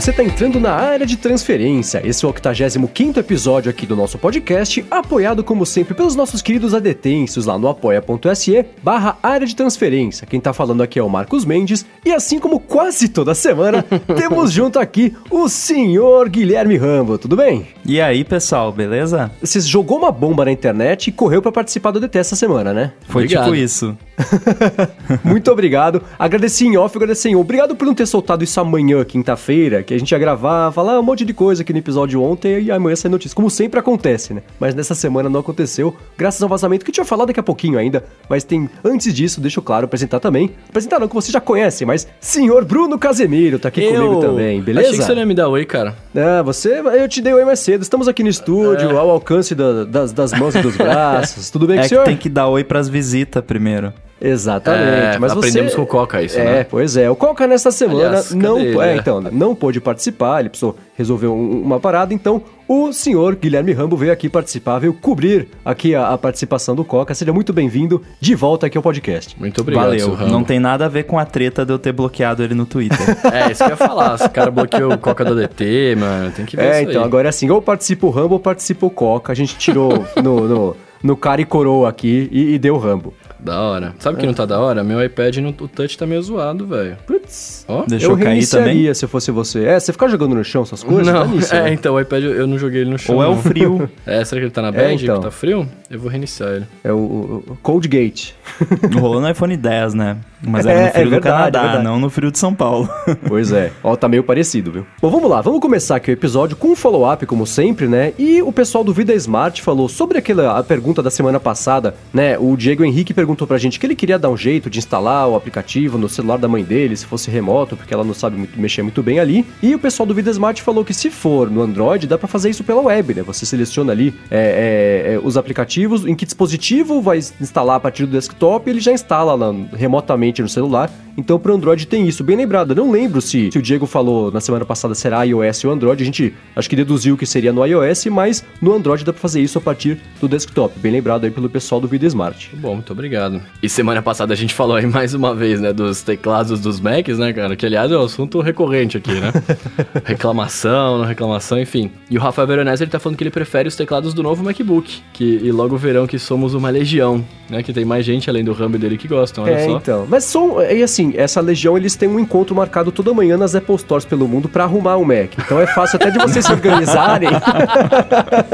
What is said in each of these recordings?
você está entrando na área de transferência. Esse é o 85 episódio aqui do nosso podcast, apoiado como sempre pelos nossos queridos adetensos lá no apoia.se barra área de transferência. Quem está falando aqui é o Marcos Mendes e assim como quase toda semana, temos junto aqui o senhor Guilherme Rambo. Tudo bem? E aí, pessoal, beleza? Você jogou uma bomba na internet e correu para participar do DT essa semana, né? Foi Obrigado. tipo isso. Muito obrigado. Agradeci em off, agradeci em on. Obrigado por não ter soltado isso amanhã, quinta-feira, que a gente ia gravar, falar um monte de coisa aqui no episódio ontem e amanhã sai notícia. Como sempre acontece, né? Mas nessa semana não aconteceu, graças ao vazamento que a gente vai falar daqui a pouquinho ainda. Mas tem, antes disso, deixa eu claro, apresentar também. Apresentar não, que você já conhece, mas senhor Bruno Casemiro tá aqui eu... comigo também, beleza? Achei que você não ia me dar oi, cara. Ah, você, eu te dei oi mais cedo. Estamos aqui no estúdio, é. ao alcance da, das, das mãos e dos braços. Tudo bem é com o senhor? tem que dar oi pras visitas primeiro. Exatamente. É, mas aprendemos você... com o Coca isso, é, né? pois é. O Coca nessa semana Aliás, não, é, então, não pôde participar, ele precisou resolver um, uma parada, então o senhor Guilherme Rambo veio aqui participar, veio cobrir aqui a, a participação do Coca. Seja muito bem-vindo de volta aqui ao podcast. Muito obrigado, Valeu. Não tem nada a ver com a treta de eu ter bloqueado ele no Twitter. é, isso que eu ia falar. Esse cara bloqueou o Coca do DT, mano. Tem que ver é, isso então, aí. agora é assim, ou participa o Rambo ou participa o Coca. A gente tirou no, no, no cara e coroa aqui e, e deu o Rambo. Da hora. Sabe o que não tá da hora? Meu iPad, no, o touch tá meio zoado, velho. Putz. Ó, Deixou eu cair também? se fosse você. É, você ficar jogando no chão essas coisas? Não, tá nisso, é, né? então, o iPad eu não joguei ele no chão. Ou é o frio. é, será que ele tá na band? É, então. que tá frio? Eu vou reiniciar ele. É o, o Cold Gate. Rolou no iPhone 10, né? Mas era É, no frio é do verdade, Canadá, é verdade. não no frio de São Paulo. Pois é. Ó, tá meio parecido, viu? Bom, vamos lá. Vamos começar aqui o episódio com um follow-up, como sempre, né? E o pessoal do Vida Smart falou sobre aquela a pergunta da semana passada, né? O Diego Henrique perguntou pra gente que ele queria dar um jeito de instalar o aplicativo no celular da mãe dele, se fosse remoto, porque ela não sabe muito- mexer muito bem ali. E o pessoal do Vida Smart falou que se for no Android, dá pra fazer isso pela web, né? Você seleciona ali é, é, é, os aplicativos, em que dispositivo vai instalar a partir do desktop, ele já instala lá remotamente no celular. Então pro Android tem isso. Bem lembrado, não lembro se, se o Diego falou na semana passada será iOS ou Android, a gente acho que deduziu que seria no iOS, mas no Android dá pra fazer isso a partir do desktop. Bem lembrado aí pelo pessoal do Vida Smart. Bom, muito obrigado. E semana passada a gente falou aí mais uma vez, né, dos teclados dos Macs, né, cara? Que aliás é um assunto recorrente aqui, né? reclamação, não reclamação, enfim. E o Rafael Veronese, ele tá falando que ele prefere os teclados do novo MacBook. Que, e logo verão que somos uma legião, né? Que tem mais gente além do Rambo dele que gostam, olha é, só. então. Mas são, e assim, essa legião eles têm um encontro marcado toda manhã nas Apple Stores pelo mundo pra arrumar o Mac. Então é fácil até de vocês se organizarem.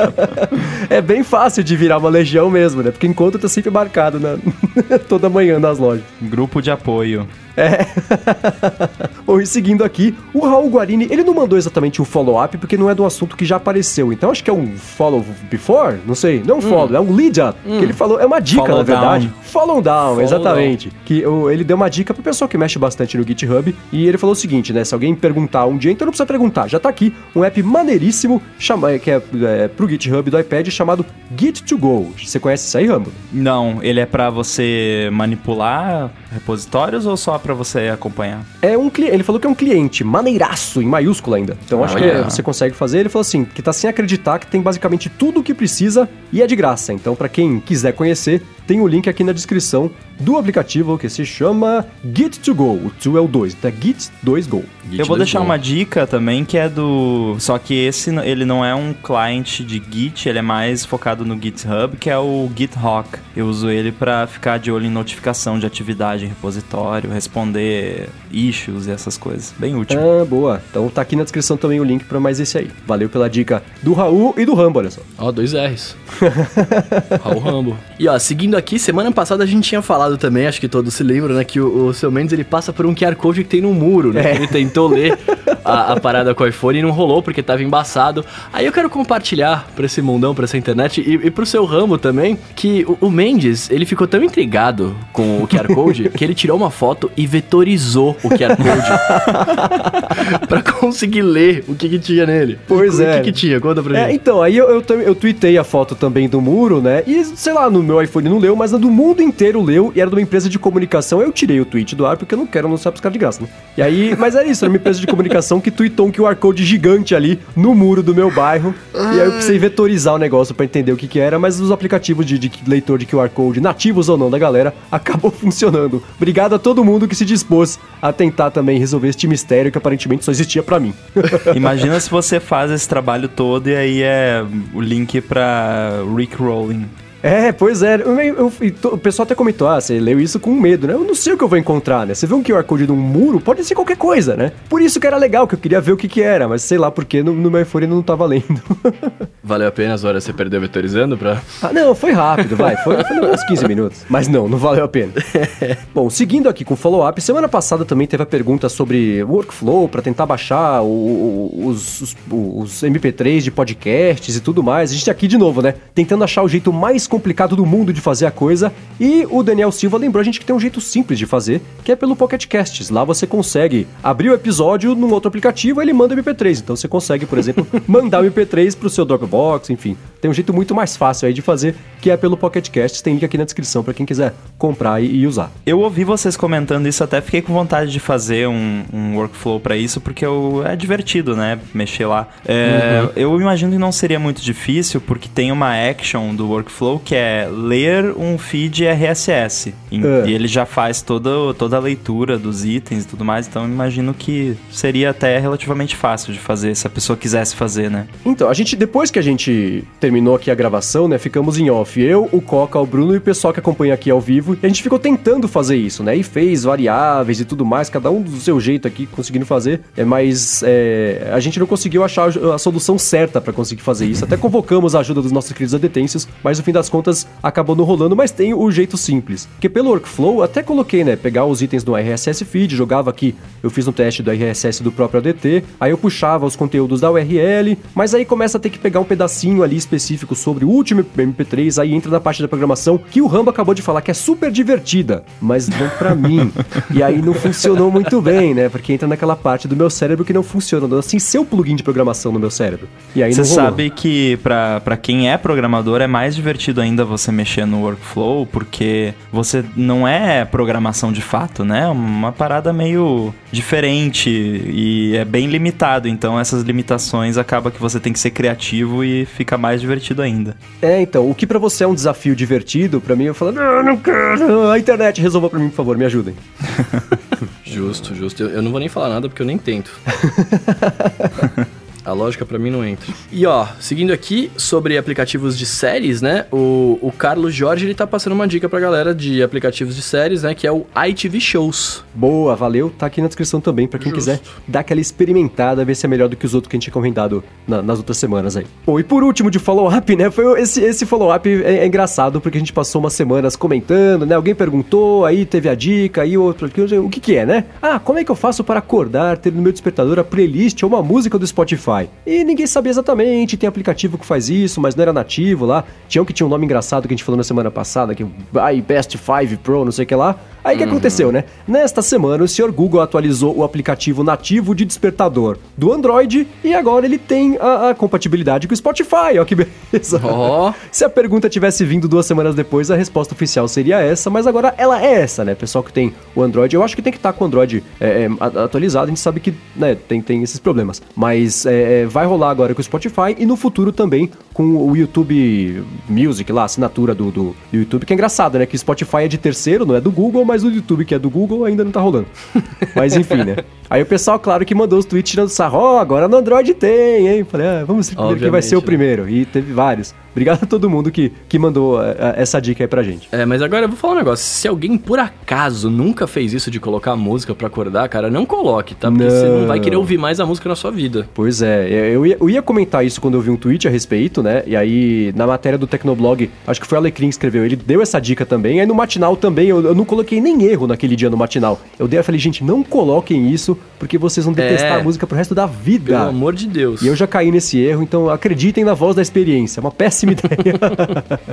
é bem fácil de virar uma legião mesmo, né? Porque encontro tá sempre marcado na... toda manhã nas lojas. Grupo de apoio. É. Bom, e seguindo aqui, o Raul Guarini, ele não mandou exatamente um follow-up porque não é do assunto que já apareceu. Então acho que é um follow before? Não sei. Não follow, é um lead up. Que ele falou, é uma dica, Follow na verdade. down. Follow down, Follow exatamente. Que o- ele deu uma dica pro pessoal que mexe bastante no GitHub. E ele falou o seguinte, né? Se alguém perguntar um dia, então não precisa perguntar. Já tá aqui um app maneiríssimo chama, que é, é pro GitHub do iPad chamado Git2Go. Você conhece isso aí, Rambo? Não, ele é pra você manipular repositórios ou só pra você acompanhar? É um cliente, ele falou que é um cliente, maneiraço, em maiúsculo ainda. Então acho que você consegue fazer. Ele falou assim, que tá sem acreditar que tem basicamente tudo o que precisa e é de graça. Então, pra quem quiser conhecer, tem o link aqui na descrição do aplicativo que se chama Git2Go. O 2 é o 2, então é Git2Go. Git eu vou deixar dois uma dica também que é do. Só que esse ele não é um client de Git, ele é mais focado no GitHub, que é o GitHawk. Eu uso ele pra ficar de olho em notificação de atividade em repositório, responder issues e essas coisas. Bem útil. Ah, boa. Então tá aqui na descrição também o link pra mais esse aí. Valeu pela dica do Raul e do Rambo, olha só. Ó, dois R's. Raul Rambo. E ó, seguindo aqui, semana passada a gente tinha falado também, acho que todos se lembram, né? Que o, o seu Mendes ele passa por um QR Code que tem no muro, né? É. Ele tentou ler a, a parada com o iPhone e não rolou porque tava embaçado. Aí eu quero compartilhar pra esse mundão, pra essa internet e, e pro seu ramo também, que o, o Mendes, ele ficou tão intrigado com o QR Code que ele tirou uma foto e vetorizou o QR Code pra conseguir ler o que que tinha nele. Pois o é. que que tinha? Conta pra É, gente. então, aí eu, eu, eu tuitei a foto também do muro, né? E, sei lá, no meu iPhone não leu, mas a do mundo inteiro leu e era de uma empresa de comunicação. Eu tirei o tweet do ar porque eu não quero anunciar pros caras de graça, né? E aí, mas é isso, era uma empresa de comunicação que tweetou um QR Code gigante ali no muro do meu bairro. E aí eu precisei vetorizar o negócio pra entender o que que era, mas os aplicativos de, de leitor de QR Code, nativos ou não da galera, acabou funcionando. Obrigado a todo mundo que se dispôs a tentar também resolver este mistério que aparentemente só existia pra mim. Imagina se você faz esse trabalho todo e aí é o link pra Rick Rolling. É, pois é. Eu- eu- e to- o pessoal até comentou, ah, você leu isso com medo, né? Eu não sei o que eu vou encontrar, né? Você vê um QR Code num muro, pode ser qualquer coisa, né? Por isso que era legal, que eu queria ver o que que era, mas sei lá porque no, no meu iPhone não tava lendo. Valeu a pena as horas que você perdeu vetorizando pra... ah, não, foi rápido, vai. Foi, foi uns 15 minutos. Mas não, não valeu a pena. Bom, seguindo aqui com o follow-up, semana passada também teve a pergunta sobre workflow para tentar baixar o- o- os, os- os MP3 de podcasts e tudo mais. A gente tá aqui de novo, né? Tentando achar o jeito mais complicado do mundo de fazer a coisa. E o Daniel Silva lembrou a gente que tem um jeito simples de fazer, que é pelo Pocket Casts. Lá você consegue abrir o episódio num outro aplicativo e ele manda o MP3. Então você consegue, por exemplo, mandar o MP3 pro seu Dropbox, enfim. Tem um jeito muito mais fácil aí de fazer, que é pelo Pocket Casts. Tem link aqui na descrição para quem quiser comprar e, e usar. Eu ouvi vocês comentando isso, até fiquei com vontade de fazer um, um workflow pra isso, porque eu- é divertido, né? Mexer lá. É, Eu imagino que não seria muito difícil, porque tem uma action do workflow que é ler um feed RSS. E, É. e ele já faz toda, toda a leitura dos itens e tudo mais, então imagino que seria até relativamente fácil de fazer, se a pessoa quisesse fazer, né? Então, a gente, depois que a gente terminou aqui a gravação, né, ficamos em off. Eu, o Coca, o Bruno e o pessoal que acompanha aqui ao vivo. E a gente ficou tentando fazer isso, né? E fez variáveis e tudo mais, cada um do seu jeito aqui, conseguindo fazer. É, mas é, a gente não conseguiu achar a solução certa pra conseguir fazer isso. Até convocamos a ajuda dos nossos queridos adetêncios, mas no fim das contas acabou não rolando. Mas tem o jeito simples. Porque pelo workflow, até coloquei, né? Pegar os itens do RSS feed, jogava aqui. Eu fiz um teste do RSS do próprio ADT. Aí eu puxava os conteúdos da URL. Mas aí começa a ter que pegar um pedacinho ali específico sobre o último MP3. Aí entra na parte da programação que o Rambo acabou de falar que é super divertida. Mas não pra mim. E aí não funcionou muito bem, né? Porque entra naquela parte do meu cérebro que não funciona. Dando assim, seu plugin de programação no meu cérebro. E aí Você sabe que pra quem é programador é mais divertido ainda você mexer no workflow, porque você não é programação de fato, né? É uma parada meio diferente e é bem limitado. Então essas limitações acaba que você tem que ser criativo e fica mais divertido ainda. É, então, o que pra você é um desafio divertido, pra mim eu falo, não, não quero. A internet resolva pra mim, por favor, me ajudem. Justo, justo. Eu, eu não vou nem falar nada porque eu nem tento. A lógica pra mim não entra. E ó, seguindo aqui sobre aplicativos de séries, né? O, o Carlos Jorge ele tá passando uma dica pra galera de aplicativos de séries, né? Que é o ITV Shows. Boa, valeu. Tá aqui na descrição também pra quem Justo. quiser dar aquela experimentada, ver se é melhor do que os outros que a gente tinha recomendado na- nas outras semanas aí. Bom, e por último de follow-up, né? Foi esse, esse follow-up é, é engraçado porque a gente passou umas semanas comentando, né? Alguém perguntou, aí teve a dica, aí outro aqui, o que que é, né? Ah, como é que eu faço para acordar, ter no meu despertador a playlist ou uma música do Spotify? E ninguém sabia exatamente, tem aplicativo que faz isso, mas não era nativo lá. Tinha um que tinha um nome engraçado que a gente falou na semana passada, que vai Best 5 Pro, não sei o que lá. Aí o que aconteceu, né? Nesta semana, o senhor Google atualizou o aplicativo nativo de despertador do Android e agora ele tem a, a compatibilidade com o Spotify. Ó, que beleza. Ó. Se a pergunta tivesse vindo duas semanas depois, a resposta oficial seria essa, mas agora ela é essa, né? Pessoal que tem o Android, eu acho que tem que estar com o Android é, é, atualizado, a gente sabe que né, tem, tem esses problemas. Mas é, é, vai rolar agora com o Spotify e no futuro também com o YouTube Music lá, a assinatura do, do, do YouTube, que é engraçado, né? Que o Spotify é de terceiro, não é do Google, mas o YouTube, que é do Google, ainda não tá rolando. mas enfim, né? Aí o pessoal, claro, que mandou os tweets tirando sarro, ó, agora no Android tem, hein? Falei, ah, vamos ver quem vai ser o né? primeiro. E teve vários. Obrigado a todo mundo que, que mandou eh, eh, essa dica aí pra gente. É, mas agora eu vou falar um negócio. Se alguém por acaso nunca fez isso de colocar música pra acordar, cara, não coloque, tá? Porque Não. você não vai querer ouvir mais a música na sua vida. Pois é, eu ia, eu ia comentar isso quando eu vi um tweet a respeito, né? E aí, na matéria do Tecnoblog, acho que foi o Alecrim que escreveu, ele deu essa dica também. Aí no matinal também, eu, eu não coloquei nem erro naquele dia no matinal. Eu dei, eu falei, gente, não coloquem isso, porque vocês vão detestar É. a música pro resto da vida. Pelo amor de Deus. E eu já caí nesse erro, então acreditem na voz da experiência. É uma péssima máxima ideia.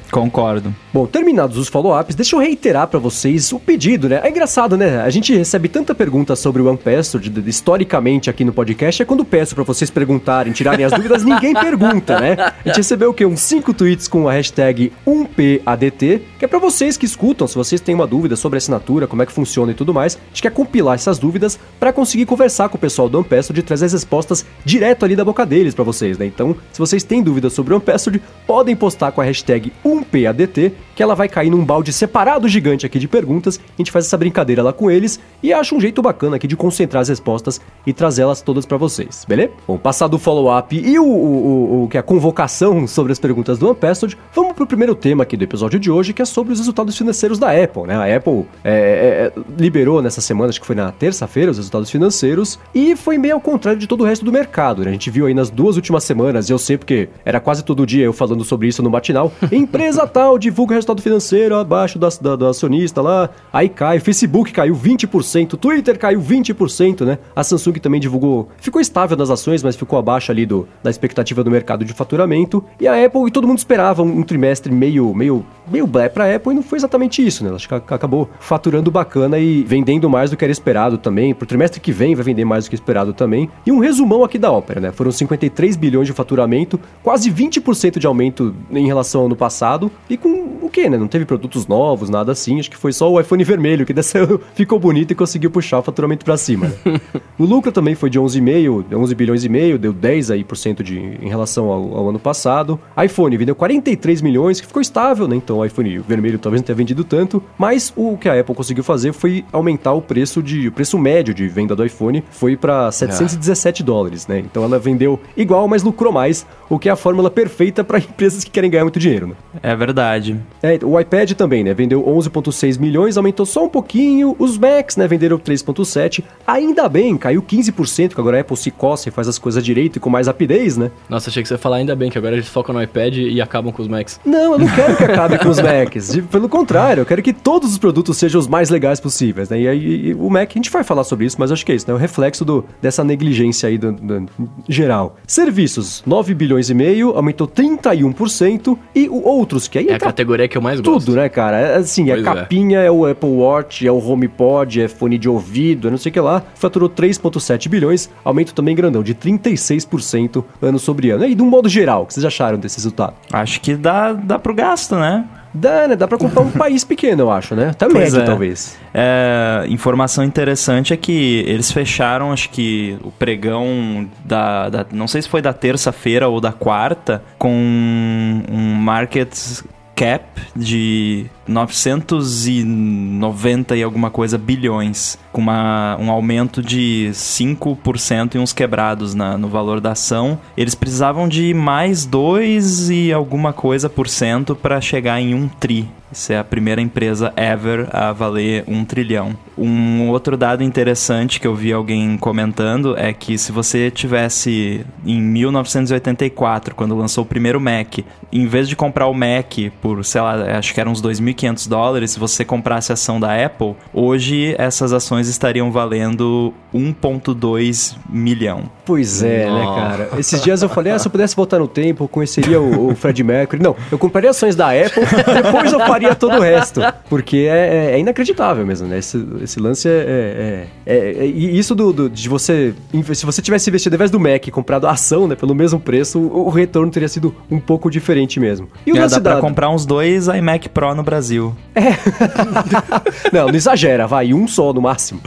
Concordo. Bom, terminados os follow-ups, deixa eu reiterar pra vocês o pedido, né? É engraçado, né? A gente recebe tanta pergunta sobre o One Password de- historicamente aqui no podcast, é quando peço pra vocês perguntarem, tirarem as dúvidas, ninguém pergunta, né? A gente recebeu o quê? Uns 5 tweets com a hashtag 1PADT, que é pra vocês que escutam, se vocês têm uma dúvida sobre a assinatura, como é que funciona e tudo mais, a gente quer compilar essas dúvidas pra conseguir conversar com o pessoal do One Password e trazer as respostas direto ali da boca deles pra vocês, né? Então, se vocês têm dúvidas sobre o One Password, podem postar com a hashtag 1PADT, que ela vai cair num balde separado gigante aqui de perguntas. A gente faz essa brincadeira lá com eles e acha um jeito bacana aqui de concentrar as respostas e trazê-las todas pra vocês, beleza? Bom, passado o follow-up e o, o, o- que é a convocação sobre as perguntas do One Password, vamos pro primeiro tema aqui do episódio de hoje, que é sobre os resultados financeiros da Apple, né? A Apple é, é, é, liberou nessa semana, acho que foi na terça-feira, os resultados financeiros e foi meio ao contrário de todo o resto do mercado, né? A gente viu aí nas duas últimas semanas, e eu sei porque era quase todo dia eu falando sobre isso no matinal, empresa tal divulga resultado financeiro abaixo da, da- do acionista lá, aí cai, Facebook caiu 20%, Twitter caiu 20%, né? A Samsung também divulgou, ficou estável nas ações, mas ficou abaixo ali do, da expectativa do mercado de faturamento, e a Apple, e todo mundo esperava um, um trimestre meio, meio, meio blé pra Apple, e não foi exatamente isso, né? Acho que acabou faturando bacana e vendendo mais do que era esperado também, pro trimestre que vem vai vender mais do que esperado também, e um resumão aqui da ópera, né? Foram 53 bilhões de faturamento, quase 20% de aumento em relação ao ano passado, e com o quê, né? Não teve produtos novos, nada assim, acho que foi só o iPhone vermelho que dessa ficou bonito e conseguiu puxar o faturamento pra cima, né? o lucro também foi de 11,5, 11 bilhões e meio, deu 10 aí por cento de em relação ao, ao ano passado. iPhone vendeu 43 milhões, que ficou estável, né? Então o iPhone vermelho talvez não tenha vendido tanto, mas o que a Apple conseguiu fazer foi aumentar o preço de o preço médio de venda do iPhone foi para 717 dólares, né? Então ela vendeu igual, mas lucrou mais, o que é a fórmula perfeita para empresas que querem ganhar muito dinheiro, né? É verdade. É, o iPad também, né? Vendeu 11,6 milhões, aumentou só um pouquinho. Os Macs, né? Venderam 3,7. Ainda bem, caiu 15%, que agora a Apple se coça e faz as coisas direito e com mais rapidez, né? Nossa, achei que você ia falar ainda bem, que agora eles focam no iPad e acabam com os Macs. Não, eu não quero que acabe com os Macs. Pelo contrário, eu quero que todos os produtos sejam os mais legais possíveis, né? E aí o Mac, a gente vai falar sobre isso, mas acho que é isso, né? O reflexo do, dessa negligência aí do, do- geral. Serviços, 9 bilhões e meio, aumentou 31%. E o outros, que aí É a entra categoria que eu mais gosto. Tudo, né, cara? É, assim, Pois é é. capinha, é. o Apple Watch, é o HomePod, é fone de ouvido, é não sei o que lá. Faturou 3,7 bilhões, aumento também grandão, de 36% ano sobre ano. E de um modo geral, o que vocês acharam desse resultado? Acho que dá, dá pro gasto, né? Dá, né? Dá pra comprar um país pequeno, eu acho, né? Médio, é. talvez. É, informação interessante é que eles fecharam, acho que o pregão da, da- não sei se foi da terça-feira ou da quarta, com um market cap de 990 e alguma coisa bilhões, com uma, um aumento de 5% e uns quebrados na, no valor da ação. Eles precisavam de mais 2 e alguma coisa por cento para chegar em um tri. Isso é a primeira empresa ever a valer um trilhão. Um outro dado interessante que eu vi alguém comentando é que se você tivesse em 1984, quando lançou o primeiro Mac, em vez de comprar o Mac por, sei lá, acho que eram uns 2.500 dólares, se você comprasse a ação da Apple, hoje essas ações estariam valendo 1,2 milhão. Pois é, né, Nossa. cara? Esses dias eu falei, ah, se eu pudesse voltar no tempo, eu conheceria o, o Fred Mercury. Não, eu compraria ações da Apple, depois eu faria todo o resto. Porque é, é inacreditável mesmo, né? Esse, esse lance é... é- é- é- e isso do, do- de você... Se você tivesse investido, ao invés do Mac, e comprado a ação, né, pelo mesmo preço, o, o retorno teria sido um pouco diferente mesmo. E o É, lance dá pra da... comprar uns dois iMac Pro no Brasil. Não, não exagera, vai, um só no máximo.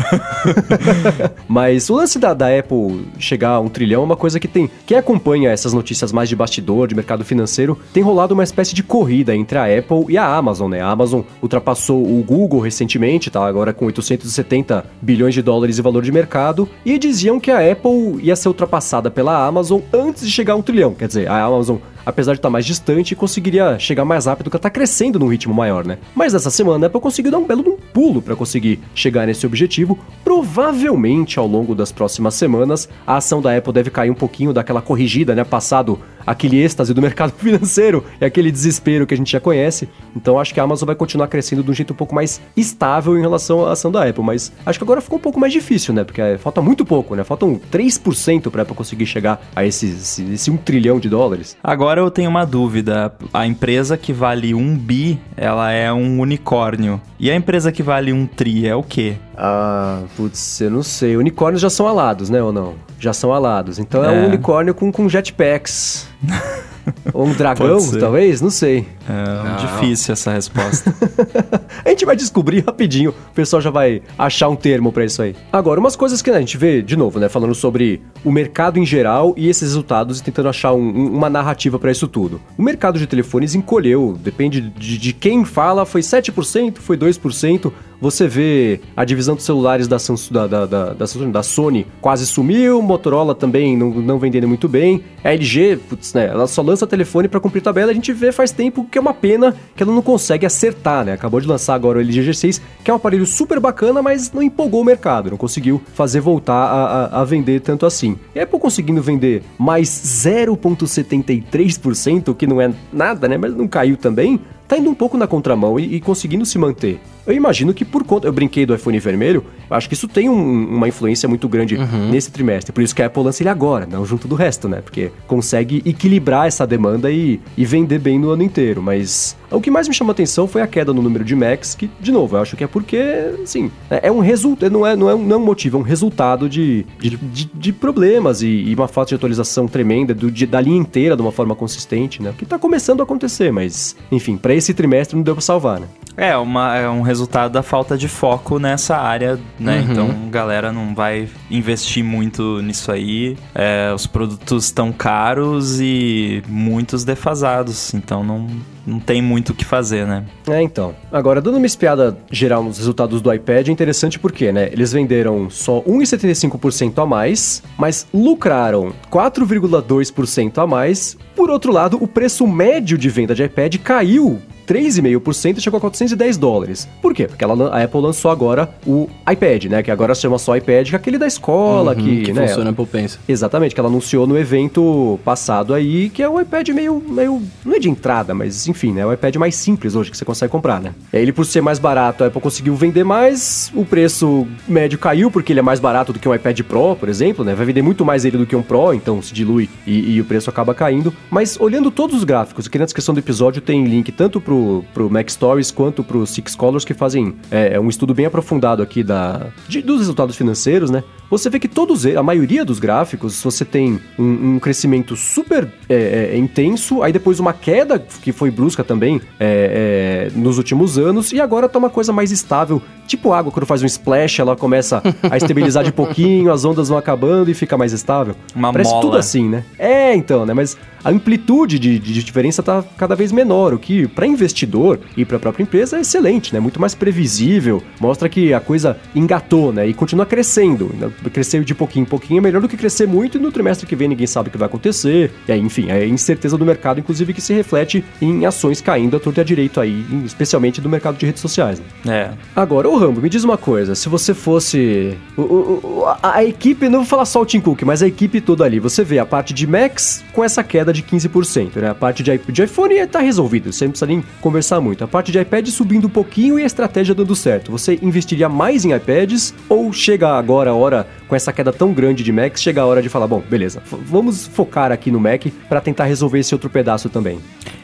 Mas o lance da, da Apple chegar um trilhão é uma coisa que tem. Quem acompanha essas notícias mais de bastidor, de mercado financeiro, tem rolado uma espécie de corrida entre a Apple e a Amazon, né? A Amazon ultrapassou o Google recentemente, tá? Agora com 870 bilhões de dólares de valor de mercado. E diziam que a Apple ia ser ultrapassada pela Amazon antes de chegar a um trilhão. Quer dizer, a Amazon apesar de estar mais distante, conseguiria chegar mais rápido, porque ela está crescendo num ritmo maior, né? Mas essa semana a Apple conseguiu dar um belo um pulo para conseguir chegar nesse objetivo. Provavelmente ao longo das próximas semanas, a ação da Apple deve cair um pouquinho daquela corrigida, né? Passado aquele êxtase do mercado financeiro e aquele desespero que a gente já conhece. Então acho que a Amazon vai continuar crescendo de um jeito um pouco mais estável em relação à ação da Apple, mas acho que agora ficou um pouco mais difícil, né? Porque é, falta muito pouco, né? Faltam 3% para a Apple conseguir chegar a esse, esse, esse 1 trilhão de dólares. Agora eu tenho uma dúvida. A empresa que vale 1 bi, ela é um unicórnio. E a empresa que vale 1 tri é o quê? Ah, putz, eu não sei. Unicórnios já são alados, né, ou não? Já são alados. Então é, É. um unicórnio com, com jetpacks. ou um dragão, talvez? Não sei. É Não. difícil essa resposta. A gente vai descobrir rapidinho, o pessoal já vai achar um termo pra isso aí. Agora, umas coisas que né, a gente vê, de novo, né, falando sobre o mercado em geral e esses resultados e tentando achar um- um- uma narrativa pra isso tudo. O mercado de telefones encolheu, depende de, de quem fala, foi 7%, foi 2%. Você vê a divisão dos celulares da, Samsung, da, da, da, da Sony quase sumiu, Motorola também não, não vendendo muito bem. A LG, putz, né, ela só lança telefone pra cumprir tabela, a gente vê faz tempo que é uma pena que ela não consegue acertar, né? Acabou de lançar agora o LG G6, que é um aparelho super bacana, mas não empolgou o mercado, não conseguiu fazer voltar a, a- a vender tanto assim. E a Apple conseguindo vender mais 0,73%, que não é nada, né? Mas não caiu também, tá indo um pouco na contramão e, e conseguindo se manter. Eu imagino que por conta. Eu brinquei do iPhone vermelho, acho que isso tem um- uma influência muito grande nesse trimestre. Por isso que a Apple lança ele agora, não junto do resto, né? Porque consegue equilibrar essa demanda e, e vender bem no ano inteiro. Mas o que mais me chamou atenção foi a queda no número de Macs, que, de novo, eu acho que é porque, assim, é é um resultado. Não é, não, é um, não é um motivo, é um resultado de, de, de- de problemas e, e uma falta de atualização tremenda do, de- da linha inteira de uma forma consistente, né? Que tá começando a acontecer, mas, enfim, pra esse trimestre não deu pra salvar, né? É, uma, é um resultado da falta de foco nessa área, né? Uhum. Então galera não vai investir muito nisso aí. É, os produtos estão caros e muitos defasados, então não, não tem muito o que fazer, né? É, então. Agora, dando uma espiada geral nos resultados do iPad, é interessante porque, né? Eles venderam só 1,75% a mais, mas lucraram 4,2% a mais. Por outro lado, o preço médio de venda de iPad caiu 3,5% e chegou a 410 dólares. Por quê? Porque ela, a Apple lançou agora o iPad, né? Que agora se chama só iPad, que é aquele da escola, Uhum, que, que né, funciona Apple Pencil. Exatamente, que ela anunciou no evento passado aí, que é o iPad meio, meio. Não é de entrada, mas enfim, né? É o iPad mais simples hoje que você consegue comprar, né? E ele, por ser mais barato, a Apple conseguiu vender mais, o preço médio caiu, porque ele é mais barato do que um iPad Pro, por exemplo, né? Vai vender muito mais ele do que um Pro, então se dilui e, e o preço acaba caindo. Mas olhando todos os gráficos, aqui na descrição do episódio tem link tanto pro, pro Mac Stories quanto pro Six Colors, que fazem é, um estudo bem aprofundado aqui da, de- dos resultados financeiros, né? Você vê que todos, a maioria dos gráficos, você tem um, um crescimento super é, é, intenso, aí depois uma queda que foi brusca também é, é, nos últimos anos, e agora tá uma coisa mais estável, tipo água, quando faz um splash, ela começa a estabilizar de pouquinho, as ondas vão acabando e fica mais estável. Uma Parece mola. tudo assim, né? É, então, né? Mas a amplitude de, de diferença tá cada vez menor, o que para investidor e para a própria empresa é excelente, né? Muito mais previsível, mostra que a coisa engatou, né? E continua crescendo. né? Crescer de pouquinho em pouquinho é melhor do que crescer muito e no trimestre que vem ninguém sabe o que vai acontecer. E aí, enfim, é a incerteza do mercado, inclusive, que se reflete em ações caindo a torto e a direito aí, especialmente do mercado de redes sociais. Né? É. Agora, ô Rambo, me diz uma coisa. Se você fosse. o- a, a equipe, não vou falar só o Tim Cook, mas a equipe toda ali. Você vê a parte de Macs com essa queda de 15%, né? A parte de, de iPhone tá resolvido, você não precisa nem conversar muito. A parte de iPad subindo um pouquinho e a estratégia dando certo. Você investiria mais em iPads ou chega agora a hora, com essa queda tão grande de Macs, chega a hora de falar, bom, beleza, vamos focar aqui no Mac para tentar resolver esse outro pedaço também.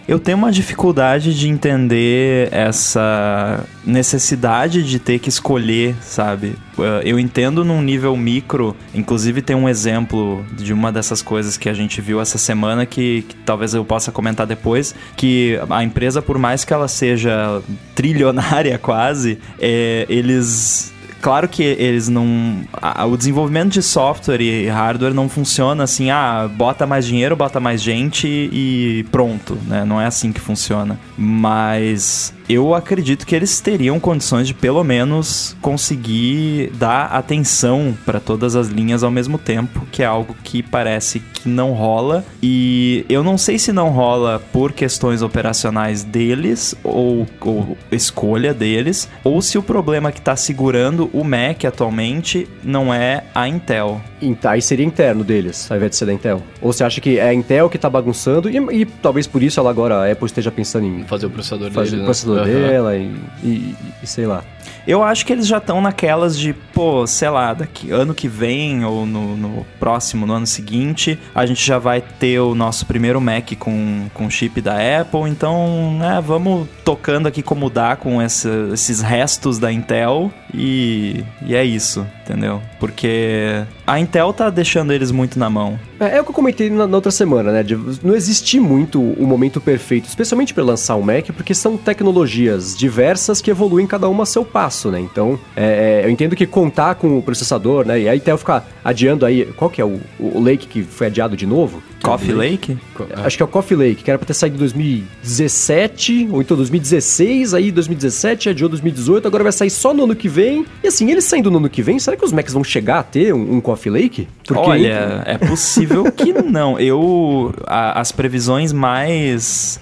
Eu tenho uma dificuldade de entender essa necessidade de ter que escolher, sabe? Uh, Eu entendo num nível micro, inclusive tem um exemplo de uma dessas coisas que a gente viu essa semana que, que talvez eu possa comentar depois, que a empresa, por mais que ela seja trilionária quase, é, eles Claro que eles não. a- o desenvolvimento de software e hardware não funciona assim, ah, bota mais dinheiro, bota mais gente e pronto, né? Não é assim que funciona. Mas eu acredito que eles teriam condições de pelo menos conseguir dar atenção para todas as linhas ao mesmo tempo, que é algo que parece que não rola. E eu não sei se não rola por questões operacionais deles ou, ou escolha deles, ou se o problema que está segurando o Mac atualmente não é a Intel. Então, aí seria interno deles, ao invés de ser da Intel. Ou você acha que é a Intel que tá bagunçando e, e talvez por isso ela agora, a Apple esteja pensando em Fazer o processador fazer dele, o né? processador. Dela e, e- e sei lá. Eu acho que eles já estão naquelas de, pô, sei lá, daqui ano que vem ou no, no próximo, no ano seguinte, a gente já vai ter o nosso primeiro Mac com, com chip da Apple. Então, né, vamos tocando aqui como dá com essa- esses restos da Intel e, e é isso, entendeu? Porque a Intel tá deixando eles muito na mão. É, é o que eu comentei na, na outra semana, né? de não existe muito o momento perfeito, especialmente para lançar um Mac, porque são tecnologias diversas que evoluem cada uma a seu passo, né? Então, é, é, eu entendo que contar com o processador, né? E a Intel ficar adiando aí. Qual que é o, o Lake que foi adiado de novo? Coffee Lake? Acho que é o Coffee Lake, que era pra ter saído em 2017, ou então 2016, aí 2017, adiou 2018, agora vai sair só no ano que vem. E assim, eles saindo no ano que vem, será que os Macs vão chegar a ter um, um Coffee Lake? Olha, é possível que não. Eu. a- as previsões mais.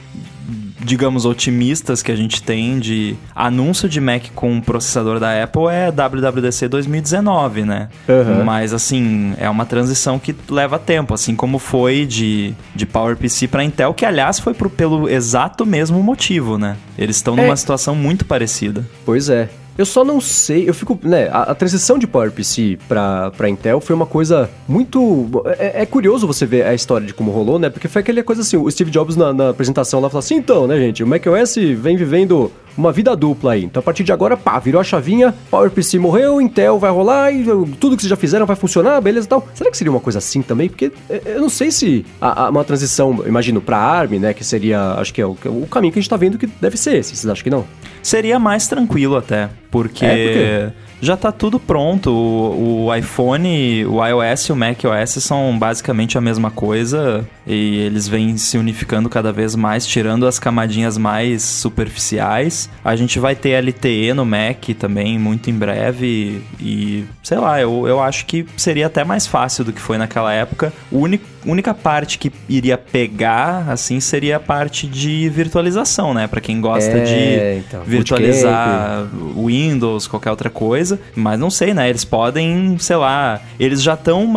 Digamos, otimistas que a gente tem de anúncio de Mac com processador da Apple é WWDC 2019, né? Aham. Mas, assim, é uma transição que leva tempo, assim como foi de, de PowerPC para Intel, que, aliás, foi pro- pelo exato mesmo motivo, né? Eles estão numa É. situação muito parecida. Pois é. Eu só não sei, eu fico, né, a, a transição de PowerPC pra, pra Intel foi uma coisa muito... É, é curioso você ver a história de como rolou, né, porque foi aquela coisa assim, o Steve Jobs na, na apresentação lá falou assim, então, né, gente, o macOS vem vivendo uma vida dupla aí, então a partir de agora, pá, virou a chavinha, PowerPC morreu, Intel vai rolar e tudo que vocês já fizeram vai funcionar, beleza e tal. Será que seria uma coisa assim também? Porque é, eu não sei se a- a- uma transição, imagino, pra ARM, né, que seria, acho que é o, o caminho que a gente tá vendo que deve ser esse, vocês acham que não? Seria mais tranquilo até, porque, É, por? Já tá tudo pronto. O, o iPhone, o iOS e o macOS são basicamente a mesma coisa e eles vêm se unificando cada vez mais, tirando as camadinhas mais superficiais. A gente vai ter LTE no Mac também muito em breve e, sei lá, eu, eu acho que seria até mais fácil do que foi naquela época. A única parte que iria pegar, assim, seria a parte de virtualização, né? Pra quem gosta É, de então, virtualizar Windows, qualquer outra coisa, mas não sei, né? Eles podem, sei lá, eles já estão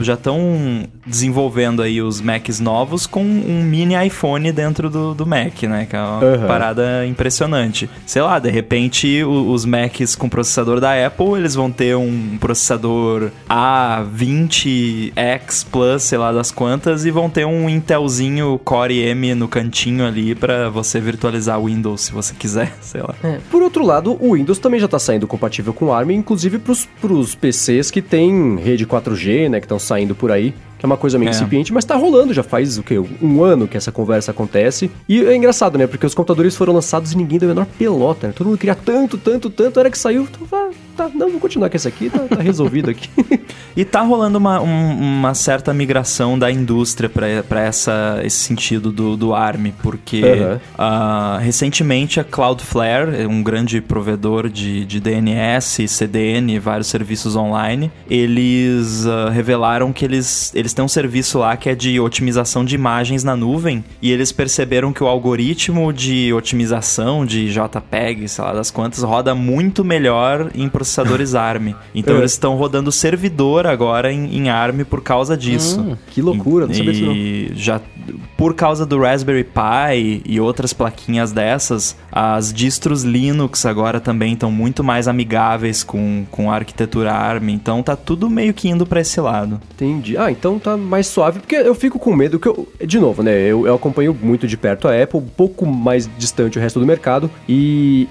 já estão desenvolvendo aí os Macs novos com um mini iPhone dentro do, do Mac, né? Que é uma Aham. parada impressionante. Sei lá, de repente o- os Macs com processador da Apple, eles vão ter um processador A20X Plus, sei lá das quantas, e vão ter um Intelzinho Core M no cantinho ali pra você virtualizar Windows se você quiser, sei lá. Por outro lado, o Windows também já está saindo compatível com ARM, inclusive para os PCs que têm rede 4G, né, que estão saindo por aí, que é uma coisa meio É. incipiente, mas tá rolando, já faz o quê? Um ano que essa conversa acontece. E é engraçado, né, porque os computadores foram lançados e ninguém deu a menor pelota, né? Todo mundo queria tanto, tanto, tanto, era que saiu, ah, tá, não, vou continuar com esse aqui, tá, tá resolvido aqui. E tá rolando uma, um- uma certa migração da indústria para essa esse sentido do, do ARM, porque Aham. ah, recentemente a Cloudflare, um grande provedor de, de DNS, CDN e vários serviços online, eles ah, revelaram que eles, eles têm um serviço lá que é de otimização de imagens na nuvem e eles perceberam que o algoritmo de otimização de JPEG, sei lá das quantas, roda muito melhor em processadores ARM. Então É. eles estão rodando servidor agora em, em ARM por causa disso. Hum, que loucura, não sabia disso não. E já por causa do Raspberry Pi e outras plaquinhas dessas, as distros Linux agora também estão muito mais amigáveis com, com a arquitetura ARM. Então tá tudo meio que indo para esse lado. Entendi. Ah, então tá mais suave, porque eu fico com medo que eu. De novo, né? Eu, eu acompanho muito de perto a Apple, um pouco mais distante o resto do mercado. E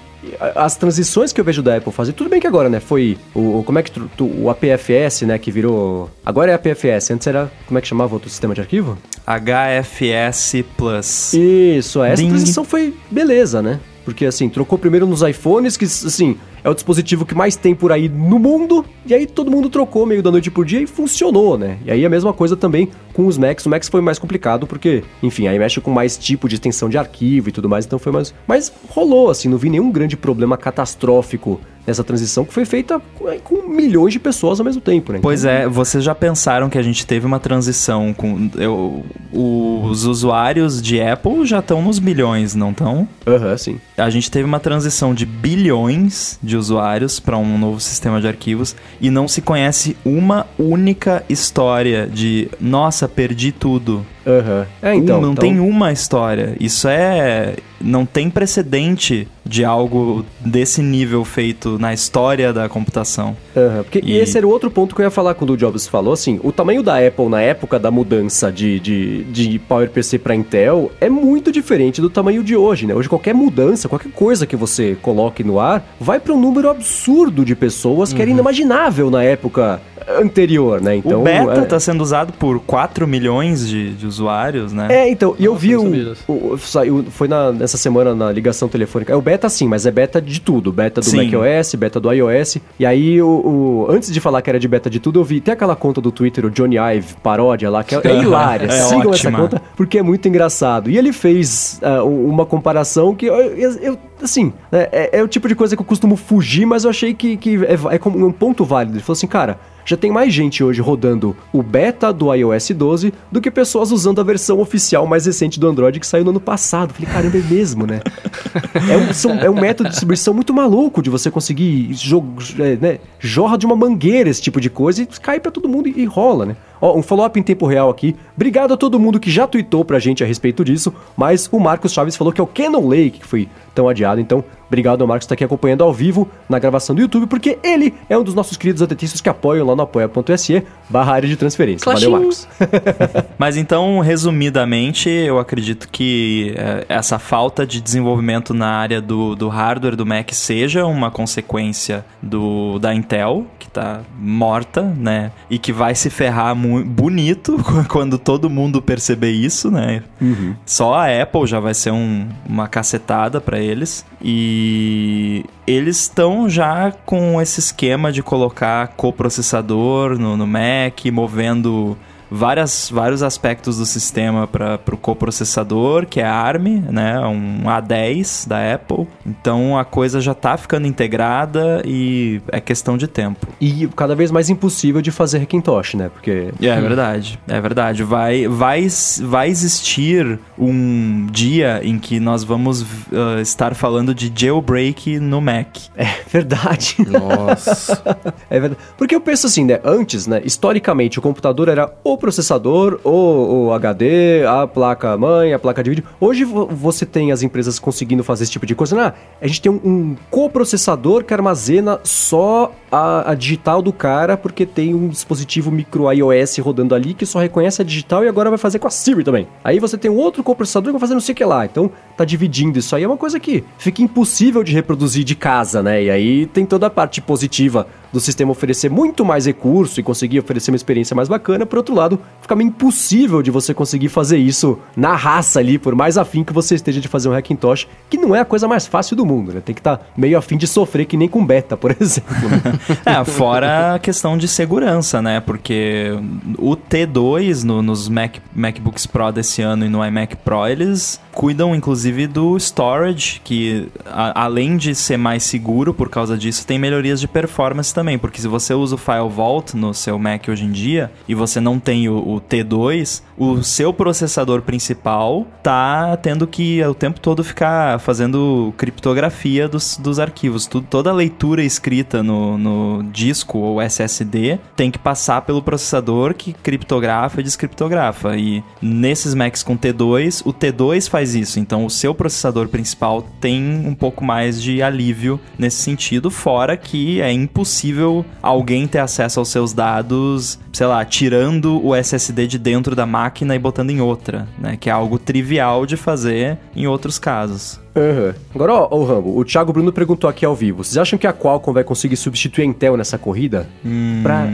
as transições que eu vejo da Apple fazer, tudo bem que agora, né? Foi o. Como é que. tu- o APFS, né? Que virou. Agora é APFS, antes era. Como é que chamava outro sistema de arquivo? HFS Plus. Isso, essa Ding. transição foi beleza, né? Porque assim, trocou primeiro nos iPhones, que assim, é o dispositivo que mais tem por aí no mundo, e aí todo mundo trocou meio da noite por dia e funcionou, né? E aí a mesma coisa também com os Macs. O Macs foi mais complicado porque, enfim, aí mexe com mais tipo de extensão de arquivo e tudo mais, então foi mais. Mas rolou, assim, não vi nenhum grande problema catastrófico nessa transição que foi feita com milhões de pessoas ao mesmo tempo, né? Pois é, vocês já pensaram que a gente teve uma transição com. Eu, os usuários de Apple já estão nos bilhões, não estão? Aham, uhum, sim. A gente teve uma transição de bilhões de usuários para um novo sistema de arquivos e não se conhece uma única história de nossa, perdi tudo. Uhum. É, então, um, não então... tem uma história. Isso é. Não tem precedente de algo desse nível feito na história da computação. Uhum, porque, e... e... esse era o outro ponto que eu ia falar quando o Jobs falou, assim, o tamanho da Apple na época da mudança de, de, de PowerPC para Intel é muito diferente do tamanho de hoje, né? Hoje qualquer mudança, qualquer coisa que você coloque no ar, vai para um número absurdo de pessoas que era uhum. inimaginável na época anterior, né? Então, o beta está é... sendo usado por 4 milhões de, de usuários, né? É, então, e eu vi o, o, saiu, foi na, nessa semana na ligação telefônica. É o beta sim, mas é beta de tudo, beta do sim. macOS, beta do iOS. E aí o, o, antes de falar que era de beta de tudo, eu vi tem aquela conta do Twitter, o Johnny Ive paródia lá, que é, é hilária. é Sigam ótima. essa conta porque é muito engraçado. E ele fez uh, uma comparação que eu, eu, eu assim, é, é, é, o tipo de coisa que eu costumo fugir, mas eu achei que, que é, é um ponto válido. Ele falou assim, cara, já tem mais gente hoje rodando o beta do iOS 12 do que pessoas usando a versão oficial mais recente do Android que saiu no ano passado. Falei, caramba, é mesmo, né? é, um, são, é um método de distribuição muito maluco de você conseguir é, né, jorra de uma mangueira esse tipo de coisa e cai para todo mundo e, e rola, né? Ó, um follow-up em tempo real aqui. Obrigado a todo mundo que já tweetou pra gente a respeito disso, mas o Marcos Chaves falou que é o Canon Lake que foi tão adiado, então obrigado ao Marcos que tá aqui acompanhando ao vivo na gravação do YouTube, porque ele é um dos nossos queridos atentistas que apoiam lá no apoia.se barra área de transferência. Valeu, Marcos. mas então, resumidamente, eu acredito que é, essa falta de desenvolvimento na área do, do hardware do Mac seja uma consequência do, da Intel, que tá morta, né? E que vai se ferrar muito bonito quando todo mundo perceber isso, né? Uhum. Só a Apple já vai ser um, uma cacetada para eles. E eles estão já com esse esquema de colocar coprocessador no, no Mac, movendo várias, vários aspectos do sistema para o coprocessador, que é a ARM, né? Um A10 da Apple. Então a coisa já está ficando integrada e é questão de tempo. E cada vez mais impossível de fazer Hackintosh, né? Porque. É, é verdade. É verdade. Vai, vai, vai existir um dia em que nós vamos uh, estar falando de jailbreak no Mac. É verdade. Nossa. é verdade. Porque eu penso assim, né? Antes, né? Historicamente, o computador era o processador, o, o HD, a placa mãe, a placa de vídeo. Hoje você tem as empresas conseguindo fazer esse tipo de coisa. Ah, a gente tem um, um coprocessador que armazena só a, a, digital do cara, porque tem um dispositivo micro iOS rodando ali que só reconhece a digital e agora vai fazer com a Siri também. Aí você tem um outro coprocessador que vai fazer não sei o que lá. Então tá dividindo isso aí. É uma coisa que fica impossível de reproduzir de casa, né? E aí tem toda a parte positiva do sistema oferecer muito mais recurso e conseguir oferecer uma experiência mais bacana. Por outro lado, fica meio impossível de você conseguir fazer isso na raça ali, por mais afim que você esteja de fazer um Hackintosh, que não é a coisa mais fácil do mundo, né? Tem que estar tá meio afim de sofrer que nem com beta, por exemplo. É, fora a questão de segurança, né? Porque o T2 no, nos Mac, MacBooks Pro desse ano e no iMac Pro, eles cuidam inclusive do storage, que a, além de ser mais seguro por causa disso, tem melhorias de performance também, porque se você usa o File Vault no seu Mac hoje em dia e você não tem o, o T2, o seu processador principal tá tendo que o tempo todo ficar fazendo criptografia dos, dos arquivos. Tudo, toda a leitura escrita no, no disco ou SSD tem que passar pelo processador que criptografa e descriptografa. E nesses Macs com T2, o T2 faz isso. Então o seu processador principal tem um pouco mais de alívio nesse sentido, fora que é impossível possível alguém ter acesso aos seus dados, sei lá, tirando o SSD de dentro da máquina e botando em outra, né? Que é algo trivial de fazer em outros casos. Uhum. Agora, ó, ó, Rambo, o Thiago Bruno perguntou aqui ao vivo: vocês acham que a Qualcomm vai conseguir substituir a Intel nessa corrida? Hum, pra,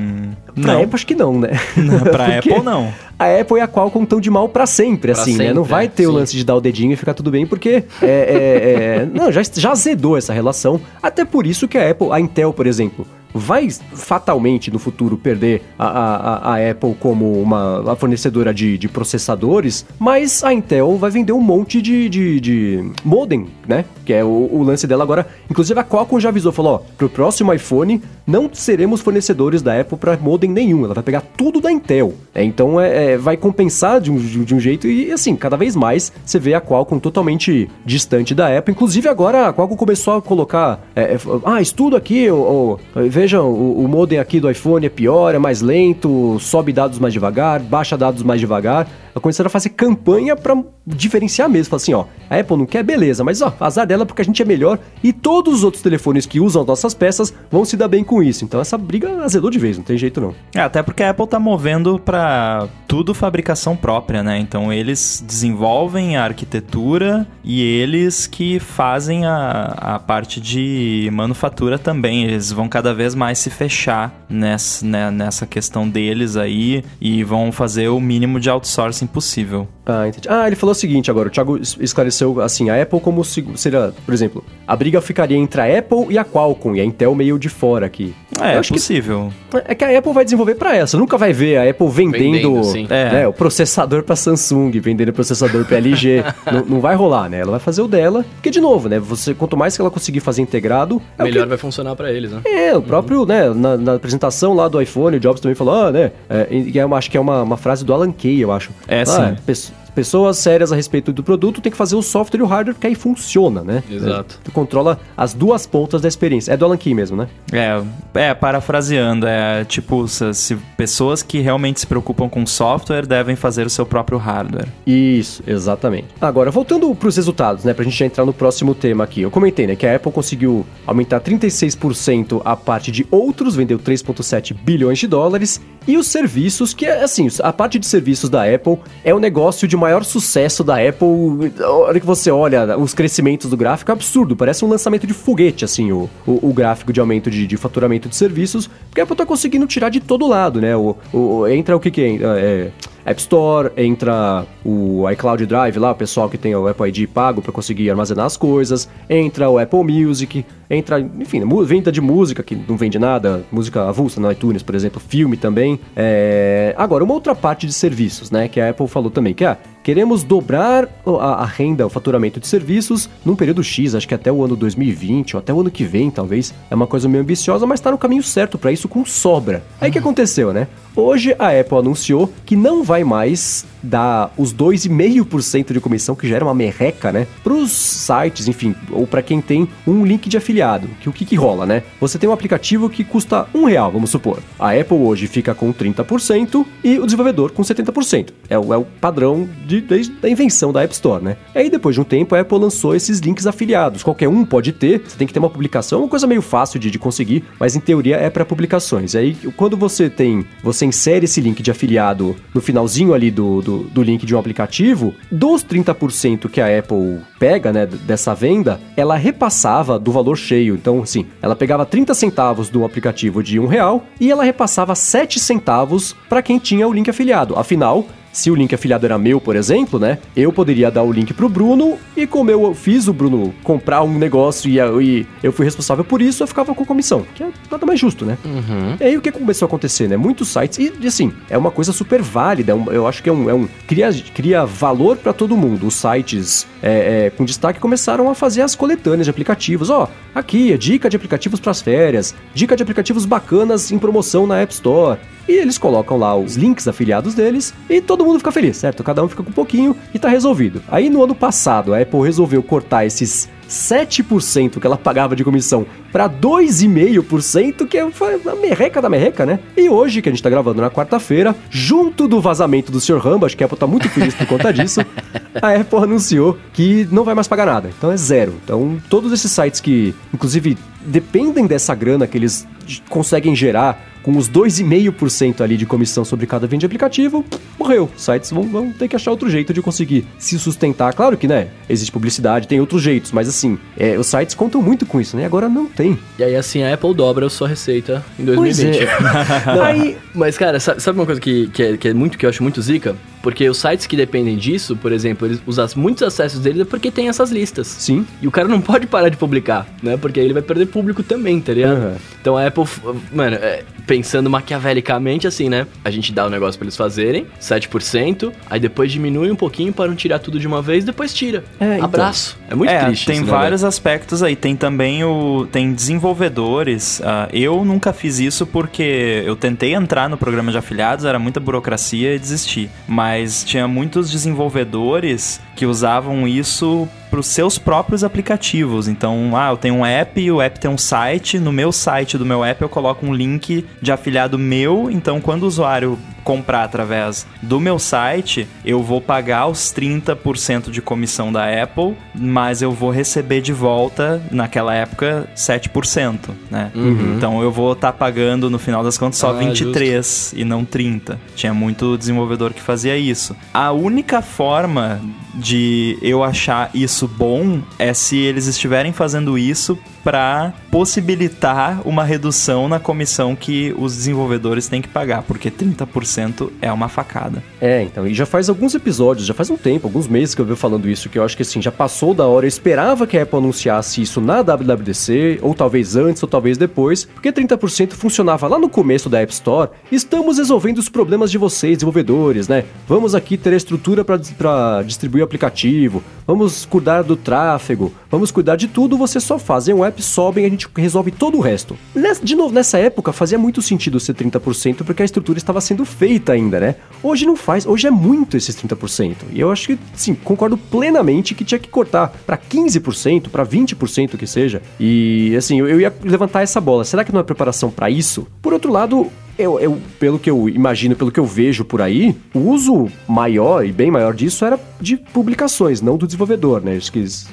pra não. Apple, acho que não, né? Não, pra Apple, não. A Apple e a Qualcomm estão de mal para sempre, pra assim, sempre, né? Não vai ter é, o lance de dar o dedinho e ficar tudo bem, porque é, é, é, não, já, já azedou essa relação. Até por isso que a Apple, a Intel, por exemplo, vai fatalmente no futuro perder a, a, a Apple como uma fornecedora de, de, processadores, mas a Intel vai vender um monte de, de, de modem, né? Que é o, o, lance dela agora. Inclusive a Qualcomm já avisou, falou, ó, pro próximo iPhone não seremos fornecedores da Apple para modem nenhum, ela vai pegar tudo da Intel. É, então é, é, vai compensar de um, de um jeito e assim, cada vez mais você vê a Qualcomm totalmente distante da Apple. Inclusive agora a Qualcomm começou a colocar, é, é ah, estudo aqui, ou, ou, vejam, o, o modem aqui do iPhone é pior, é mais lento, sobe dados mais devagar, baixa dados mais devagar começaram a fazer campanha para diferenciar mesmo. Falar assim, ó, a Apple não quer, beleza, mas ó, azar dela porque a gente é melhor e todos os outros telefones que usam nossas peças vão se dar bem com isso. Então essa briga azedou de vez, não tem jeito não. É, até porque a Apple tá movendo para tudo fabricação própria, né? Então eles desenvolvem a arquitetura e eles que fazem a, a parte de manufatura também. Eles vão cada vez mais se fechar nessa, né, nessa questão deles aí e vão fazer o mínimo de outsourcing impossível. Ah, entendi. Ah, ele falou o seguinte agora, o Thiago esclareceu assim, a Apple como se seria, por exemplo, a briga ficaria entre a Apple e a Qualcomm, e a Intel meio de fora aqui. É, é possível. Que, é que a Apple vai desenvolver para essa, nunca vai ver a Apple vendendo, vendendo né, o processador para Samsung, vendendo o processador para LG, não, não, vai rolar, né? Ela vai fazer o dela, porque de novo, né, você quanto mais que ela conseguir fazer integrado, é melhor que, vai funcionar para eles, né? É, o próprio, uhum. né, na, na, apresentação lá do iPhone, o Jobs também falou, ah, né, é, é uma, acho que é uma, uma frase do Alan Kay, eu acho. É, ah, sim pessoas sérias a respeito do produto tem que fazer o software e o hardware, que aí funciona, né? Exato. É, tu controla as duas pontas da experiência. É do Alan Key mesmo, né? É, é parafraseando, é tipo, se, se pessoas que realmente se preocupam com software devem fazer o seu próprio hardware. Isso, exatamente. Agora, voltando para os resultados, né, pra gente já entrar no próximo tema aqui. Eu comentei, né, que a Apple conseguiu aumentar 36% a parte de outros, vendeu 3.7 bilhões de dólares, e os serviços, que é assim, a parte de serviços da Apple é o negócio de maior sucesso da Apple. A hora que você olha os crescimentos do gráfico, é absurdo. Parece um lançamento de foguete, assim, o, o, o gráfico de aumento de, de, faturamento de serviços. Porque a Apple tá conseguindo tirar de todo lado, né? O, o entra o que que entra? É, App Store, entra o iCloud Drive lá, o pessoal que tem o Apple ID pago para conseguir armazenar as coisas, entra o Apple Music, entra, enfim, venda de música que não vende nada, música avulsa no iTunes, por exemplo, filme também. É... Agora, uma outra parte de serviços, né, que a Apple falou também, que é Queremos dobrar a, renda, o faturamento de serviços num período X, acho que até o ano 2020 ou até o ano que vem, talvez. É uma coisa meio ambiciosa, mas está no caminho certo para isso com sobra. Aí o que aconteceu, né? Hoje a Apple anunciou que não vai mais dar os 2,5% de comissão, que já era uma merreca, né? Para os sites, enfim, ou para quem tem um link de afiliado. Que o que, que rola, né? Você tem um aplicativo que custa um real, vamos supor. A Apple hoje fica com 30% e o desenvolvedor com 70%. É o, é o padrão de, desde a invenção da App Store, né? Aí depois de um tempo a Apple lançou esses links afiliados. Qualquer um pode ter, você tem que ter uma publicação, uma coisa meio fácil de, de conseguir, mas em teoria é para publicações. Aí quando você tem, você insere esse link de afiliado no finalzinho ali do, do do, link de um aplicativo, dos 30% que a Apple pega, né, dessa venda, ela repassava do valor cheio. Então, assim, ela pegava 30 centavos do aplicativo de um real e ela repassava 7 centavos para quem tinha o link afiliado. Afinal, se o link afiliado era meu, por exemplo, né? Eu poderia dar o link pro Bruno e como eu fiz o Bruno comprar um negócio e, e eu fui responsável por isso, eu ficava com comissão, que é nada mais justo, né? Uhum. E aí o que começou a acontecer, né? Muitos sites, e assim, é uma coisa super válida, é eu acho que é um. É um cria, cria valor para todo mundo. Os sites é, é, com destaque começaram a fazer as coletâneas de aplicativos. Ó, oh, aqui, é dica de aplicativos para as férias, dica de aplicativos bacanas em promoção na App Store. E eles colocam lá os links afiliados deles e todo mundo fica feliz, certo? Cada um fica com um pouquinho e tá resolvido. Aí no ano passado a Apple resolveu cortar esses 7% que ela pagava de comissão para 2,5%, que foi a merreca da merreca, né? E hoje, que a gente tá gravando na quarta-feira, junto do vazamento do Sr. Rambo, acho que a Apple tá muito feliz por conta disso, a Apple anunciou que não vai mais pagar nada. Então é zero. Então todos esses sites que, inclusive, dependem dessa grana que eles conseguem gerar com os 2,5% ali de comissão sobre cada venda de aplicativo, morreu. Sites vão, vão ter que achar outro jeito de conseguir se sustentar. Claro que, né, existe publicidade, tem outros jeitos, mas assim, é, os sites contam muito com isso, né? Agora não tem. E aí, assim, a Apple dobra a sua receita em Pois 2020. é. Aí, Mas, cara, sa- sabe uma coisa que, que, é, que é muito que eu acho muito zica? Porque os sites que dependem disso, por exemplo, eles usam muitos acessos deles é porque tem essas listas. sim. E o cara não pode parar de publicar, né? Porque aí ele vai perder público também, tá ligado? Aham. Então a Apple, mano, é, pensando maquiavelicamente assim, né? A gente dá o negócio pra eles fazerem, 7%, aí depois diminui um pouquinho para não tirar tudo de uma vez, depois tira. É, então. Abraço. É muito é, triste tem isso, né, vários aspectos aí. Tem também o. Tem desenvolvedores. ah, eu nunca fiz isso porque eu tentei entrar no programa de afiliados, era muita burocracia e desisti. Mas tinha muitos desenvolvedores que usavam isso para os seus próprios aplicativos. Então, ah, eu tenho um app, o app tem um site. No meu site do meu app eu coloco um link de afiliado meu. Então, quando o usuário comprar através do meu site, eu vou pagar os 30% de comissão da Apple, mas eu vou receber de volta, naquela época, 7%, né? Então eu vou estar pagando, no final das contas, só Ah, 23 e não 30. Tinha muito desenvolvedor que fazia isso. A única forma de eu achar isso bom é se eles estiverem fazendo isso para possibilitar uma redução na comissão que os desenvolvedores têm que pagar, porque 30% é uma facada. É, então, e já faz alguns episódios, já faz um tempo, alguns meses que eu venho falando isso, que eu acho que assim, já passou da hora, eu esperava que a Apple anunciasse isso na WWDC, ou talvez antes, ou talvez depois, porque 30% funcionava lá no começo da App Store, estamos resolvendo os problemas de vocês, desenvolvedores, né? Vamos aqui ter a estrutura para distribuir o aplicativo, vamos cuidar do tráfego, vamos cuidar de tudo, você só fazem um app, sobem, a gente resolve todo o resto. De novo, nessa época fazia muito sentido ser 30%, porque a estrutura estava sendo feita ainda, né? Hoje não faz, hoje é muito esses 30%. E eu acho que, sim, concordo plenamente que tinha que cortar para 15%, para 20% que seja. E, assim, eu ia levantar essa bola. Será que não é preparação para isso? Por outro lado, eu, eu, pelo que eu imagino, pelo que eu vejo por aí, o uso maior e bem maior disso era de publicações, não do desenvolvedor, né? Acho que isso-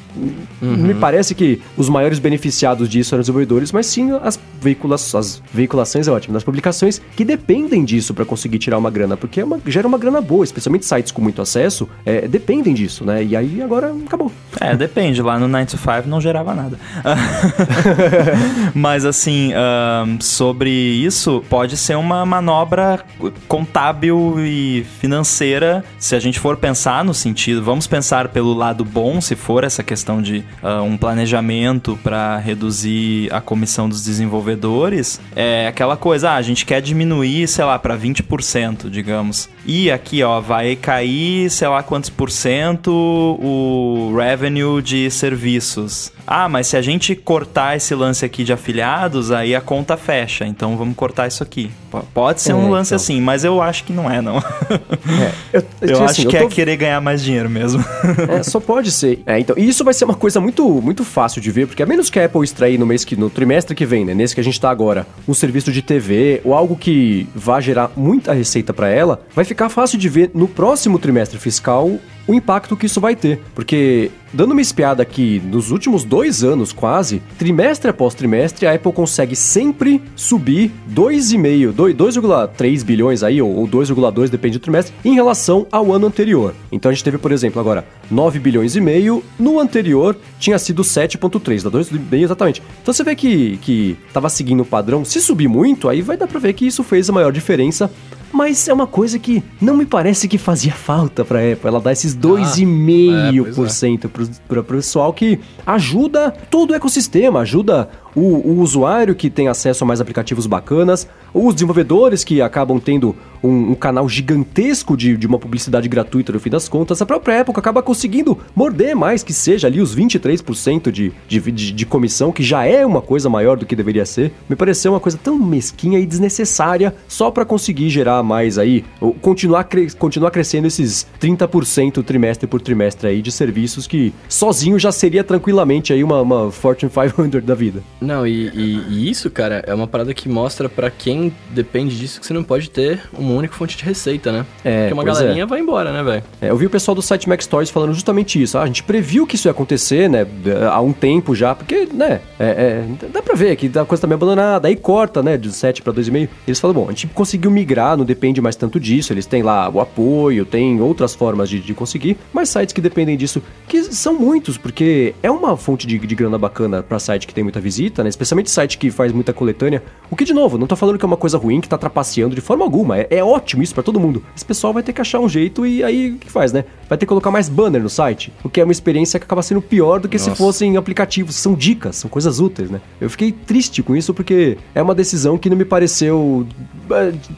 me parece que os maiores beneficiados disso eram os desenvolvedores, mas sim as, veicula as veiculações, é ótimo, as publicações que dependem disso para conseguir tirar uma grana, porque é uma- gera uma grana boa, especialmente sites com muito acesso, é, dependem disso, né? E aí agora acabou. É, depende. Lá no 9 to 5 não gerava nada. Mas assim, ahn, sobre isso, pode ser uma manobra contábil e financeira. Se a gente for pensar no sentido, vamos pensar pelo lado bom, se for essa questão de ah, um planejamento para reduzir a comissão dos desenvolvedores, é aquela coisa, ah, a gente quer diminuir, sei lá, para 20%, digamos. E aqui, ó, vai cair, sei lá quantos por cento o revenue de serviços. Ah, mas se a gente cortar esse lance aqui de afiliados, aí a conta fecha. Então vamos cortar isso aqui. Pode ser É, um lance então. assim, mas eu acho que não é, não. É, eu, Eu tipo acho assim, que eu tô- é querer ganhar mais dinheiro mesmo. É, só pode ser. É, então, e isso vai ser uma coisa muito, muito fácil de ver, porque a menos que a Apple extrair no mês que no trimestre que vem, né, nesse que a gente tá agora, um serviço de TV ou algo que vá gerar muita receita para ela, vai ficar fácil de ver no próximo trimestre fiscal o impacto que isso vai ter. Porque, dando uma espiada aqui, nos últimos dois anos quase, trimestre após trimestre, a Apple consegue sempre subir 2,5, 2 2,3 bilhões aí, ou ou 2,2, depende do trimestre, em relação ao ano anterior. Então a gente teve, por exemplo, agora 9 bilhões e meio, no anterior tinha sido 7,3, dá 2,5 exatamente. Então você vê que, que tava seguindo o padrão. Se subir muito, aí vai dar pra ver que isso fez a maior diferença mas é uma coisa que não me parece que fazia falta pra Apple. Ela dá esses 2,5% pro, pro pessoal que ajuda todo o ecossistema, ajuda o, o usuário que tem acesso a mais aplicativos bacanas, os desenvolvedores que acabam tendo um, um canal gigantesco de, de uma publicidade gratuita no fim das contas. A própria Apple acaba conseguindo morder mais que seja ali os 23% de, de, de, de comissão, que já é uma coisa maior do que deveria ser. Me pareceu uma coisa tão mesquinha e desnecessária só pra conseguir gerar mais aí, continuar, cre continuar crescendo esses 30% trimestre por trimestre aí de serviços que sozinho já seria tranquilamente aí uma, uma Fortune 500 da vida. Não, e, e- e isso, cara, é uma parada que mostra pra quem depende disso que você não pode ter uma única fonte de receita, né? É, Porque uma é. galerinha vai embora, né, velho? É, eu vi o pessoal do site Mac Stories falando justamente isso. Ah, a gente previu que isso ia acontecer, né? Há um tempo já, porque, né? é- é, dá pra ver que a coisa tá meio abandonada. Aí corta, né? De 7 pra 2,5. Eles falam, bom, a gente conseguiu migrar, não depende mais tanto disso. Eles têm lá o apoio, tem outras formas de, de conseguir. Mas sites que dependem disso, que são muitos, porque é uma fonte de, de grana bacana pra site que tem muita visita, né? Especialmente site que faz muita coletânea. O que, de novo, não tô falando que é uma coisa ruim, que tá trapaceando de forma alguma. É, é ótimo isso pra todo mundo. Esse pessoal vai ter que achar um jeito e aí o que faz, né? Vai ter que colocar mais banner no site, o que é uma experiência que acaba sendo pior do que se Nossa. fossem aplicativos. São dicas, são coisas úteis, né? Eu fiquei triste com isso porque é uma decisão que não me pareceu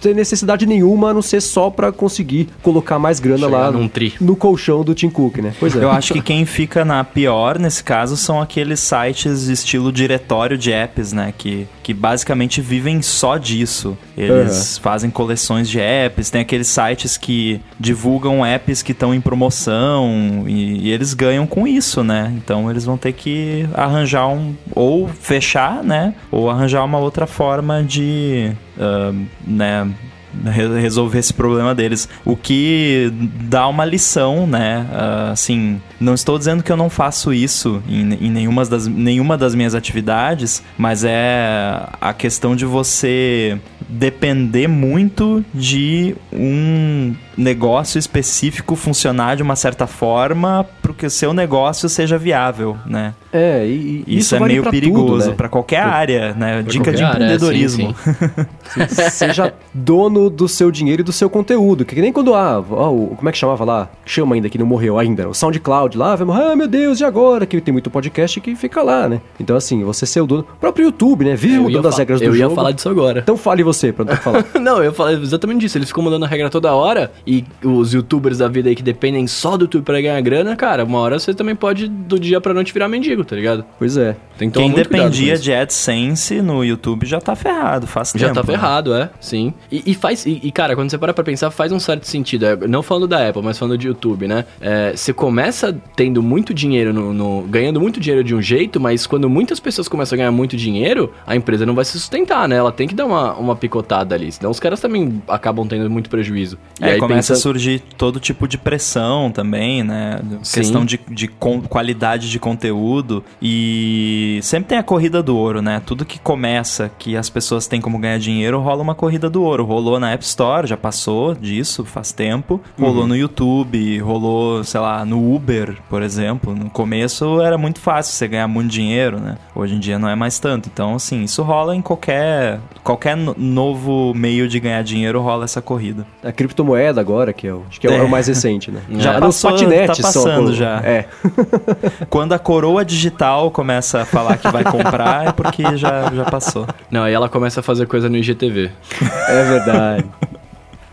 ter necessidade nenhuma, a não ser só pra conseguir colocar mais grana Chegar lá tri. no colchão do Tim Cook, né? Pois é. Eu acho que quem fica na pior nesse caso são aqueles sites estilo diretório de apps, né? Que, que basicamente vivem só disso. Eles fazem coleções de apps, tem aqueles sites que divulgam apps que estão em promoção e, e eles ganham com isso, né? Então eles vão ter que arranjar um. ou fechar, né? Ou arranjar uma outra forma de. ah, né? Re- resolver esse problema deles. O que dá uma lição, né? Ah, assim, não estou dizendo que eu não faço isso em, em nenhuma, das, nenhuma das minhas atividades, mas é a questão de você depender muito de um negócio específico funcionar de uma certa forma para que o seu negócio seja viável, né? É, e, e Isso, é vale meio pra perigoso né? para qualquer área, né? Dica de área, empreendedorismo. sim, Seja dono do seu dinheiro e do seu conteúdo. Que nem quando, ah, ó, o- como é que chamava lá? Chama ainda, que não morreu ainda. O SoundCloud lá, vai morrer, ah, meu Deus, e agora? Que tem muito podcast que fica lá, né? Então, assim, você ser o dono. O próprio YouTube, né? Vive Eu ia mudando as regras do Eu ia jogo. falar disso agora. Então fale você, pra não falar. Não, eu falar exatamente disso. Eles ficam mudando a regra toda hora. E os youtubers da vida aí que dependem só do YouTube pra ganhar grana, cara, uma hora você também pode do dia pra noite virar mendigo, tá ligado? pois é. Tem que Quem dependia isso. de AdSense no YouTube já tá ferrado, faz Já tempo. tá né? ferrado, é, sim. E, e faz. E, e, cara, quando você para pra pensar, faz um certo sentido. É, não falando da Apple, mas falando de YouTube, né? É, você começa tendo muito dinheiro no, no- ganhando muito dinheiro de um jeito, mas quando muitas pessoas começam a ganhar muito dinheiro, a empresa não vai se sustentar, né? Ela tem que dar uma, uma picotada ali. Senão os caras também acabam tendo muito prejuízo. E É, aí começa pensa- a surgir todo tipo de pressão também, né? Sim. Questão de, de qualidade de conteúdo. E sempre tem a corrida do ouro, né? Tudo que começa, que as pessoas têm como ganhar dinheiro, rola uma corrida do ouro. Rolou na App Store, já passou disso faz tempo. Rolou no YouTube, rolou, sei lá, no Uber, por exemplo. No começo era muito fácil você ganhar muito dinheiro, né? Hoje em dia não é mais tanto. Então, assim, isso rola em qualquer, qualquer novo meio de ganhar dinheiro, rola essa corrida. A criptomoeda agora, que é o, acho que é, o- É. é o mais recente, né? Já Era passou, tá passando pô. já. É. Quando a coroa digital começa a falar que vai comprar, é porque já, já passou. Não, aí ela começa a fazer coisa no IGTV. É verdade.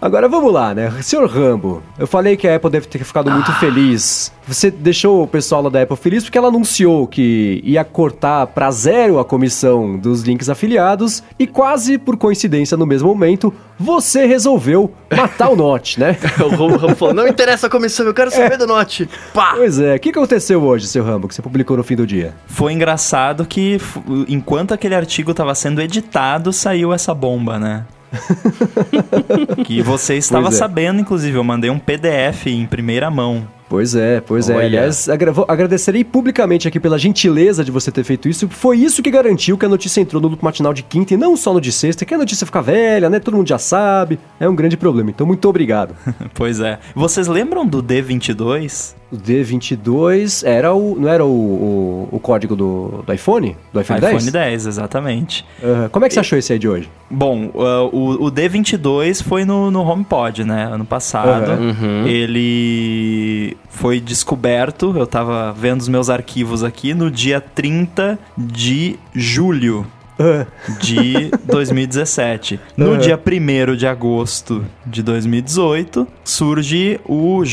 Agora vamos lá, né? Senhor Rambo, eu falei que a Apple deve ter ficado muito feliz. Você deixou o pessoal lá da Apple feliz porque ela anunciou que ia cortar pra zero a comissão dos links afiliados e quase por coincidência no mesmo momento, você resolveu matar o Note, né? o Rambo falou: não interessa a comissão, eu quero saber do Note. Pá! Pois é, o que aconteceu hoje, seu Rambo, que você publicou no fim do dia? Foi engraçado que, enquanto aquele artigo estava sendo editado, saiu essa bomba, né? que você estava é. sabendo, inclusive. Eu mandei um PDF em primeira mão. Pois é, pois é. Olha. Aliás, agra- agradecerei publicamente aqui pela gentileza de você ter feito isso. Foi isso que garantiu que a notícia entrou no loop matinal de quinta e não só no de sexta, que a notícia fica velha, né? Todo mundo já sabe. É um grande problema. Então, muito obrigado. pois é. Vocês lembram do D22? O D22 era o. Não era o, o, o código do, do iPhone? Do iPhone, iPhone 10? 10, exatamente. Aham. Como é que você achou esse aí de hoje? Bom, uh, o, o D22 foi no, no HomePod, né? Ano passado. Uhum. Ele foi descoberto, eu tava vendo os meus arquivos aqui, no dia 30 de julho de 2017. No Uhum. dia 1 de agosto de 2018, surge o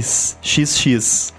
J3XX.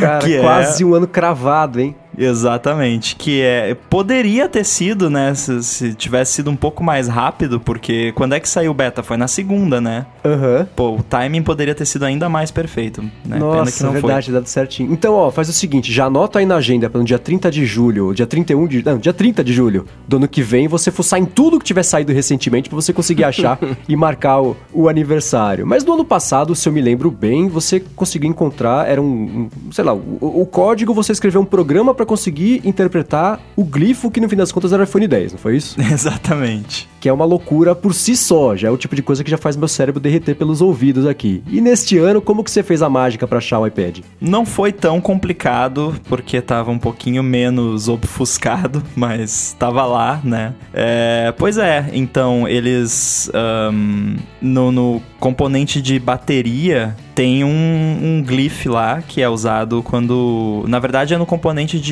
cara, Que é- quase um ano cravado, hein? Exatamente, que é poderia ter sido, né, se, se, tivesse sido um pouco mais rápido, porque quando é que saiu o beta? Foi na segunda, né? Aham. Uhum. Pô, o timing poderia ter sido ainda mais perfeito, né? Nossa, Pena que não verdade, foi. dado certinho. Então, ó, faz o seguinte, já anota aí na agenda para no dia 30 de julho, dia 31 de, não, dia 30 de julho do ano que vem, você fuçar em tudo que tiver saído recentemente para você conseguir achar e marcar o, o, aniversário. Mas no ano passado, se eu me lembro bem, você conseguiu encontrar, era um, um sei lá, o, o código você escreveu um programa para conseguir interpretar o glifo que no fim das contas era o iPhone 10, não foi isso? Exatamente. Que é uma loucura por si só, já é o tipo de coisa que já faz meu cérebro derreter pelos ouvidos aqui. E neste ano, como que você fez a mágica para achar o iPad? Não foi tão complicado, porque tava um pouquinho menos obfuscado, mas tava lá, né? É, pois é, então eles um, no, no componente de bateria tem um, um glyph lá que é usado quando. Na verdade, é no componente de.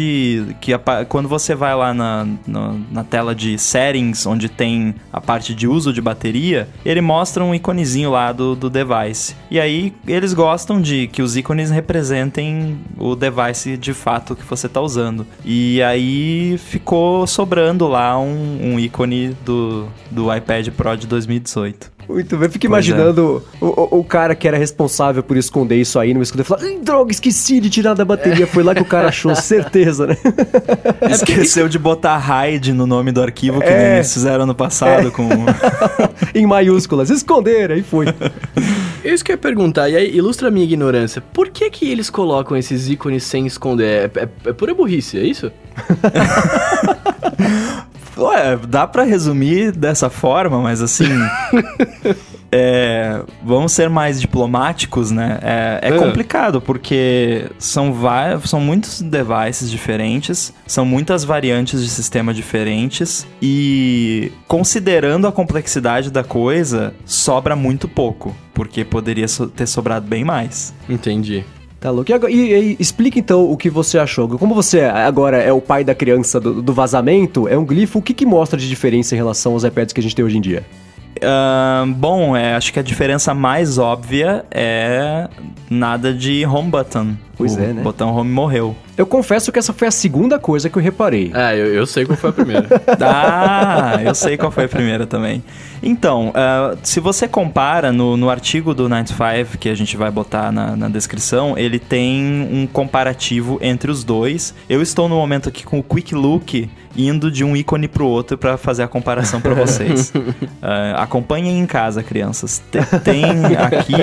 Que Quando você vai lá na, na, na, tela de settings, onde tem a parte de uso de bateria, ele mostra um iconezinho lá do, do device. E aí eles gostam de que os ícones representem o device de fato que você está usando. E aí ficou sobrando lá um, um ícone do, do iPad Pro de 2018. Muito bem, fico é. imaginando é. o, o, cara que era responsável por esconder isso aí, não esconder e falar, droga, esqueci de tirar da bateria. Foi lá que o cara achou, certeza, né? Esqueceu de botar RAID no nome do arquivo que é. eles fizeram no passado é. com. em maiúsculas, esconder, aí foi. Isso que eu ia perguntar, e aí ilustra a minha ignorância. Por que que eles colocam esses ícones sem esconder? É, é, é pura burrice, é isso? Ué, dá para resumir dessa forma, mas assim. é, vamos ser mais diplomáticos, né? É, é, é. complicado, porque são, são muitos devices diferentes, são muitas variantes de sistema diferentes, e considerando a complexidade da coisa, sobra muito pouco, porque poderia so ter sobrado bem mais. Entendi. Tá louco. E, e, e, explica então o que você achou. Como você agora é o pai da criança do, do vazamento, é um glifo, o que, que mostra de diferença em relação aos iPads que a gente tem hoje em dia? Uh, bom, é, acho que a diferença mais óbvia é nada de home button. Pois o é, né? Botão home morreu. Eu confesso que essa foi a segunda coisa que eu reparei. É, eu, eu sei qual foi a primeira. ah, eu sei qual foi a primeira também. Então, uh, se você compara no, no artigo do 95, que a gente vai botar na, na, descrição, ele tem um comparativo entre os dois. Eu estou no momento aqui com o Quick Look indo de um ícone para o outro para fazer a comparação para vocês. uh, acompanhem em casa, crianças. Tem aqui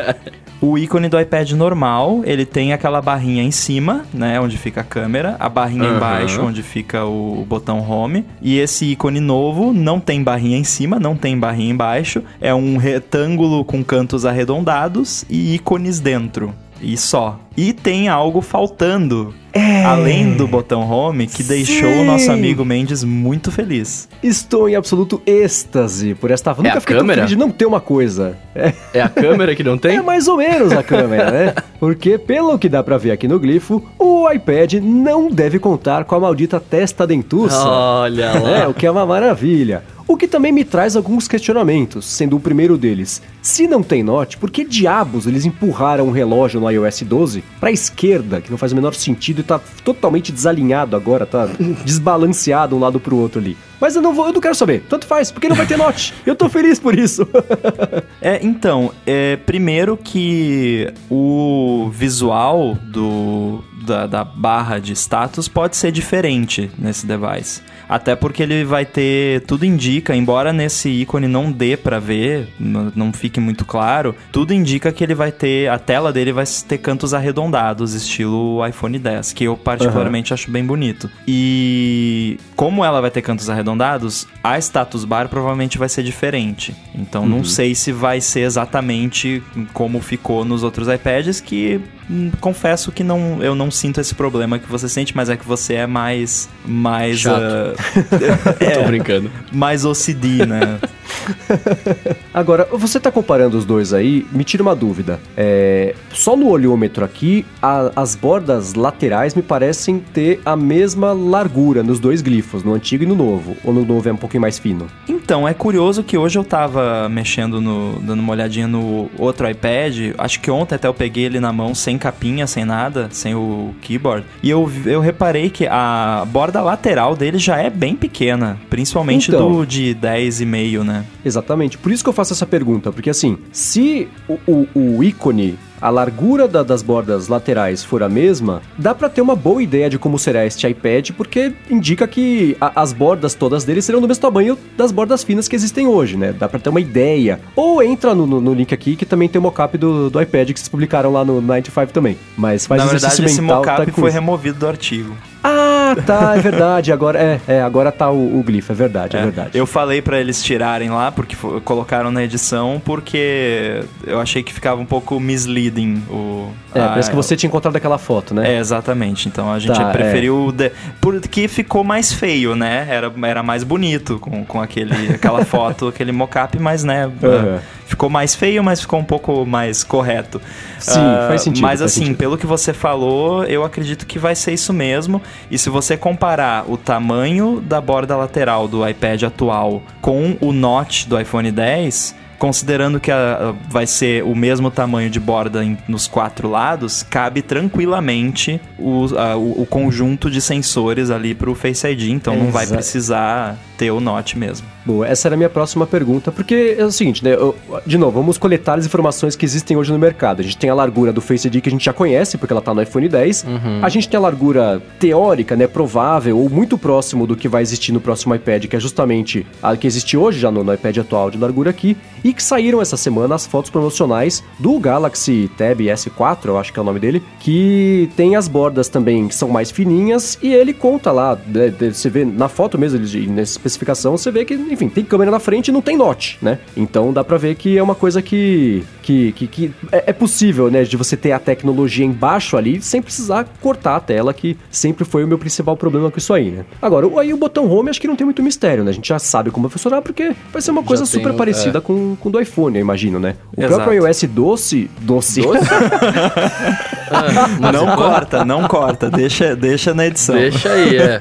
o ícone do iPad normal, ele tem aquela barrinha em cima, né, onde fica a câmera, a barrinha uhum. embaixo, onde fica o botão home, e esse ícone novo não tem barrinha em cima, não tem barrinha embaixo, é um retângulo com cantos arredondados e ícones dentro. E só. E tem algo faltando. É. Além do botão home, que Sim. deixou o nosso amigo Mendes muito feliz. Estou em absoluto êxtase por esta. Nunca é fiquei câmera? de não ter uma coisa. É. é a câmera que não tem? É mais ou menos a câmera, né? Porque, pelo que dá pra ver aqui no glifo, o iPad não deve contar com a maldita testa dentuça. Olha lá. É, o que é uma maravilha. O que também me traz alguns questionamentos, sendo o primeiro deles. Se não tem Note, por que diabos eles empurraram o relógio no iOS 12 para a esquerda, que não faz o menor sentido e tá totalmente desalinhado agora, tá desbalanceado um lado pro outro ali. Mas eu não vou, eu não quero saber. Tanto faz, porque não vai ter Note. eu tô feliz por isso. é, então, é, primeiro que o visual do da, da barra de status pode ser diferente nesse device. Até porque ele vai ter, tudo indica, embora nesse ícone não dê para ver, não fique muito claro, tudo indica que ele vai ter, a tela dele vai ter cantos arredondados, estilo iPhone 10, que eu particularmente uhum. acho bem bonito. E como ela vai ter cantos arredondados, a status bar provavelmente vai ser diferente. Então uhum. não sei se vai ser exatamente como ficou nos outros iPads, que confesso que não, eu não sinto esse problema que você sente, mas é que você é mais mais Chato. Uh, é, Tô brincando. Mais OCD, né? Agora, você tá comparando os dois aí, me tira uma dúvida. É, só no olhômetro aqui, a- as bordas laterais me parecem ter a mesma largura nos dois glifos, no antigo e no novo. Ou no novo é um pouquinho mais fino? Então, é curioso que hoje eu tava mexendo no. dando uma olhadinha no outro iPad. Acho que ontem até eu peguei ele na mão sem capinha, sem nada, sem o keyboard. E eu, eu reparei que a borda lateral dele já é bem pequena. Principalmente Então. do de 10,5, né? Exatamente. Por isso que eu faço essa pergunta, porque assim, se o, o- o ícone, a largura da- das bordas laterais for a mesma, dá pra ter uma boa ideia de como será este iPad, porque indica que a- as bordas todas dele serão do mesmo tamanho das bordas finas que existem hoje, né? Dá pra ter uma ideia. Ou entra no, no- no link aqui que também tem o mockup do, do iPad que vocês publicaram lá no 95 também. Mas faz Na verdade, esse mental, mockup tá foi isso. removido do artigo. Ah, tá, é verdade. Agora é, é agora tá o, o glifo, é verdade, é, É, verdade. Eu falei pra eles tirarem lá, porque colocaram na edição, porque eu achei que ficava um pouco misleading o. É, a- parece que você tinha encontrado aquela foto, né? É, exatamente. Então a gente Tá, preferiu. de- Porque ficou mais feio, né? Era, era mais bonito com, com aquele, aquela foto, aquele mockup, mas, né? Aham. Ficou mais feio, mas ficou um pouco mais correto. Sim, Ah, faz sentido, Mas faz assim, sentido. pelo que você falou, eu acredito que vai ser isso mesmo. E se você comparar o tamanho da borda lateral do iPad atual com o notch do iPhone 10, considerando que a- a- vai ser o mesmo tamanho de borda em- nos quatro lados, cabe tranquilamente o, a- o- o conjunto de sensores ali pro Face ID. Então não vai precisar ter o notch mesmo. Boa, essa era a minha próxima pergunta, porque é o seguinte, né? eu- de novo, vamos coletar as informações que existem hoje no mercado. A gente tem a largura do Face ID que a gente já conhece, porque ela tá no iPhone 10. A gente tem a largura teórica, né? Provável, ou muito próximo do que vai existir no próximo iPad, que é justamente a que existe hoje já no, no iPad atual de largura aqui. E que saíram essa semana as fotos promocionais do Galaxy Tab S4, eu acho que é o nome dele, que tem as bordas também que são mais fininhas e ele conta lá, né, você vê na foto mesmo, nessa especificação, você vê que, enfim, tem câmera na frente e não tem notch, né? Então dá pra ver que é uma coisa que, que, que, que é, é possível, né, de você ter a tecnologia embaixo ali sem precisar cortar a tela, que sempre foi o meu principal problema com isso aí, né? Agora, o- aí o botão home acho que não tem muito mistério, né? A gente já sabe como vai funcionar porque vai ser uma coisa tem super parecida com, com o do iPhone, eu imagino, né? O Exato. próprio iOS doce, doce, Ah, mas não quando- corta, não corta. Deixa, deixa na edição. Deixa aí, é.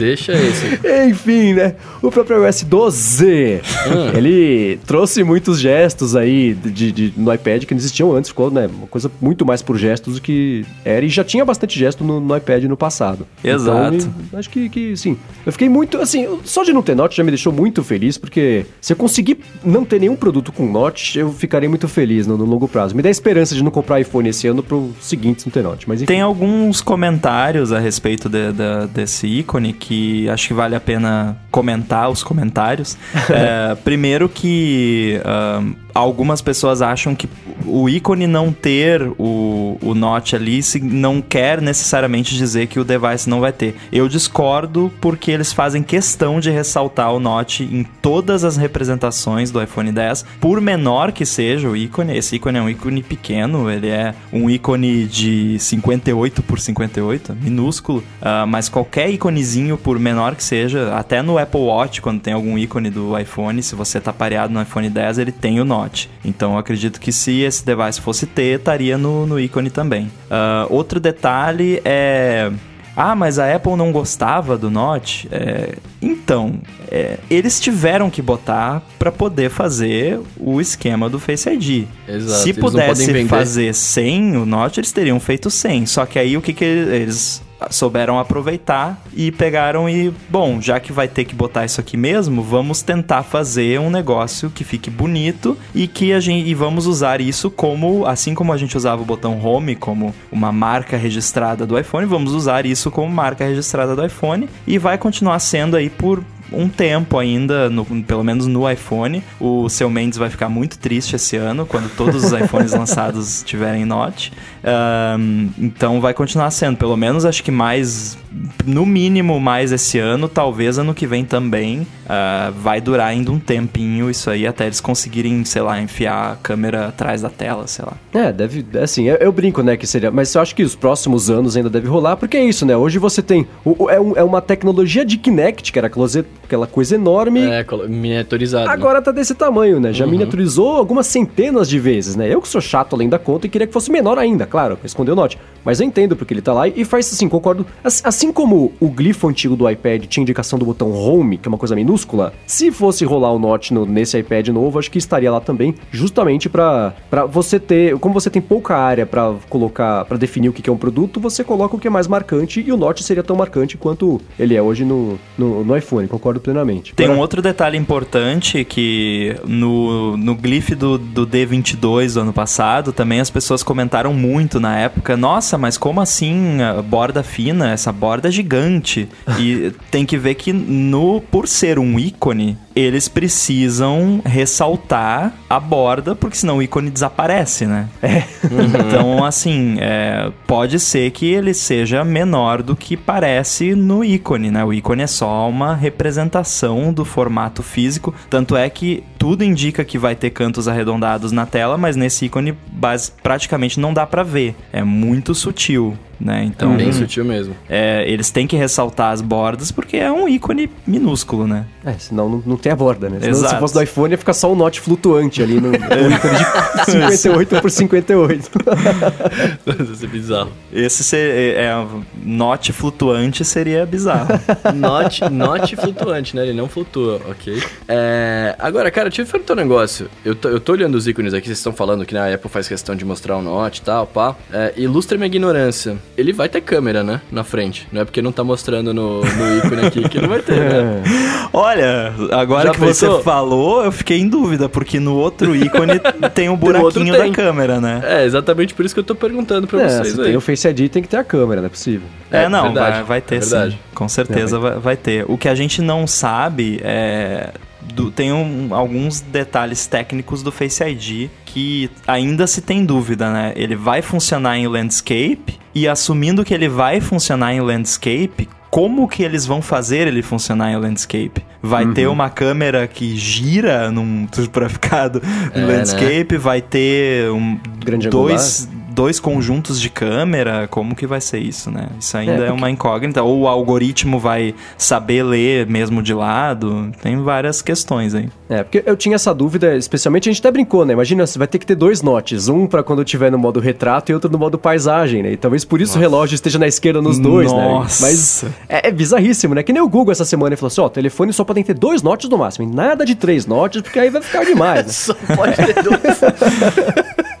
Deixa esse. Enfim, né? O próprio iOS 12, Hum. ele trouxe muitos gestos aí de, de- no iPad que não existiam antes, ficou, né? Uma coisa muito mais por gestos do que era, e já tinha bastante gesto no, no iPad no passado. Exato. Então, me- acho que, que, sim. Eu fiquei muito, assim, só de não ter Note já me deixou muito feliz, porque se eu conseguir não ter nenhum produto com Note, eu ficarei muito feliz no, no longo prazo. Me dá esperança de não comprar iPhone esse ano pro seguinte não ter Note, mas enfim. Tem alguns comentários a respeito de- da- desse ícone que acho que vale a pena comentar os comentários. É, primeiro que algumas pessoas acham que o ícone não ter o, o Notch ali não quer necessariamente dizer que o device não vai ter. Eu discordo porque eles fazem questão de ressaltar o Notch em todas as representações do iPhone 10, por menor que seja o ícone. Esse ícone é um ícone pequeno, ele é um ícone de 58 por 58, minúsculo, ah, mas qualquer íconezinho, por menor que seja, até no Apple Watch, quando tem algum ícone do iPhone, se você tá pareado no iPhone 10, ele tem o Notch. Então eu acredito que se esse device fosse ter, estaria no, no ícone também. Ah, outro detalhe é. Ah, mas a Apple não gostava do Note? É, então, é, eles tiveram que botar para poder fazer o esquema do Face ID. Exato, Se pudesse fazer sem o Note, eles teriam feito sem. Só que aí o que, que eles souberam aproveitar e pegaram e, bom, já que vai ter que botar isso aqui mesmo, vamos tentar fazer um negócio que fique bonito e que a gente e vamos usar isso como, assim como a gente usava o botão Home como uma marca registrada do iPhone, vamos usar isso como marca registrada do iPhone e vai continuar sendo aí por um tempo ainda, no- pelo menos no iPhone. O seu Mendes vai ficar muito triste esse ano, quando todos os iPhones lançados tiverem Note. Ahn, então vai continuar sendo, pelo menos acho que mais, no mínimo mais esse ano, talvez ano que vem também. Ah, vai durar ainda um tempinho isso aí, até eles conseguirem, sei lá, enfiar a câmera atrás da tela, sei lá. É, deve, assim, eu, eu brinco, né, que seria, mas eu acho que os próximos anos ainda deve rolar, porque é isso, né, hoje você tem, o- é, um- é uma tecnologia de Kinect, que era close- aquela coisa enorme. É, miniaturizado. né? Agora tá desse tamanho, né? Já Uhum. miniaturizou algumas centenas de vezes, né? Eu que sou chato além da conta e queria que fosse menor ainda, claro, pra esconder o Note. Mas eu entendo porque ele tá lá e faz assim, concordo. Assim, como o glifo antigo do iPad tinha indicação do botão Home, que é uma coisa minúscula, se fosse rolar o Note no- nesse iPad novo, acho que estaria lá também, justamente pra pra você ter. Como você tem pouca área pra colocar, pra definir o que que é um produto, você coloca o que é mais marcante e o Note seria tão marcante quanto ele é hoje no, no, no iPhone, concordo plenamente. Tem um Agora- outro detalhe importante que no, no glyph do, do D22 do ano passado, também as pessoas comentaram muito na época, nossa, mas como assim a borda fina, essa borda é gigante? E tem que ver que no por ser um ícone, eles precisam ressaltar a borda, porque senão o ícone desaparece, né? É. Então, assim, é, pode ser que ele seja menor do que parece no ícone, né? O ícone é só uma representação do formato físico. Tanto é que tudo indica que vai ter cantos arredondados na tela, mas nesse ícone base, praticamente não dá pra ver. É muito sutil, né? Então, Bem sutil mesmo. é, eles têm que ressaltar as bordas porque é um ícone minúsculo, né? É, senão não, não tem a borda, né? Senão, Exato. se fosse do iPhone, ia ficar só um note flutuante ali no, no ícone de 58 por 58. Isso é bizarro. Esse ser, é, é, note flutuante seria bizarro. Note, note flutuante, né? Ele não flutua, ok? É, agora, cara, eu te perguntar um negócio. Eu tô, eu tô olhando os ícones aqui, vocês estão falando que na Apple faz questão de mostrar o Note e tal, pá. É, ilustra minha ignorância. Ele vai ter câmera, né? Na frente. Não é porque não tá mostrando no, no ícone aqui que não vai ter, né? Olha, agora Já que você pensou? falou, eu fiquei em dúvida, porque no outro ícone tem o outro buraquinho tem. da câmera, né? É, exatamente por isso que eu tô perguntando pra É, vocês se aí. tem o Face ID, tem que ter a câmera, não é possível. É, É, não, verdade, vai, vai ter é sim. Com certeza É, vai, vai ter. O que a gente não sabe é. Do- tem um- alguns detalhes técnicos do Face ID que ainda se tem dúvida, né? Ele vai funcionar em landscape e assumindo que ele vai funcionar em landscape, como que eles vão fazer ele funcionar em landscape? Vai ter uma câmera que gira num para ficar do É, landscape, vai ter um, Grande dois dois conjuntos de câmera, como que vai ser isso, né? Isso ainda é, porque- uma incógnita. Ou o algoritmo vai saber ler mesmo de lado. Tem várias questões aí. É, porque eu tinha essa dúvida, especialmente a gente até brincou, né? Imagina, você vai ter que ter dois notes, um pra quando tiver no modo retrato e outro no modo paisagem, né? E talvez por isso o relógio esteja na esquerda nos dois, Nossa. né? Mas é, é bizarríssimo, né? Que nem o Google essa semana ele falou assim: ó, telefone só podem ter dois notes no máximo, e nada de três notes, porque aí vai ficar demais, né? Só pode ter dois.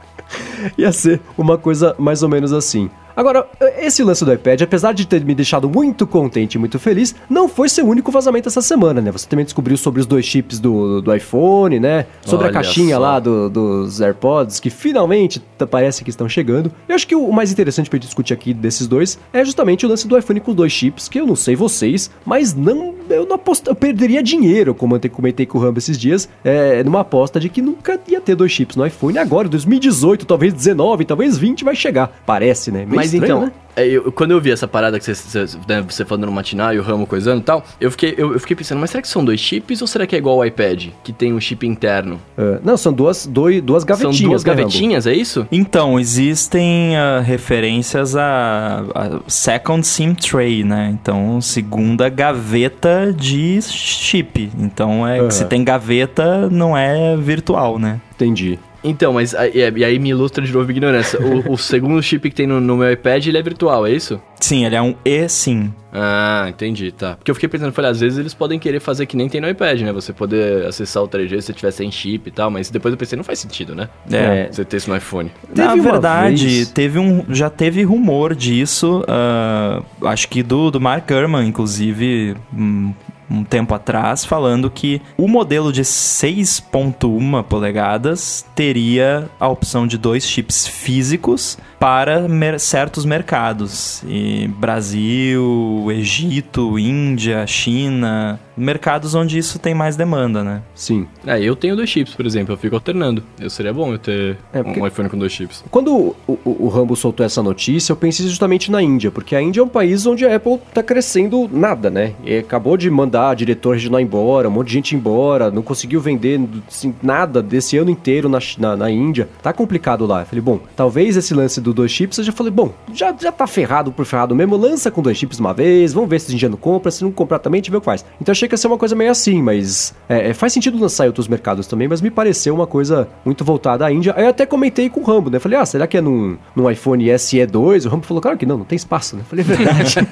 Ia ser uma coisa mais ou menos assim. Agora, esse lance do iPad, apesar de ter me deixado muito contente e muito feliz, não foi seu único vazamento essa semana, né? Você também descobriu sobre os dois chips do, do iPhone, né? Sobre Olha a caixinha só. lá do- dos AirPods, que finalmente parece que estão chegando. Eu acho que o mais interessante pra gente discutir aqui desses dois é justamente o lance do iPhone com dois chips, que eu não sei vocês, mas não, eu não aposto, eu perderia dinheiro, como eu te- comentei com o Rambo esses dias, é, numa aposta de que nunca ia ter dois chips no iPhone. Agora, 2018, talvez 19, talvez 20 vai chegar. Parece, né? Meio Mas estranho, então, né? é, eu- quando eu vi essa parada que você, você, né, você falando no matinal e o ramo coisando e tal, eu fiquei, eu, eu fiquei pensando, mas será que são dois chips ou será que é igual ao iPad, que tem um chip interno? É, não, são duas, dois, duas gavetinhas. são duas né, gavetinhas, é isso? Então, existem ah, referências a, a Second SIM Tray, né? Então, segunda gaveta de chip. Então, é, Aham. se tem gaveta, não é virtual, né? Entendi. Então, mas aí- é, e aí me ilustra de novo a ignorância. O, o segundo chip que tem no, no meu iPad, ele é virtual, é isso? Sim, ele é um eSIM. Ah, entendi, tá. Porque eu fiquei pensando, falei, às vezes eles podem querer fazer que nem tem no iPad, né? Você poder acessar o 3G se você tiver sem chip e tal, mas depois eu pensei, não faz sentido, né? É. Você ter isso no iPhone. Na Teve verdade, vez- teve um, já teve rumor disso, ah, acho que do, do Mark Gurman, inclusive, um, um tempo atrás, falando que o modelo de 6.1 polegadas teria a opção de dois chips físicos para mer- certos mercados. E Brasil, Egito, Índia, China, mercados onde isso tem mais demanda, né? Sim. É, eu tenho dois chips, por exemplo, eu fico alternando. Eu seria bom eu ter É, porque- um iPhone com dois chips. Quando o, o, o Rambo soltou essa notícia, eu pensei justamente na Índia, porque a Índia é um país onde a Apple tá crescendo nada, né? E acabou de mandar diretor regional embora, um monte de gente embora, não conseguiu vender assim, nada desse ano inteiro na, na, na Índia. Tá complicado lá. Eu falei, bom, talvez esse lance do do dois chips, eu já falei, bom, já, já tá ferrado por ferrado mesmo, lança com dois chips uma vez, vamos ver se já não compra, se não comprar também, a gente vê o que faz. Então achei ia ser uma coisa meio assim, mas é, é, faz sentido lançar em outros mercados também, mas me pareceu uma coisa muito voltada à Índia. Aí eu até comentei com o Rambo, né? Falei, ah, será que é num, num iPhone SE 2? O Rambo falou, claro que não, não tem espaço, né? Falei, é verdade.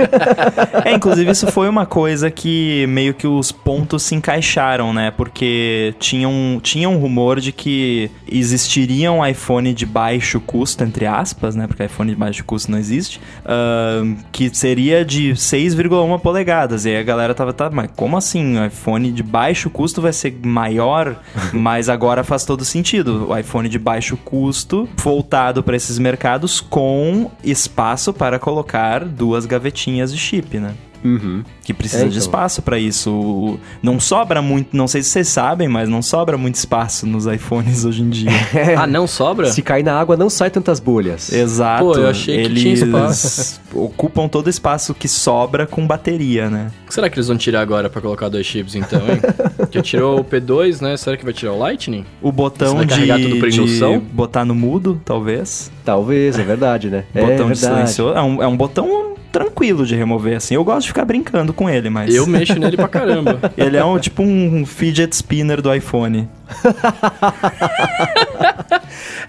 É, inclusive isso foi uma coisa que meio que os pontos se encaixaram, né? Porque tinha um, tinha um rumor de que existiria um iPhone de baixo custo, entre aspas, né? Porque iPhone de baixo custo não existe, ahn, que seria de 6,1 polegadas. E aí a galera tava, tá, mas como assim? O iPhone de baixo custo vai ser maior? mas agora faz todo sentido. O iPhone de baixo custo, voltado para esses mercados, com espaço para colocar duas gavetinhas de chip, né? Uhum. Que precisa É, de então. espaço para isso. Não sobra muito, não sei se vocês sabem, mas não sobra muito espaço nos iPhones hoje em dia. Ah, não sobra? Se cair na água, não sai tantas bolhas. Exato. Pô, eu achei que eles tinha espaço. ocupam todo o espaço que sobra com bateria, né? O que será que eles vão tirar agora pra colocar dois chips então, hein? Porque tirou o P2, né? Será que vai tirar o Lightning? O botão vai de, de botar no mudo, talvez. Talvez, é verdade, né? é botão de verdade. silencioso. É um, é um botão tranquilo de remover, assim. Eu gosto de ficar brincando com ele, mas... Eu mexo nele pra caramba. Ele é um, tipo um fidget spinner do iPhone.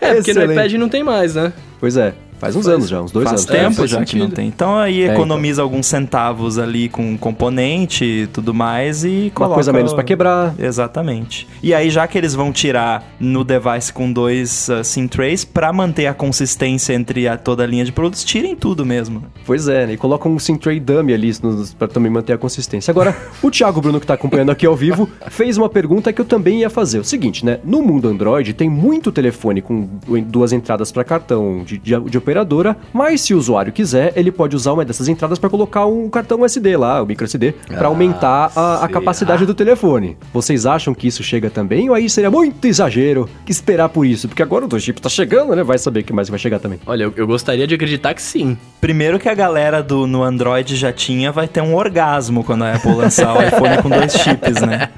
É, porque no Excelente. iPad não tem mais, né? Pois é, faz uns Faz- anos já, uns dois Faz anos. É, tempo faz já que não tem. Então aí É, economiza alguns centavos ali com componente e tudo mais e Uma coloca... coisa menos pra quebrar. Exatamente. E aí, já que eles vão tirar no device com dois uh, SIM trays, pra manter a consistência entre a, toda a linha de produtos, tirem tudo mesmo. Pois é, né? E colocam um Sintray Dummy ali pra também manter a consistência. Agora, o Thiago Bruno, que tá acompanhando aqui ao vivo, fez uma pergunta que eu também ia fazer. O seguinte, né? No mundo Android, tem muito telefone com duas entradas pra cartão de, de, de operadora, mas se o usuário quiser, ele pode usar uma dessas entradas pra colocar um cartão SD lá, o micro SD, pra Ah, aumentar a, a capacidade do telefone. Vocês acham que isso chega também? Ou aí seria muito exagero esperar por isso? Porque agora o 2 chip tá chegando, né? Vai saber que mais vai chegar também. Olha, eu, eu gostaria de acreditar que sim. Primeiro que a galera do, no Android já tinha, vai ter um orgasmo quando a Apple lançar o iPhone com dois chips, né?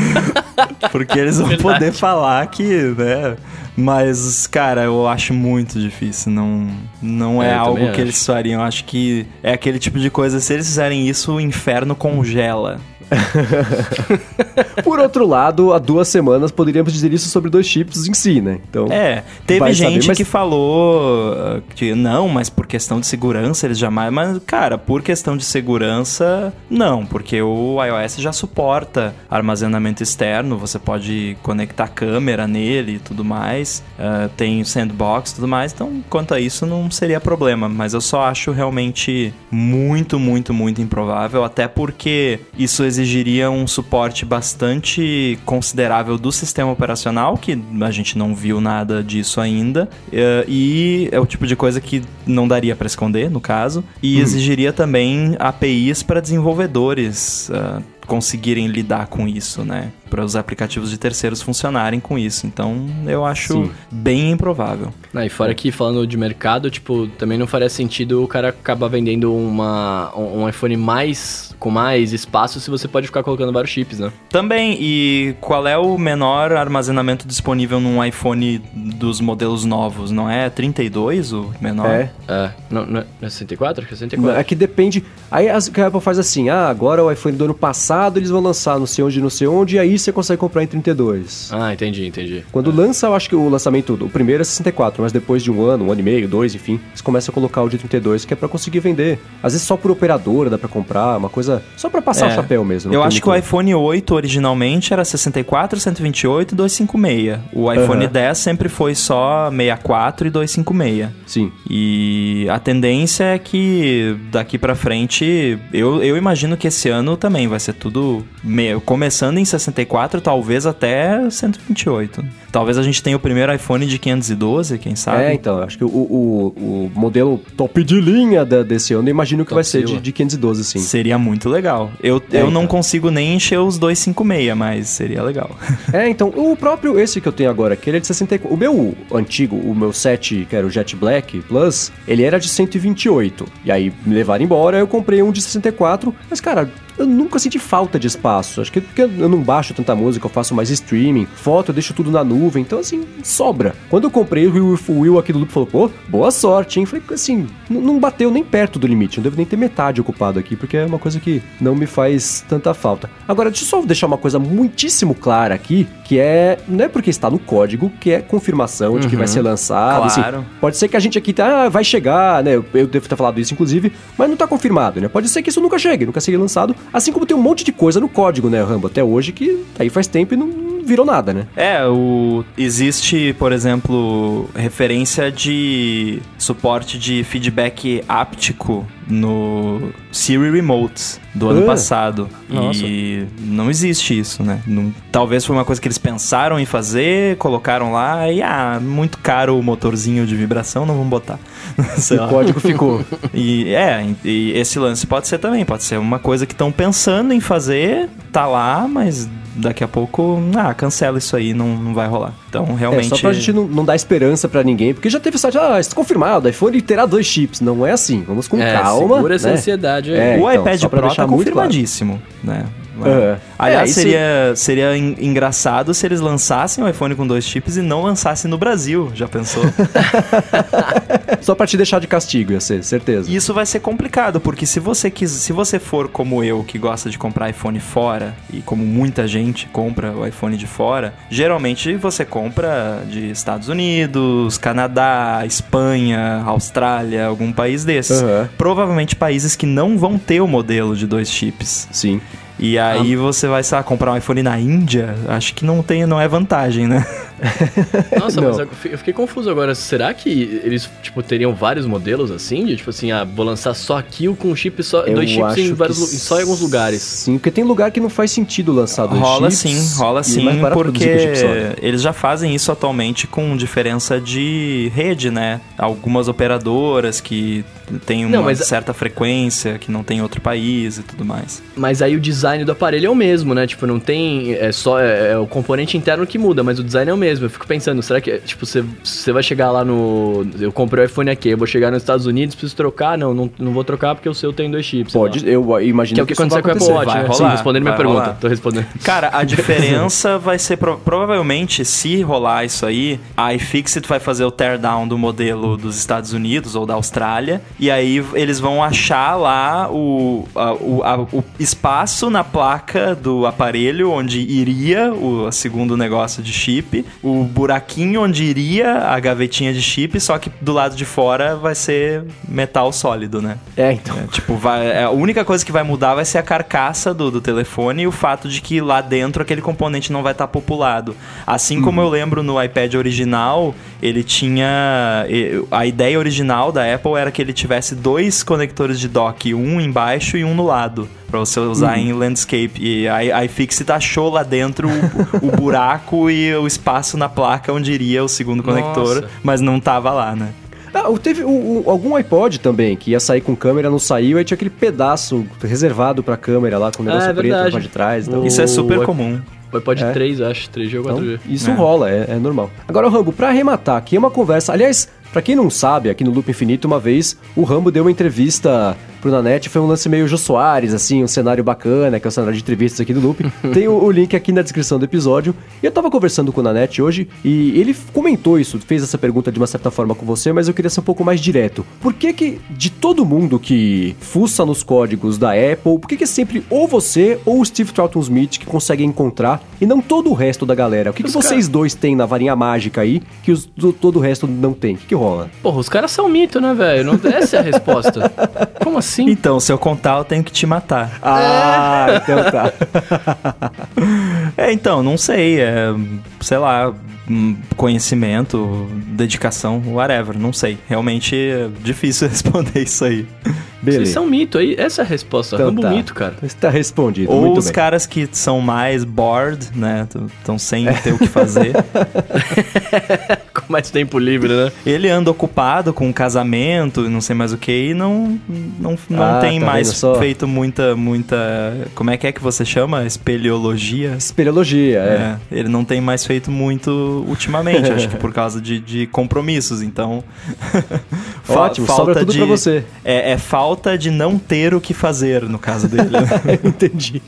Porque eles vão Verdade. poder falar que, né? Mas, cara, eu acho muito difícil. Não, não é, É, algo que eles fariam. Eu acho que é aquele tipo de coisa, se eles fizerem isso, o inferno congela. Por outro lado, há duas semanas poderíamos dizer isso sobre dois chips em si, né? Então, É, teve Vai saber, gente mas- que falou uh, que não, mas por questão de segurança eles jamais. Mas, cara, por questão de segurança, não, porque o iOS já suporta armazenamento externo, você pode conectar câmera nele e tudo mais, uh, tem sandbox e tudo mais, então quanto a isso não seria problema. Mas eu só acho realmente muito, muito, muito improvável, até porque isso exigiria um suporte bastante considerável do sistema operacional, que a gente não viu nada disso ainda, eh, e é o tipo de coisa que não daria para esconder, no caso, e exigiria também APIs para desenvolvedores. ah, conseguirem lidar com isso, né? Para os aplicativos de terceiros funcionarem com isso. Então, eu acho Sim. bem improvável. Ah, e fora que, falando de mercado, tipo, também não faria sentido o cara acabar vendendo uma, um iPhone mais com mais espaço se você pode ficar colocando vários chips, né? Também, e qual é o menor armazenamento disponível num iPhone dos modelos novos? Não é 32 o menor? é. É, não, não é não é 64? Acho que é 64. É que depende. Aí a Apple faz assim: ah, agora o iPhone do ano passado eles vão lançar não sei onde, não sei onde, e aí você consegue comprar em 32. Ah, entendi, entendi. Quando lança, eu acho que o lançamento, o primeiro é 64, mas depois de um ano, um ano e meio, dois, enfim, eles começam a colocar o de 32, que é pra conseguir vender. Às vezes só por operadora dá pra comprar, uma coisa só pra passar É, o chapéu mesmo. Eu acho que o iPhone 8 originalmente era 64, 128 e 256. O iPhone Aham. 10 sempre foi só 64 e 256. Sim. E a tendência é que daqui pra frente, eu, eu imagino que esse ano também vai ser tudo meio, começando em 64, talvez até 128. Talvez a gente tenha o primeiro iPhone de 512, quem sabe? É, então, acho que o, o, o modelo top de linha da- desse ano, imagino que Top vai ser de, de 512, sim. Seria muito legal. Eu, É, eu não então. consigo nem encher os 256, mas seria legal. É, então, o próprio, esse que eu tenho agora, que ele é de 64. O meu antigo, o meu 7, que era o Jet Black Plus, ele era de 128. E aí me levaram embora, eu comprei um de 64. Mas, cara, eu nunca senti falta de espaço. Acho que porque eu não baixo tanta música, eu faço mais streaming. Foto, eu deixo tudo na nuvem. Nuvem, então assim, sobra. Quando eu comprei, o Will, o Will aqui do Loop falou, pô, boa sorte, hein? Falei, assim, não bateu nem perto do limite, não devo nem ter metade ocupado aqui, porque é uma coisa que não me faz tanta falta. Agora, deixa eu só deixar uma coisa muitíssimo clara aqui, que é, não é porque está no código, que é confirmação de que vai ser lançado, assim, claro. Pode ser que a gente aqui tá, ah, vai chegar, né? Eu, eu devo ter falado isso, inclusive, mas não tá confirmado, né? Pode ser que isso nunca chegue, nunca seja lançado. Assim como tem um monte de coisa no código, né, Rambo, até hoje, que aí faz tempo e não virou nada, né? É, o existe, por exemplo, referência de suporte de feedback áptico no Siri Remote do ano Ah, passado. nossa. E não existe isso, né? Não- talvez foi uma coisa que eles pensaram em fazer, colocaram lá e ah, muito caro o motorzinho de vibração, não vamos botar. Sei o código ficou. E é, e esse lance pode ser também, pode ser uma coisa que estão pensando em fazer, tá lá, mas daqui a pouco, ah, cancela isso aí, não, não vai rolar. Então, É, realmente. só pra gente não, não dar esperança pra ninguém, porque já teve site, ah, está confirmado, iPhone terá dois chips. Não é assim, vamos com É, calma. segura essa né? ansiedade aí. É, o então, iPad Pro tá confirmadíssimo, né? É. Aliás, É, seria, seria en- engraçado se eles lançassem o iPhone com dois chips e não lançassem no Brasil, já pensou? Só pra te deixar de castigo, ia ser, certeza. E Isso vai ser complicado, porque se você quis, se você for como eu, que gosta de comprar iPhone fora, e como muita gente compra o iPhone de fora, geralmente você compra de Estados Unidos, Canadá, Espanha, Austrália, algum país desses. Aham. Provavelmente países que não vão ter o modelo de dois chips. Sim. E aí você vai, sei lá, comprar um iPhone na Índia, acho que não tem, não é vantagem, né? Nossa, Não. mas eu fi- eu fiquei confuso agora. Será que eles, tipo, teriam vários modelos assim? De tipo assim, ah, vou lançar só aqui o com chip só, Eu dois chips em vários, só em alguns lugares. Sim, porque tem lugar que não faz sentido lançar dois Rola chips. sim, rola é sim, porque chip só, né? eles já fazem isso atualmente com diferença de rede, né? Algumas operadoras que têm uma Não, mas- certa frequência, que não tem em outro país e tudo mais. Mas aí o design do aparelho é o mesmo, né? Tipo, não tem. É só. É, é o componente interno que muda, mas o design é o mesmo. Eu fico pensando, será que, tipo, você, você vai chegar lá no. Eu comprei o iPhone aqui, eu vou chegar nos Estados Unidos, preciso trocar? Não, não, não vou trocar porque o seu tem dois chips. Pode, eu imagino Que é o que isso aconteceu com o Apple. Watch, vai né? Sim, rolar, respondendo minha vai pergunta. rolar. Tô respondendo. Cara, a diferença vai ser pro- provavelmente se rolar isso aí, a iFixit vai fazer o teardown do modelo dos Estados Unidos ou da Austrália e aí eles vão achar lá o, a- o, a- o espaço na placa do aparelho onde iria o segundo negócio de chip, o buraquinho onde iria a gavetinha de chip, só que do lado de fora vai ser metal sólido, né? É, então. É, tipo, vai, é, a única coisa que vai mudar vai ser a carcaça do, do telefone e o fato de que lá dentro aquele componente não vai estar populado. Assim como eu lembro no iPad original, ele tinha. A ideia original da Apple era que ele tivesse dois conectores de dock, um embaixo e um no lado. Pra você usar em landscape. E a a iFixit achou lá dentro o, o buraco e o espaço na placa onde iria o segundo conector, Nossa. mas não tava lá, né? Ah, teve o- o- algum iPod também que ia sair com câmera, não saiu, aí tinha aquele pedaço reservado pra câmera lá com o negócio Ah, é preto parte de trás. Então, Isso é super comum. O iPod É. 3, acho, 3G ou 4G. então, isso É. rola, é, é normal. Agora, o Rambo, pra arrematar, aqui é uma conversa. Aliás, pra quem não sabe, aqui no Loop Infinito, uma vez o Rambo deu uma entrevista pro Nanete, foi um lance meio Jô Soares, assim, um cenário bacana, que é o cenário de entrevistas aqui do Loop. Tem o, o link aqui na descrição do episódio. E eu tava conversando com o Nanete hoje e ele comentou isso, fez essa pergunta de uma certa forma com você, mas eu queria ser um pouco mais direto. Por que que, de todo mundo que fuça nos códigos da Apple, por que que é sempre ou você ou o Steve Troughton Smith que conseguem encontrar e não todo o resto da galera? O que, que vocês dois têm na varinha mágica aí que os, do- todo o resto não tem? O que, que rola? Porra, os caras são mito, né, velho? Essa é a resposta. Como assim? Então, se eu contar, eu tenho que te matar. Ah, então tá. É, então, não sei. É, sei lá, hum, conhecimento, dedicação, whatever. Não sei. Realmente é difícil responder isso aí. Vocês Beleza. são mito aí. Essa é a resposta. Então Rambo tá. mito, cara. Está respondido. Ou Muito os bem. caras que são mais bored, né? Estão sem ter o que fazer. mais tempo livre, né? Ele anda ocupado com um casamento, não sei mais o que, e não, não, não Ah, tem tá mais feito muita, muita. Como é que é que você chama? Espeleologia? Espeleologia, é. É, ele não tem mais feito muito ultimamente, acho que por causa de, de compromissos, então. Ótimo, sobra tudo pra você. É, é falta de não ter o que fazer, no caso dele. né? Entendi.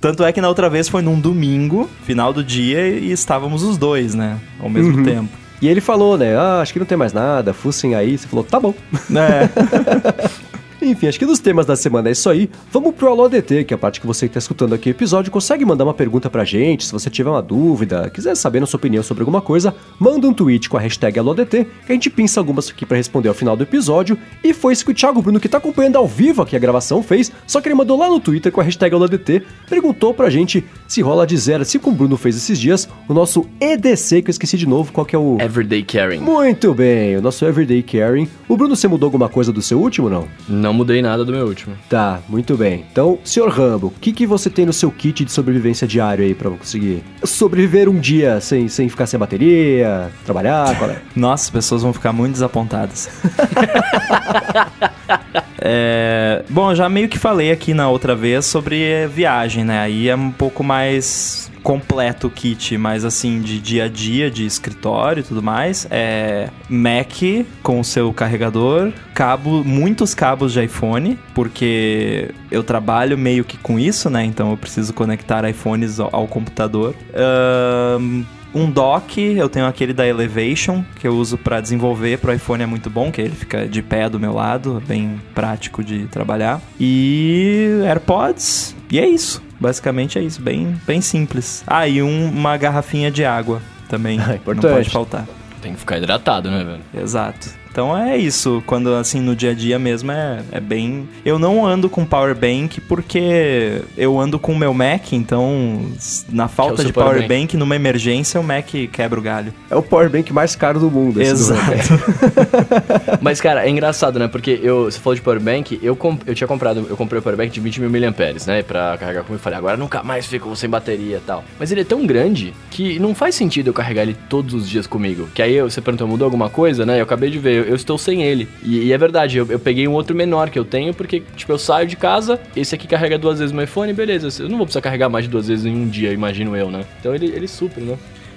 Tanto é que na outra vez foi num domingo, final do dia, e estávamos os dois, né? Ao mesmo Uhum. tempo. E ele falou, né? Ah, acho que não tem mais nada, fussem aí. Você falou, tá bom. É. Enfim, acho que dos temas da semana é isso aí. Vamos pro Alô que é a parte que você que tá escutando aqui o episódio consegue mandar uma pergunta pra gente. Se você tiver uma dúvida, quiser saber a sua opinião sobre alguma coisa, manda um tweet com a hashtag AlôADT, que a gente pinça algumas aqui pra responder ao final do episódio. E foi isso que o Thiago Bruno, que tá acompanhando ao vivo aqui a gravação, fez. Só que ele mandou lá no Twitter com a hashtag AlôADT, perguntou pra gente se rola de zero, assim como o Bruno fez esses dias, o nosso EDC, que eu esqueci de novo qual que é o... Everyday Caring. Muito bem, o nosso Everyday Caring. O Bruno, você mudou alguma coisa do seu último, não? Não mudei nada do meu último. Tá, muito bem. Então, senhor Rambo, o que, que você tem no seu kit de sobrevivência diário aí pra conseguir sobreviver um dia sem, sem ficar sem bateria, trabalhar? Qual é? Nossa, as pessoas vão ficar muito desapontadas. É, bom, eu já meio que falei aqui na outra vez sobre viagem, né? Aí é um pouco mais completo o kit, mas assim, de dia a dia, de escritório e tudo mais. É Mac com o seu carregador, cabo, muitos cabos de iPhone, porque eu trabalho meio que com isso, né? Então eu preciso conectar iPhones ao, ao computador. Ahn, um dock, eu tenho aquele da Elevation, que eu uso pra desenvolver pro iPhone, é muito bom, que ele fica de pé do meu lado, bem prático de trabalhar. E AirPods, e é isso. Basicamente é isso, bem, bem simples. Ah, e um- uma garrafinha de água também, Ah, não importante. pode faltar. Tem que ficar hidratado, né, velho? Exato. Então é isso, quando assim no dia a dia mesmo é, é bem. Eu não ando com power bank porque eu ando com o meu Mac, então na falta seu de power power bank. bank, numa emergência o Mac quebra o galho. É o powerbank mais caro do mundo. esse. Exato. Mas, cara, é engraçado, né? Porque eu, você falou de powerbank, eu, comp- eu tinha comprado, eu comprei o powerbank de 20 mil miliamperes, né? Pra carregar comigo. Eu falei, agora nunca mais fico sem bateria e tal. Mas ele é tão grande que não faz sentido eu carregar ele todos os dias comigo. Que aí eu- você perguntou, mudou alguma coisa, né? Eu acabei de ver, eu, eu estou sem ele. E, e é verdade, eu, eu peguei um outro menor que eu tenho, porque, tipo, eu saio de casa, esse aqui carrega duas vezes meu iPhone, beleza. Eu não vou precisar carregar mais de duas vezes em um dia, imagino eu, né? Então ele, ele supre, né?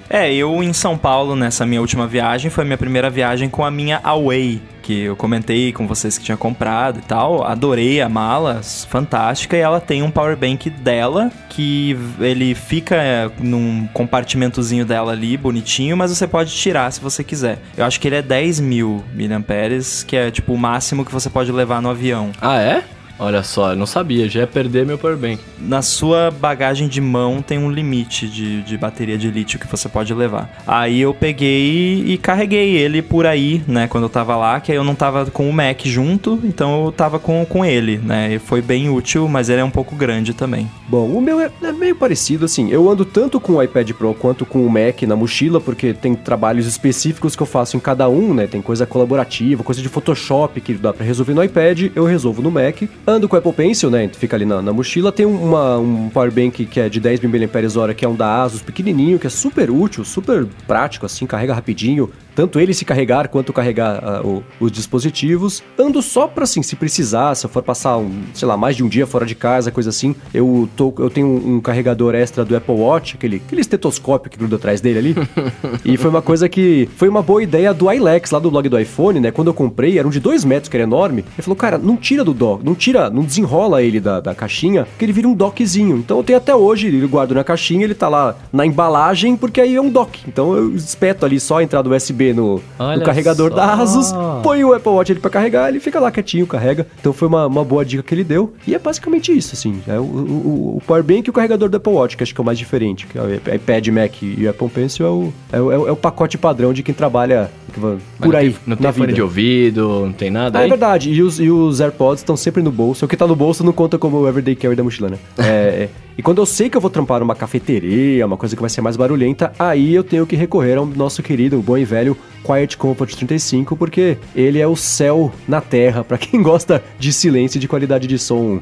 É, eu em São Paulo, nessa minha última viagem, foi a minha primeira viagem com a minha Away, que eu comentei com vocês que tinha comprado e tal. Adorei a mala, fantástica, e ela tem um power bank dela, que ele fica é, num compartimentozinho dela ali, bonitinho, mas você pode tirar se você quiser. Eu acho que ele é 10 mil miliamperes, que é tipo o máximo que você pode levar no avião. Ah, é? Olha só, eu não sabia, já ia perder meu powerbank. na sua bagagem de mão tem um limite de, de bateria de lítio que você pode levar. Aí eu peguei e carreguei ele por aí, né, quando eu tava lá, que aí eu não tava com o Mac junto, então eu tava com, com ele, né, e foi bem útil, mas ele é um pouco grande também. Bom, o meu é, é meio parecido, assim. Eu ando tanto com o iPad Pro quanto com o Mac na mochila, porque tem trabalhos específicos que eu faço em cada um, né? Tem coisa colaborativa, coisa de Photoshop que dá pra resolver no iPad, eu resolvo no Mac. Ando com o Apple Pencil, né? Fica ali na, na mochila. Tem uma, um power bank que é de 10 mAh, que é um da Asus, pequenininho, que é super útil, super prático, assim, carrega rapidinho. Tanto ele se carregar quanto carregar ah, o- os dispositivos. Ando só pra, assim, se precisar, se eu for passar, um, sei lá, mais de um dia fora de casa, coisa assim, eu, tô, eu tenho um carregador extra do Apple Watch, aquele, aquele estetoscópio que gruda atrás dele ali. e foi uma coisa que. Foi uma boa ideia do iLex, lá do blog do iPhone, né? Quando eu comprei, era um de 2 metros, que era enorme. Ele falou, cara, não tira do dock, não tira, não desenrola ele da, da caixinha, que ele vira um dockzinho. Então eu tenho até hoje, ele guardo na caixinha, ele tá lá na embalagem, porque aí é um dock. Então eu espeto ali só a entrada USB no, no carregador só. da Asus, põe o Apple Watch ali pra carregar, ele fica lá quietinho, carrega. Então foi uma, uma boa dica que ele deu. E é basicamente isso, assim. É o, o, o Powerbank e o carregador do Apple Watch, que acho que é o mais diferente. Que é o iPad, Mac e o Apple Pencil é o, é o, é o- é o pacote padrão de quem trabalha Mas por não aí, Tem, não tem fone vida. de ouvido, não tem nada Ah, é verdade. E os, e os AirPods estão sempre no bolso. O que tá no bolso não conta como o Everyday Carry da mochila, né? É, é. E quando eu sei que eu vou trampar numa cafeteria, uma coisa que vai ser mais barulhenta, aí eu tenho que recorrer ao nosso querido, bom e velho Quiet Comfort 35, porque ele é o céu na terra pra quem gosta de silêncio e de qualidade de som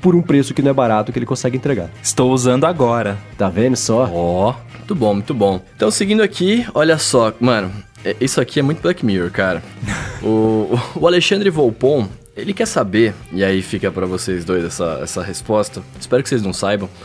por um preço que não é barato que ele consegue entregar. Estou usando agora. Tá vendo só? Ó, muito bom, muito bom. Então, seguindo aqui, olha só, mano, É, Isso aqui é muito Black Mirror, cara. o, o Alexandre Volpon, ele quer saber, e aí fica pra vocês dois essa, essa resposta. Espero que vocês não saibam.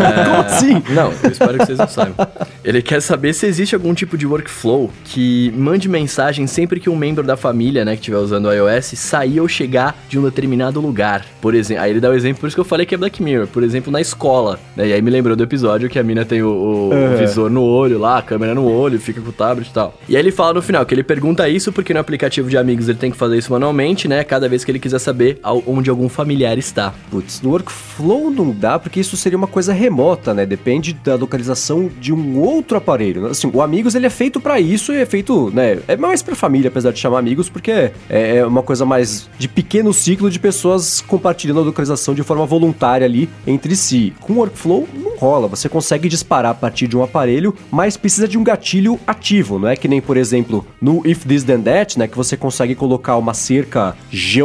É, Como assim? Não, eu espero que vocês não saibam. Ele quer saber se existe algum tipo de workflow que mande mensagem sempre que um membro da família, né, que estiver usando o iOS, sair ou chegar de um determinado lugar. Por exemplo, aí ele dá o exemplo, por isso que eu falei que é Black Mirror. Por exemplo, na escola. Né, e aí me lembrou do episódio que a mina tem o, o- o Uhum. visor no olho lá, a câmera no olho, fica com o tablet e tal. E aí ele fala no final que ele pergunta isso porque no aplicativo de amigos ele tem que fazer isso manualmente, né, cada vez que ele quiser saber ao- onde algum familiar está. Putz, no workflow não dá, porque isso seria uma coisa remota, né? Depende da localização de um outro aparelho. Assim, o Amigos, ele é feito pra isso e é feito, né? É mais pra família, apesar de chamar Amigos, porque é, é uma coisa mais de pequeno ciclo de pessoas compartilhando a localização de forma voluntária ali entre si. Com workflow, não rola. Você consegue disparar a partir de um aparelho, mas precisa de um gatilho ativo. Não é que nem, por exemplo, no If This Then That, né? Que você consegue colocar uma cerca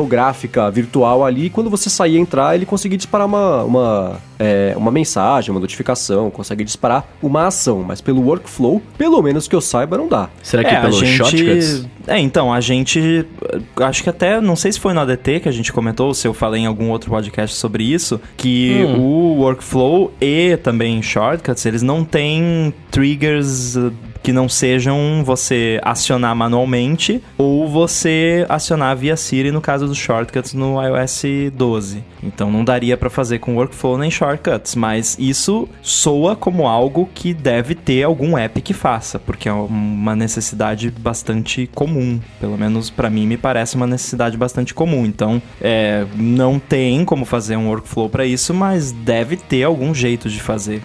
geográfica virtual ali e quando você sair e entrar, ele consegue disparar uma, uma, é, uma mensagem, uma notificação, consegue disparar uma ação. Mas pelo workflow, pelo menos que eu saiba, não dá. Será que é, pelo a gente... shortcuts? É, então, a gente. Acho que até. Não sei se foi no ADT que a gente comentou, se eu falei em algum outro podcast sobre isso, que Hum. o workflow e também shortcuts, eles não têm triggers. Que não sejam você acionar manualmente ou você acionar via Siri no caso dos shortcuts no iOS 12. Então não daria pra fazer com workflow nem shortcuts, mas isso soa como algo que deve ter algum app que faça, porque é uma necessidade bastante comum. Pelo menos pra mim me parece uma necessidade bastante comum. Então é, não tem como fazer um workflow pra isso, mas deve ter algum jeito de fazer.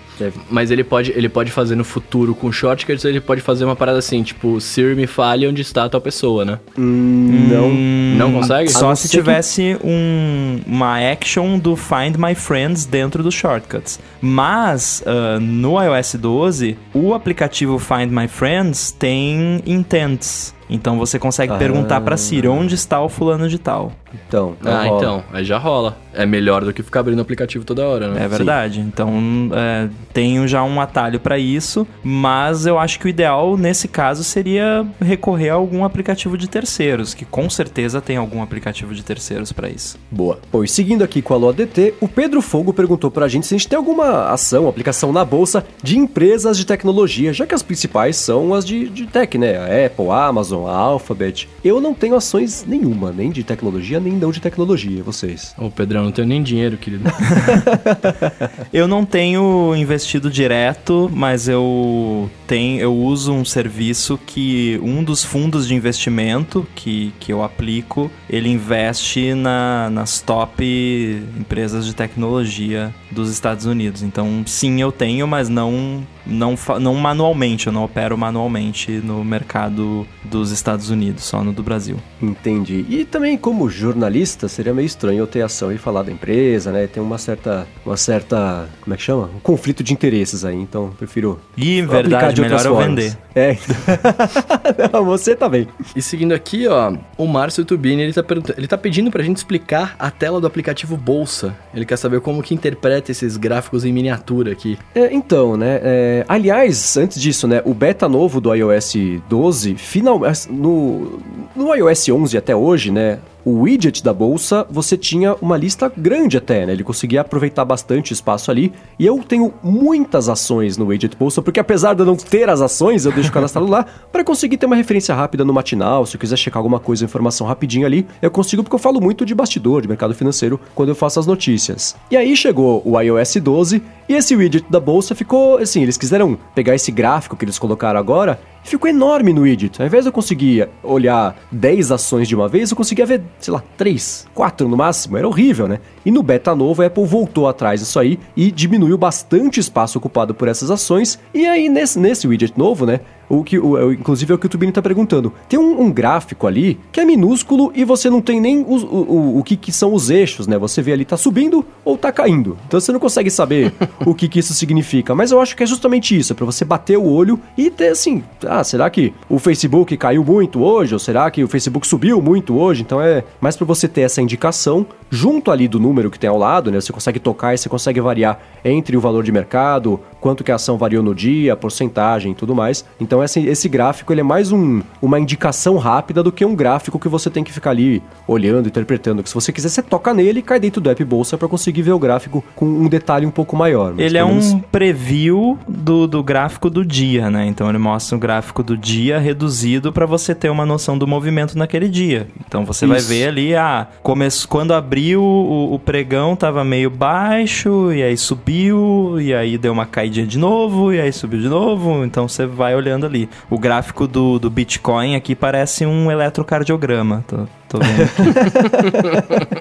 Mas ele pode, ele pode fazer no futuro com shortcuts, ele pode fazer uma parada assim, tipo, Siri me fale onde está a tua pessoa, né? não. Não consegue? Só não se que- tivesse um- uma action do Find My Friends dentro dos shortcuts. Mas ah, no iOS 12, o aplicativo Find My Friends tem intents. Então você consegue Ah. perguntar pra Siri onde está o fulano de tal. Então, não Ah, rola. então, aí já rola. É melhor do que ficar abrindo o aplicativo toda hora, né? É verdade. Então, é, tenho já um atalho pra isso, mas eu acho que o ideal nesse caso seria recorrer a algum aplicativo de terceiros, que com certeza tem algum aplicativo de terceiros pra isso. Boa. E seguindo aqui com a Alô ADT, o Pedro Fogo perguntou pra gente se a gente tem alguma ação, aplicação na bolsa de empresas de tecnologia, já que as principais são as de, de tech, né? A Apple, a Amazon, a Alphabet. Eu não tenho ações nenhuma, nem de tecnologia, nem não de tecnologia, vocês. Ô, Pedrão, não tenho nem dinheiro, querido. Eu não tenho investido direto, mas eu tenho, eu uso um serviço que um dos fundos de investimento que, que eu aplico, ele investe na, nas top empresas de tecnologia dos Estados Unidos. Então, sim, eu tenho, mas não não, não manualmente, eu não opero manualmente no mercado dos Estados Unidos, só no do Brasil. Entendi. E também como jornalista, seria meio estranho eu ter ação e falar da empresa, né? Tem uma certa, uma certa, como é que chama? Um conflito de interesses aí, então prefiro E, verdade, de melhor outras eu formas. vender. É. Não, você tá bem. E seguindo aqui, ó, o Márcio Tubini, ele tá, perguntando- ele tá pedindo pra gente explicar a tela do aplicativo Bolsa. Ele quer saber como que interpreta esses gráficos em miniatura aqui. É, então, né? é, aliás, antes disso, né? O beta novo do iOS 12, final, no, no iOS 11 até hoje, né? O widget da bolsa, você tinha uma lista grande até, né? Ele conseguia aproveitar bastante espaço ali. E eu tenho muitas ações no widget bolsa, porque apesar de eu não ter as ações, eu deixo cadastrado lá para conseguir ter uma referência rápida no matinal. Se eu quiser checar alguma coisa, informação rapidinho ali, eu consigo porque eu falo muito de bastidor, de mercado financeiro, quando eu faço as notícias. E aí chegou o iOS 12 e esse widget da bolsa ficou assim, eles quiseram pegar esse gráfico que eles colocaram agora ficou enorme no widget. Ao invés de eu conseguir olhar 10 ações de uma vez, eu conseguia ver, sei lá, 3, 4 no máximo. Era horrível, né? E no beta novo, a Apple voltou atrás disso aí e diminuiu bastante espaço ocupado por essas ações. E aí, nesse, nesse widget novo, né? O que, o, o- inclusive é o que o Tubini tá perguntando. Tem um, um gráfico ali que é minúsculo e você não tem nem os- o, o, o que, que são os eixos, né? Você vê ali, tá subindo ou tá caindo. Então você não consegue saber o que, que isso significa. Mas eu acho que é justamente isso, é pra você bater o olho e ter assim, ah, será que o Facebook caiu muito hoje? Ou será que o Facebook subiu muito hoje? Então é mais pra você ter essa indicação junto ali do número que tem ao lado, né? Você consegue tocar e você consegue variar entre o valor de mercado, quanto que a ação variou no dia, a porcentagem e tudo mais. Então esse, esse gráfico ele é mais um, uma indicação rápida do que um gráfico que você tem que ficar ali olhando, interpretando. Que se você quiser, você toca nele e cai dentro do app Bolsa para conseguir ver o gráfico com um detalhe um pouco maior. Ele é um preview do, do gráfico do dia, né? Então ele mostra o gráfico do dia reduzido para você ter uma noção do movimento naquele dia. Então você Isso. vai ver ali, ah, começo, quando abriu o, o pregão tava meio baixo, e aí subiu, e aí deu uma caidinha de novo, e aí subiu de novo. Então você vai olhando ali. O gráfico do, do Bitcoin aqui parece um eletrocardiograma. Tô, tô vendo.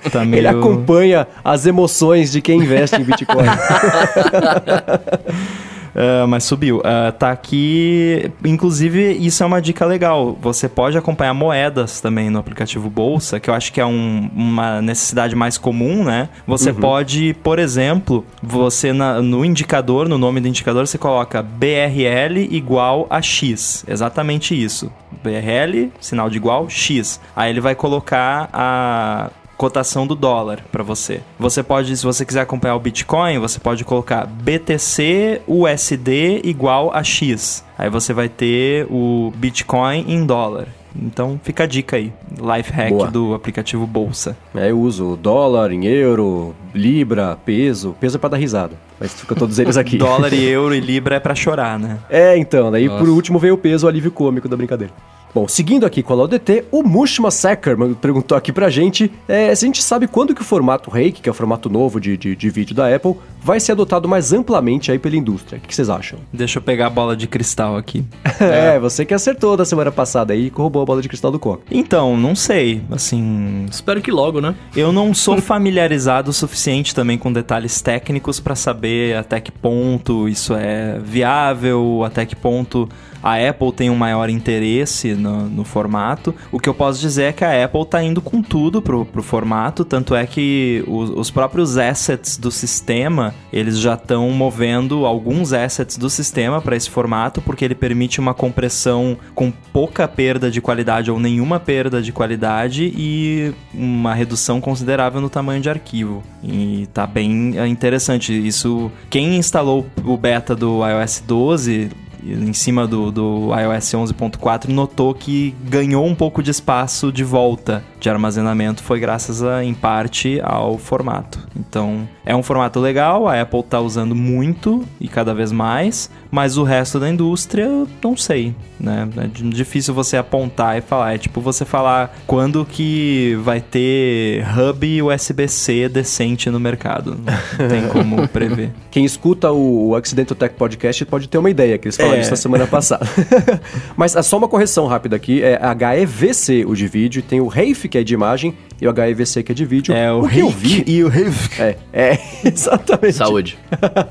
tá meio... Ele acompanha as emoções de quem investe em Bitcoin. Uh, mas subiu. Uh, tá aqui. Inclusive, isso é uma dica legal. Você pode acompanhar moedas também no aplicativo Bolsa, que eu acho que é um, uma necessidade mais comum, né? Você uhum. pode, por exemplo, você na, no indicador, no nome do indicador, você coloca BRL igual a X. Exatamente isso. BRL, sinal de igual, X. Aí ele vai colocar a cotação do dólar para você. Você pode, se você quiser acompanhar o Bitcoin, você pode colocar BTC USD igual a X. Aí você vai ter o Bitcoin em dólar. Então fica a dica aí, life hack Boa. do aplicativo Bolsa. É, eu uso dólar em euro, libra, peso. Peso é para dar risada, mas fica todos eles aqui. dólar e euro e libra é para chorar, né? É, então, daí Nossa. por último veio o peso, o alívio cômico da brincadeira. Bom, seguindo aqui com a LaudT, o Mushma Seckerman perguntou aqui pra gente é, se a gente sabe quando que o formato Reiki, que é o formato novo de, de, de vídeo da Apple, vai ser adotado mais amplamente aí pela indústria. O que vocês acham? Deixa eu pegar a bola de cristal aqui. é, você que acertou da semana passada aí e corroborou a bola de cristal do Coca. Então, não sei, assim... Espero que logo, né? Eu não sou familiarizado o suficiente também com detalhes técnicos para saber até que ponto isso é viável, até que ponto a Apple tem um maior interesse no, no, formato. O que eu posso dizer é que a Apple está indo com tudo pro, pro formato, tanto é que os, os próprios assets do sistema, eles já estão movendo alguns assets do sistema para esse formato, porque ele permite uma compressão com pouca perda de qualidade ou nenhuma perda de qualidade e uma redução considerável no tamanho de arquivo. E tá bem interessante. Isso, quem instalou o beta do iOS 12 em cima do, do iOS 11.4 notou que ganhou um pouco de espaço de volta de armazenamento foi graças a, em parte ao formato. Então, é um formato legal, a Apple está usando muito e cada vez mais, mas o resto da indústria, não sei, né? É difícil você apontar e falar. É tipo você falar quando que vai ter hub USB-C decente no mercado. Não tem como prever. Quem escuta o, Accidental Tech Podcast pode ter uma ideia, que eles falaram é. isso na semana passada. mas é só uma correção rápida aqui, é HEVC o de vídeo, tem o Reif que é de imagem, e o HEVC, que é de vídeo. É, o, o que eu vi e o RIV. É, é, exatamente. Saúde.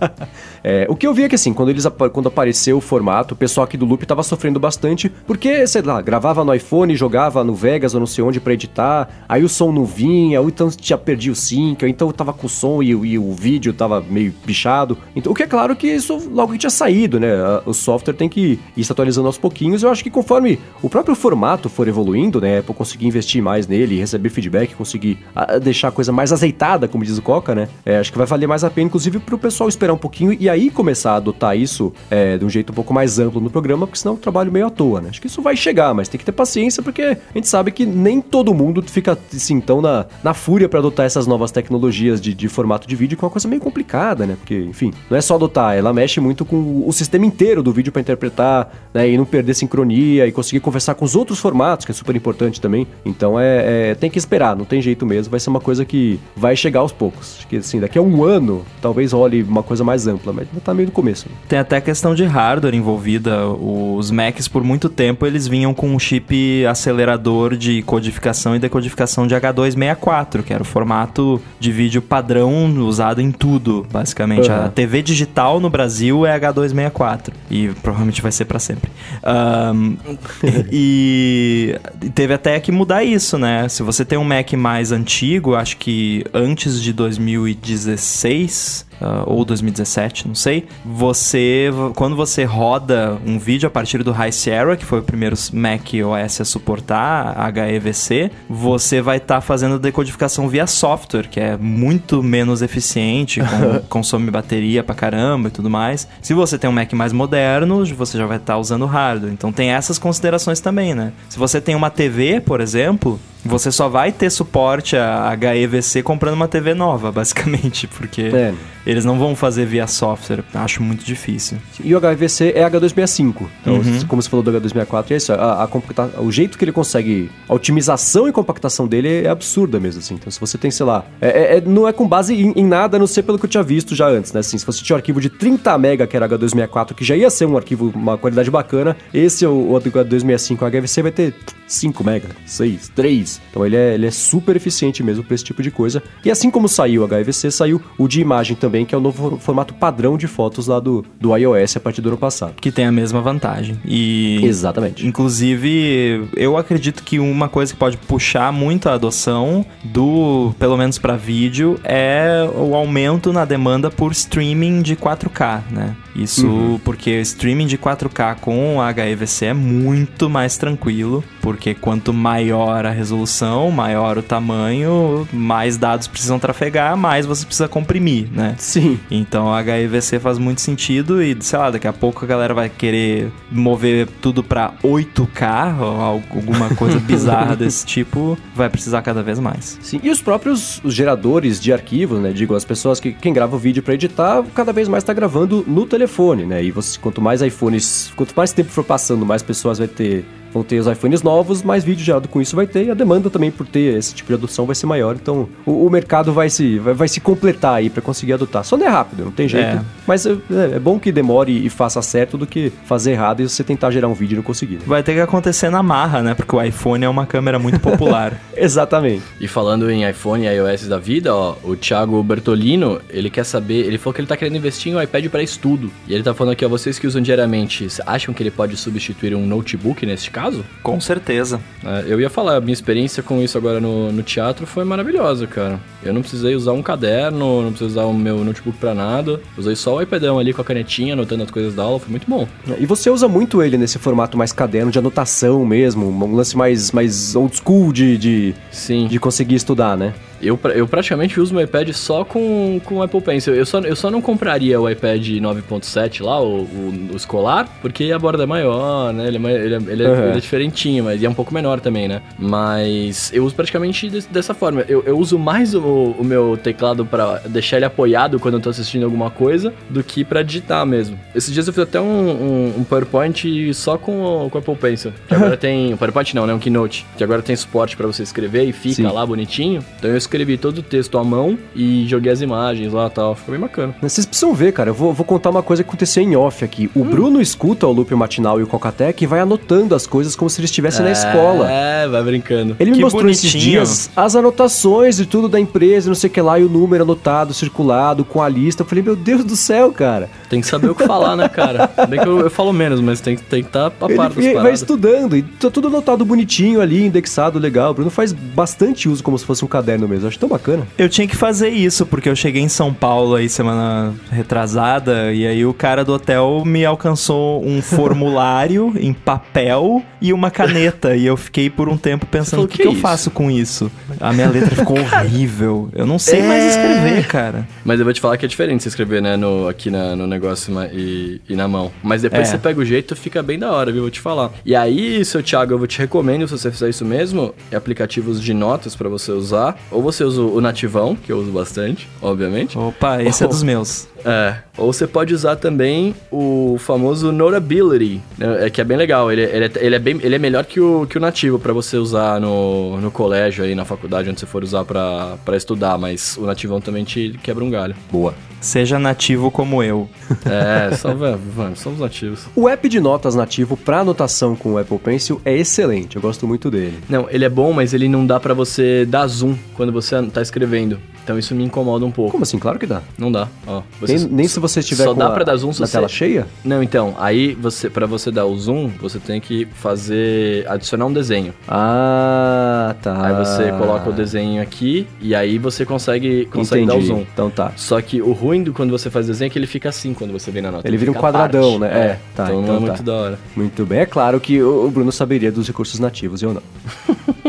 é, o que eu vi é que, assim, quando, eles, quando apareceu o formato, o pessoal aqui do Loop tava sofrendo bastante, porque, sei lá, gravava no iPhone, jogava no Vegas ou não sei onde pra editar, aí o som não vinha, ou então tinha perdido o sync, ou então tava com o som e, e, o vídeo tava meio bichado. Então, o que é claro que isso logo que tinha saído, né? O software tem que ir se atualizando aos pouquinhos. Eu acho que conforme o próprio formato for evoluindo, né? Pra conseguir investir mais nele receber feedback, conseguir a, deixar a coisa mais azeitada, como diz o Coca, né? É, acho que vai valer mais a pena, inclusive, pro pessoal esperar um pouquinho e aí começar a adotar isso é, de um jeito um pouco mais amplo no programa, porque senão um trabalho meio à toa, né? Acho que isso vai chegar, mas tem que ter paciência, porque a gente sabe que nem todo mundo fica, assim, tão na, na fúria para adotar essas novas tecnologias de, de formato de vídeo, que é uma coisa meio complicada, né? Porque, enfim, não é só adotar, ela mexe muito com o sistema inteiro do vídeo para interpretar, né? E não perder sincronia e conseguir conversar com os outros formatos, que é super importante também. Então é, é tem que esperar, não tem jeito mesmo, vai ser uma coisa que vai chegar aos poucos. Acho que assim, daqui a um ano, talvez role uma coisa mais ampla, mas ainda tá meio no começo. Tem até questão de hardware envolvida. Os Macs, por muito tempo, eles vinham com um chip acelerador de codificação e decodificação de H264, que era o formato de vídeo padrão usado em tudo, basicamente. Uhum. A TV digital no Brasil é H264 e provavelmente vai ser para sempre. Um, e teve até que mudar isso, né? Se você tem um Mac mais antigo, acho que antes de 2016, uh, ou 2017, não sei. Você, quando você roda um vídeo a partir do High Sierra, que foi o primeiro Mac OS a suportar HEVC, você vai estar tá fazendo decodificação via software, que é muito menos eficiente, com, consome bateria pra caramba e tudo mais. Se você tem um Mac mais moderno, você já vai estar tá usando hardware. Então tem essas considerações também, né? Se você tem uma TV, por exemplo, você só vai ter suporte a HEVC comprando uma TV nova, basicamente, porque é. Eles não vão fazer via software. Acho muito difícil. E o HEVC é H265. Então, uhum. como você falou do H264, é isso. A, a o jeito que ele consegue. A otimização e compactação dele é absurda mesmo, assim. Então, se você tem, sei lá. É, é, não é com base em, em, nada, a não ser pelo que eu tinha visto já antes, né? Assim, se você tinha um arquivo de 30 MB, que era H264, que já ia ser um arquivo, uma qualidade bacana, esse, o, o H265 HEVC, vai ter 5 MB, 6, 3. Então ele é, ele é super eficiente mesmo para esse tipo de coisa. E assim como saiu o HEVC, saiu o de imagem também, que é o novo formato padrão de fotos lá do, do iOS a partir do ano passado. Que tem a mesma vantagem. E. Exatamente. Inclusive, eu acredito que uma coisa que pode puxar muito a adoção do, pelo menos para vídeo, é o aumento na demanda por streaming de 4K, né? Isso uhum. porque streaming de 4K com HEVC é muito mais tranquilo, porque quanto maior a resolução, maior o tamanho, mais dados precisam trafegar, mais você precisa comprimir, né? Sim. Então a HEVC faz muito sentido e, sei lá, daqui a pouco a galera vai querer mover tudo para 8K ou alguma coisa bizarra desse tipo, vai precisar cada vez mais. Sim, e os próprios os geradores de arquivos, né? Digo, as pessoas que quem grava o vídeo para editar, cada vez mais está gravando no telefone telefone, né? E você, quanto mais iPhones, quanto mais tempo for passando, mais pessoas vai ter vão ter os iPhones novos, mais vídeo gerado com isso vai ter, e a demanda também por ter esse tipo de adoção vai ser maior. Então o, o mercado vai se, vai, vai se completar aí para conseguir adotar. Só não é rápido, não tem jeito. É. Mas é, é, bom que demore e faça certo do que fazer errado e você tentar gerar um vídeo e não conseguir. Né? Vai ter que acontecer na marra, né? Porque o iPhone é uma câmera muito popular. Exatamente. E falando em iPhone e iOS da vida, ó, o Thiago Bertolino, ele quer saber, ele falou que ele tá querendo investir em um iPad para estudo. E ele tá falando aqui, ó, vocês que usam diariamente, acham que ele pode substituir um notebook nesse caso? Com certeza. É, eu ia falar, a minha experiência com isso agora no, no teatro foi maravilhosa, cara. Eu não precisei usar um caderno, não precisei usar o meu notebook para nada. Usei só o iPadão ali com a canetinha, anotando as coisas da aula, foi muito bom. E você usa muito ele nesse formato mais caderno de anotação mesmo, um lance mais, mais old school de, de, Sim. de conseguir estudar, né? Eu, eu praticamente uso meu iPad só com, com o Apple Pencil. Eu só, eu só não compraria o iPad 9.7 lá, o, o, o, escolar, porque a borda é maior, né? Ele é, ele é, ele é, uhum. ele é diferentinho, mas é um pouco menor também, né? Mas eu uso praticamente de, dessa forma. Eu, eu uso mais o, o meu teclado para deixar ele apoiado quando eu tô assistindo alguma coisa do que para digitar mesmo. Esses dias eu fiz até um, um, um PowerPoint só com o, com o Apple Pencil. Que agora tem. PowerPoint não, né? Um Keynote. Que agora tem suporte para você escrever e fica Sim. lá bonitinho. Então eu escrevi todo o texto à mão e joguei as imagens lá e tal. Ficou bem bacana. Vocês precisam ver, cara. Eu vou, vou contar uma coisa que aconteceu em off aqui. O hum. Bruno escuta o Loop Matinal e o Cocatec e vai anotando as coisas como se ele estivesse é, na escola. É, vai brincando. Ele me mostrou bonitinho. esses dias as anotações e tudo da empresa, não sei o que lá, e o número anotado, circulado, com a lista. Eu falei, meu Deus do céu, cara. Tem que saber o que falar, né, cara? Bem que eu, eu falo menos, mas tem, tem que estar tá a par Ele vai estudando e tá tudo anotado bonitinho ali, indexado, legal. O Bruno faz bastante uso como se fosse um caderno mesmo. Acho tão bacana. Eu tinha que fazer isso, porque eu cheguei em São Paulo aí semana retrasada, e aí o cara do hotel me alcançou um formulário em papel e uma caneta. E eu fiquei por um tempo pensando, o que, que, que eu faço com isso? A minha letra ficou horrível. Eu não sei é... mais escrever, cara. Mas eu vou te falar que é diferente você escrever, né, no, aqui na, no negócio e, e na mão. Mas depois é. você pega o jeito, fica bem da hora, viu? Vou te falar. E aí, seu Thiago, eu vou te recomendo, se você fizer isso mesmo, é aplicativos de notas para você usar. Ou você usa o nativão, que eu uso bastante, obviamente. Opa, esse ou... é dos meus. É. Ou você pode usar também o famoso Notability, né? é, que é bem legal. Ele, ele, é, ele, é, bem, ele é melhor que o, que o nativo para você usar no, no colégio aí, na faculdade, onde você for usar para estudar, mas o nativão também te quebra um galho. Boa. Seja nativo como eu. É, só, vamos, somos nativos. O app de notas nativo para anotação com o Apple Pencil é excelente, eu gosto muito dele. Não, ele é bom, mas ele não dá para você dar zoom quando você tá escrevendo. Então isso me incomoda um pouco. Como assim? Claro que dá. Não dá, ó. Nem, nem se você estiver só com dá a, pra dar zoom se na você- tela cheia? Não, então, aí você para você dar o zoom, você tem que fazer adicionar um desenho. Ah, tá. Aí você coloca o desenho aqui e aí você consegue consegue Entendi. dar o zoom. Então tá. Só que o ruim do quando você faz desenho é que ele fica assim quando você vê na nota. Ele vira um quadradão, parte. né? É, tá, Então, então não é tá. muito da hora. Muito bem. É claro que o o Bruno saberia dos recursos nativos, eu não.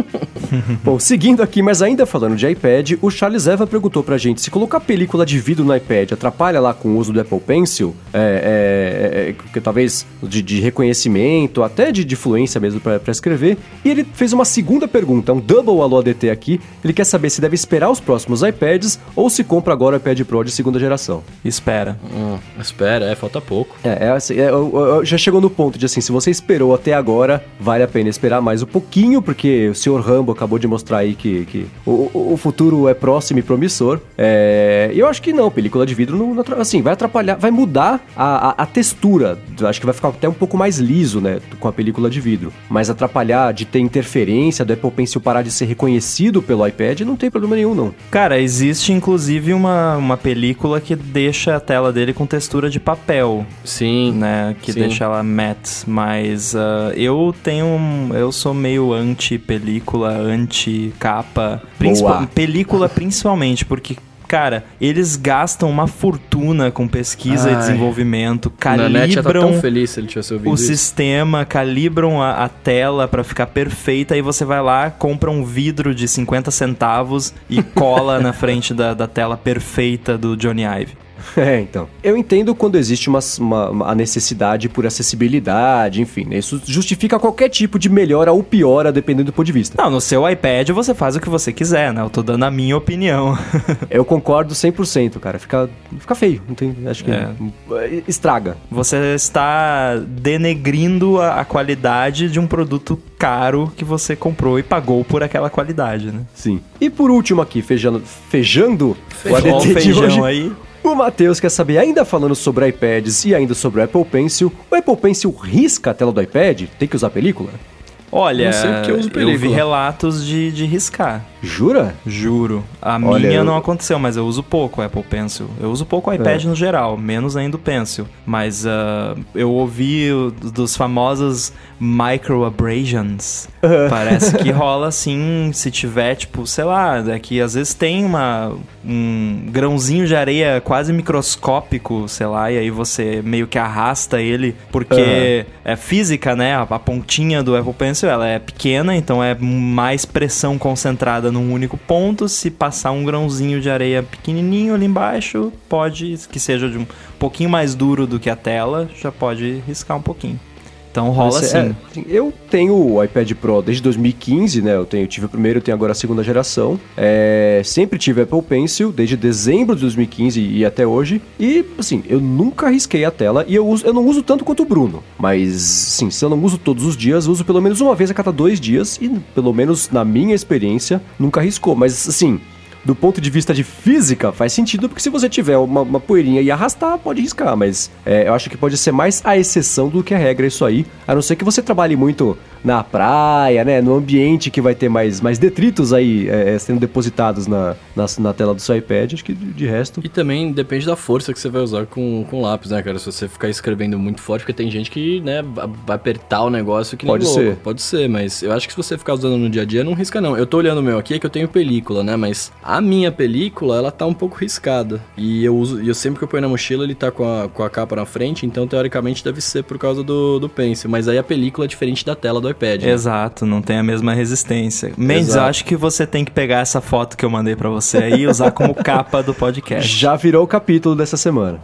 Bom, seguindo aqui, mas ainda falando de iPad, o Charles Eva perguntou pra gente se colocar película de vidro no iPad atrapalha lá com o uso do Apple Pencil, é, é, é, que talvez de, de reconhecimento, até de, de fluência mesmo pra, pra escrever. E ele fez uma segunda pergunta, um double alô ADT aqui. Ele quer saber se deve esperar os próximos iPads ou se compra agora o iPad Pro de segunda geração. Espera. Hum, espera, é, falta pouco. É, é assim, é, já chegou no ponto de assim, se você esperou até agora, vale a pena esperar mais um pouquinho, porque o senhor Rambo acabou de mostrar aí que, que o, o- futuro é próximo e promissor. É, e eu acho que não, película de vidro não, assim, vai atrapalhar, vai mudar a, a- a textura. Acho que vai ficar até um pouco mais liso, né, com a película de vidro. Mas atrapalhar de ter interferência, do Apple Pencil parar de ser reconhecido pelo iPad, não tem problema nenhum, não. Cara, existe inclusive uma, uma película que deixa a tela dele com textura de papel, Sim, né? Que Sim. deixa ela matte. Mas ah, eu tenho. um- Eu sou meio anti-película, Principal- Boa. película principalmente, porque. Cara, eles gastam uma fortuna com pesquisa e Ai. desenvolvimento, o Nanete já tá calibram ouvido o isso. sistema, calibram a, a tela pra ficar perfeita, aí você vai lá, compra um vidro de 50 centavos e cola na frente da, da tela perfeita do Johnny Ive. É, então. Eu entendo quando existe uma, uma- uma- a necessidade por acessibilidade, enfim, né? Isso justifica qualquer tipo de melhora ou piora, dependendo do ponto de vista. Não, no seu iPad você faz o que você quiser, né? Eu tô dando a minha opinião. Eu concordo 100%, cara. Fica, fica feio. Não tem, acho que É. estraga. Você está denegrindo a, a qualidade de um produto caro que você comprou e pagou por aquela qualidade, né? Sim. E por último aqui, feijando, feijando o Ó o ADT de feijão hoje, aí. O Matheus quer saber, ainda falando sobre iPads e ainda sobre o Apple Pencil, o Apple Pencil risca a tela do iPad? Tem que usar película? Olha, eu uso vi relatos de, de riscar. Jura? Juro. A Olha, minha eu- não aconteceu, mas eu uso pouco o Apple Pencil. Eu uso pouco o iPad É. no geral, menos ainda o Pencil. Mas ah, eu ouvi dos famosos microabrasions. Parece que rola assim, se tiver, tipo, sei lá, é que às vezes tem uma, um grãozinho de areia quase microscópico, sei lá, e aí você meio que arrasta ele, porque é física, né? A, a pontinha do Apple Pencil, ela é pequena, então é mais pressão concentrada num único ponto. Se passar um grãozinho de areia pequenininho ali embaixo, pode que seja de um pouquinho mais duro do que a tela, já pode riscar um pouquinho. Então rola Mas, assim. é, assim, eu tenho o iPad Pro desde 2015, né? Eu, tenho, eu tive o primeiro, eu tenho agora a segunda geração. É, sempre tive Apple Pencil, desde dezembro de 2015 e até hoje. E, assim, eu nunca risquei a tela e eu, uso, eu não uso tanto quanto o Bruno. Mas, sim, se eu não uso todos os dias, eu uso pelo menos uma vez a cada dois dias. E, pelo menos na minha experiência, nunca riscou. Mas, assim, do ponto de vista de física, faz sentido, porque se você tiver uma, uma poeirinha e arrastar, pode riscar, mas é, eu acho que pode ser mais a exceção do que a regra isso aí, a não ser que você trabalhe muito na praia, né, no ambiente que vai ter mais, mais detritos aí é, sendo depositados na, na, na tela do seu iPad, acho que de, de resto... E também depende da força que você vai usar com, com lápis, né, cara? Se você ficar escrevendo muito forte, porque tem gente que, né, va- vai apertar o negócio que nem Pode louco. ser. Pode ser, mas eu acho que se você ficar usando no dia a dia, não risca não. Eu tô olhando o meu aqui, é que eu tenho película, né, mas a minha película, ela tá um pouco riscada. E eu uso, e eu sempre que eu ponho na mochila, ele tá com a, com a capa na frente, então teoricamente deve ser por causa do, do pencil. Mas aí a película é diferente da tela do iPad. né? Exato, não tem a mesma resistência. Mendes, eu Exato. acho que você tem que pegar essa foto que eu mandei pra você aí e usar como capa do podcast. Já virou o capítulo dessa semana.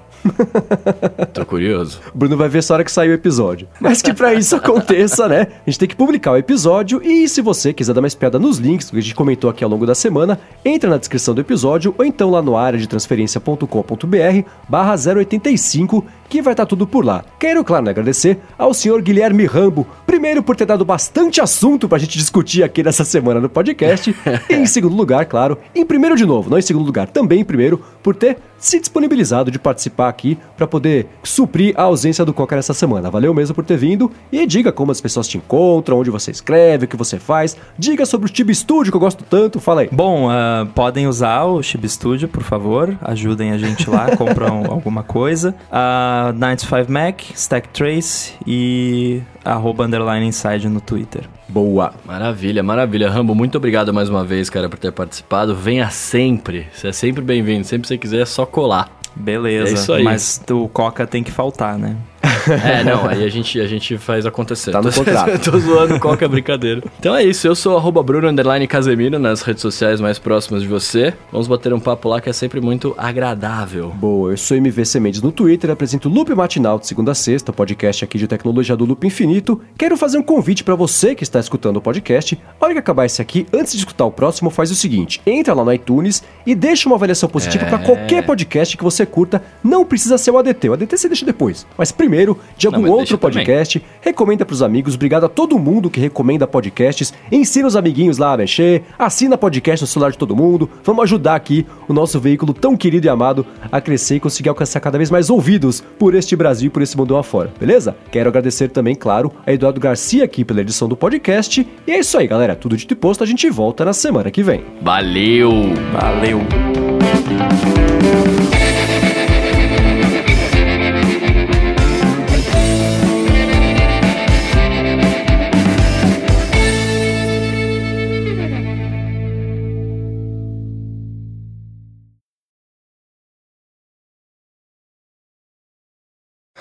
Tô curioso. O Bruno vai ver só hora que sair o episódio. Mas que pra isso aconteça, né? A gente tem que publicar o episódio e se você quiser dar uma espiada nos links que a gente comentou aqui ao longo da semana, entra na descrição do episódio ou então lá no área de transferência.com.br barra 085 que vai estar tudo por lá. Quero, claro, né, agradecer ao senhor Guilherme Rambo, primeiro por ter dado bastante assunto pra gente discutir aqui nessa semana no podcast, e em segundo lugar, claro, em primeiro de novo, não em segundo lugar, também em primeiro, por ter se disponibilizado de participar aqui para poder suprir a ausência do Coca nessa semana. Valeu mesmo por ter vindo e diga como as pessoas te encontram, onde você escreve, o que você faz. Diga sobre o Tib Studio que eu gosto tanto, fala aí. Bom, uh, podem usar o Chib Studio, por favor. Ajudem a gente lá, compram alguma coisa. Uh, 95 Mac, Stack Trace e arroba underline inside no Twitter. Boa. Maravilha, maravilha. Rambo, muito obrigado mais uma vez, cara, por ter participado. Venha sempre. Você é sempre bem-vindo. Sempre que você quiser, é só colar. Beleza. É isso aí. Mas o Coca tem que faltar, né? É, não, aí a gente, a gente faz acontecer. Tá no Tô- contrato. Tô zoando qualquer brincadeira. Então é isso, eu sou arroba Bruno underline Casemiro nas redes sociais mais próximas de você. Vamos bater um papo lá que é sempre muito agradável. Boa, eu sou MVC Mendes no Twitter, apresento Loop Matinal de segunda a sexta, podcast aqui de tecnologia do Loop Infinito. Quero fazer um convite para você que está escutando o podcast. A hora que acabar esse aqui, antes de escutar o próximo, faz o seguinte: entra lá no iTunes e deixa uma avaliação positiva É. para qualquer podcast que você curta. Não precisa ser o ADT, o ADT você deixa depois. Mas primeiro, de algum mas outro deixa também. podcast, recomenda pros amigos. Obrigado a todo mundo que recomenda podcasts. Ensina os amiguinhos lá a mexer. Assina podcast no celular de todo mundo. Vamos ajudar aqui o nosso veículo tão querido e amado a crescer e conseguir alcançar cada vez mais ouvidos por este Brasil e por esse mundo afora, beleza? Quero agradecer também, claro, a Eduardo Garcia aqui pela edição do podcast. E é isso aí, galera. Tudo dito e posto, a gente volta na semana que vem. Valeu! Valeu!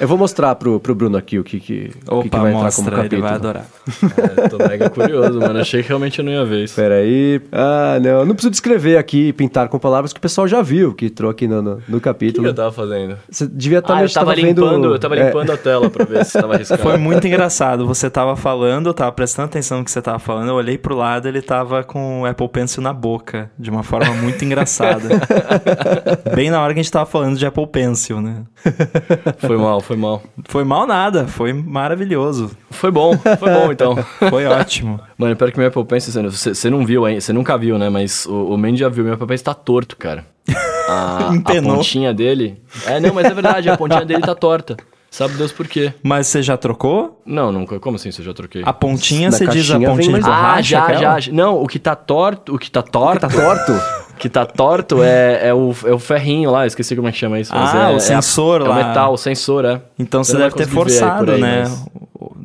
Eu vou mostrar pro, pro Bruno aqui o que, que, o que, que Opa, vai entrar como mostra, ele capítulo. vai adorar. É, tô mega curioso, mano. Achei que realmente eu não ia ver isso. Pera aí. Ah, não. Eu não preciso descrever aqui, pintar com palavras que o pessoal já viu, que entrou aqui no, no, no O que capítulo. eu tava fazendo? Você devia estar ah, eu tava, vendo... limpando, eu tava é, limpando a tela pra ver se tava arriscado. Foi muito engraçado. Você tava falando, eu tava prestando atenção no que você tava falando, eu olhei pro lado ele tava com o Apple Pencil na boca, de uma forma muito engraçada. Bem na hora que a gente tava falando de Apple Pencil, né? Foi mal, foi mal. Foi mal nada, foi maravilhoso. Foi bom, foi bom então. Foi ótimo. Mano, pior que meu Apple Pencil, você, você não viu ainda, você nunca viu, né? Mas o, o Mandy já viu, meu Apple Pencil tá torto, cara. A, a pontinha dele... É, não, mas é verdade, a pontinha dele tá torta. Sabe Deus por quê? Mas você já trocou? Não, nunca. Como assim você já troquei? A pontinha, você diz a pontinha ah, já, aquela? já, já. Não, o que tá torto, o que tá torto... Tá torto? Que tá torto é, é, o, é o ferrinho lá, esqueci como é que chama isso. mas Ah, é, o é a- sensor é lá. o metal, o sensor, é. Então você não deve ter forçado, aí, né? mas-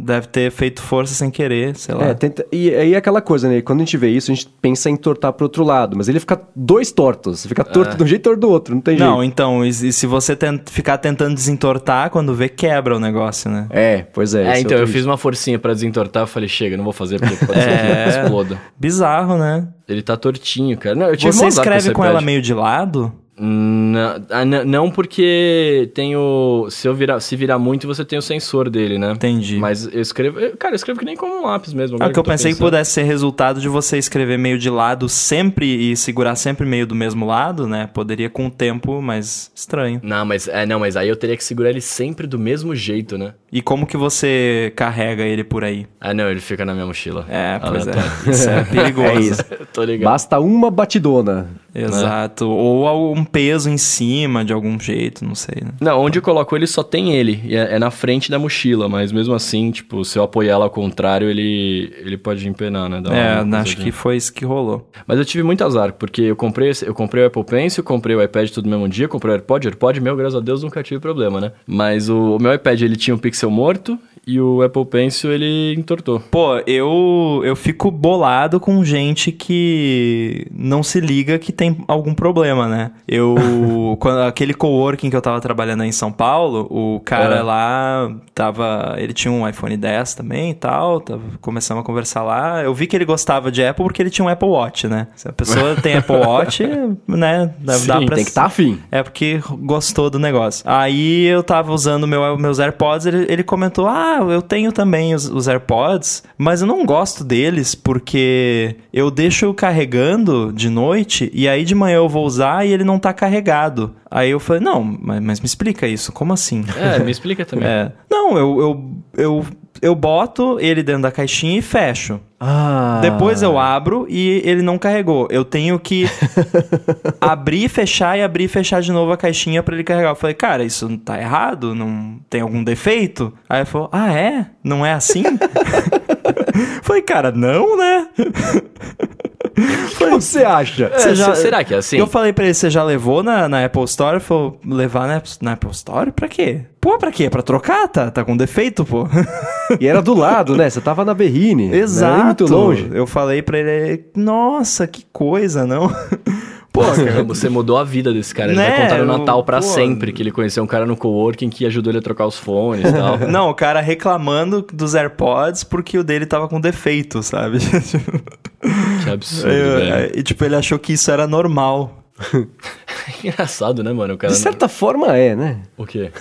Deve ter feito força sem querer, sei lá. É, tenta... e aí é aquela coisa, né? Quando a gente vê isso, a gente pensa em tortar pro outro lado. Mas ele fica dois tortos. Fica torto de um jeito e torto do outro. Não tem Não, jeito. então, e, e se você tent- ficar tentando desentortar, quando vê, quebra o negócio, né? É, pois é. É, esse então, eu fiz uma forcinha pra desentortar, eu falei, chega, não vou fazer porque pode ser É. que exploda. Bizarro, né? Ele tá tortinho, cara. Não, eu tive Você escreve com ela meio de lado? Não, ah, não porque tem o... Se eu virar, se virar muito, você tem o sensor dele, né? Entendi. Mas eu escrevo... eu- Cara, eu escrevo que nem como um lápis mesmo. É agora que eu tô pensei que pensando. pudesse ser resultado de você escrever meio de lado sempre e segurar sempre meio do mesmo lado, né? Poderia com o tempo, mas estranho. Não, mas, é, não, mas aí eu teria que segurar ele sempre do mesmo jeito, né? E como que você carrega ele por aí? Ah, não, ele fica na minha mochila. É, pois é. Aleatório. Isso é perigoso. É isso. Tô ligado. Basta uma batidona. Exato. Ou algum peso em cima de algum jeito, não sei, né? Não, onde eu coloco ele só tem ele. E é, é na frente da mochila, mas mesmo assim, tipo, se eu apoiar ela ao contrário, ele, ele pode empenar, né? É, acho que foi isso que rolou. Mas eu tive muito azar, porque eu comprei, esse- eu comprei o Apple Pencil, comprei o iPad tudo no mesmo dia, comprei o AirPod. O AirPod meu, graças a Deus, nunca tive problema, né? Mas o, o meu iPad, ele tinha um pixel morto e o Apple Pencil, ele entortou. Pô, eu, eu fico bolado com gente que não se liga que tem algum problema, né? Eu. quando, aquele coworking que eu tava trabalhando aí em São Paulo, o cara É. lá tava. Ele tinha um iPhone 10 também e tal. Tava, começamos a conversar lá. Eu vi que ele gostava de Apple porque ele tinha um Apple Watch, né? Se a pessoa tem Apple Watch, né? Dá, Sim, dá pra Tem que estar tá afim. é porque gostou do negócio. Aí eu tava usando meu, meus AirPods, ele, ele comentou: Ah, eu tenho também os, os AirPods, mas eu não gosto deles porque eu deixo carregando de noite e aí de manhã eu vou usar e ele não tá carregado. Aí eu falei: Não, mas, mas me explica isso, como assim? É, me explica também. É. Não, eu, eu, eu eu boto ele dentro da caixinha e fecho. Ah. Depois eu abro e ele não carregou. Eu tenho que abrir, fechar e abrir e fechar de novo a caixinha pra ele carregar. Eu falei, cara, isso tá errado? Não tem algum defeito? Aí ele falou, ah, é? Não é assim? falei, cara, não, né? O que você acha? É, se- será que é assim? Eu falei pra ele, você já levou na, na Apple Store? Ele falou, levar na, na Apple Store? Pra quê? Pô, pra quê? Pra trocar? Tá, tá com defeito, pô. E era do lado, né? Você tava na Berrine. Era Exato. nem muito longe. Eu falei pra ele, nossa, que coisa, não? Pô, cara, Você mudou a vida desse cara. Ele Né? vai contar no Eu- Natal pra pô. sempre que ele conheceu um cara no coworking que ajudou ele a trocar os fones e tal. Não, o cara reclamando dos AirPods porque o dele tava com defeito, sabe? Que absurdo, Eu- velho. e tipo, ele achou que isso era normal. Engraçado, né, mano? O cara De certa forma é, né? O quê?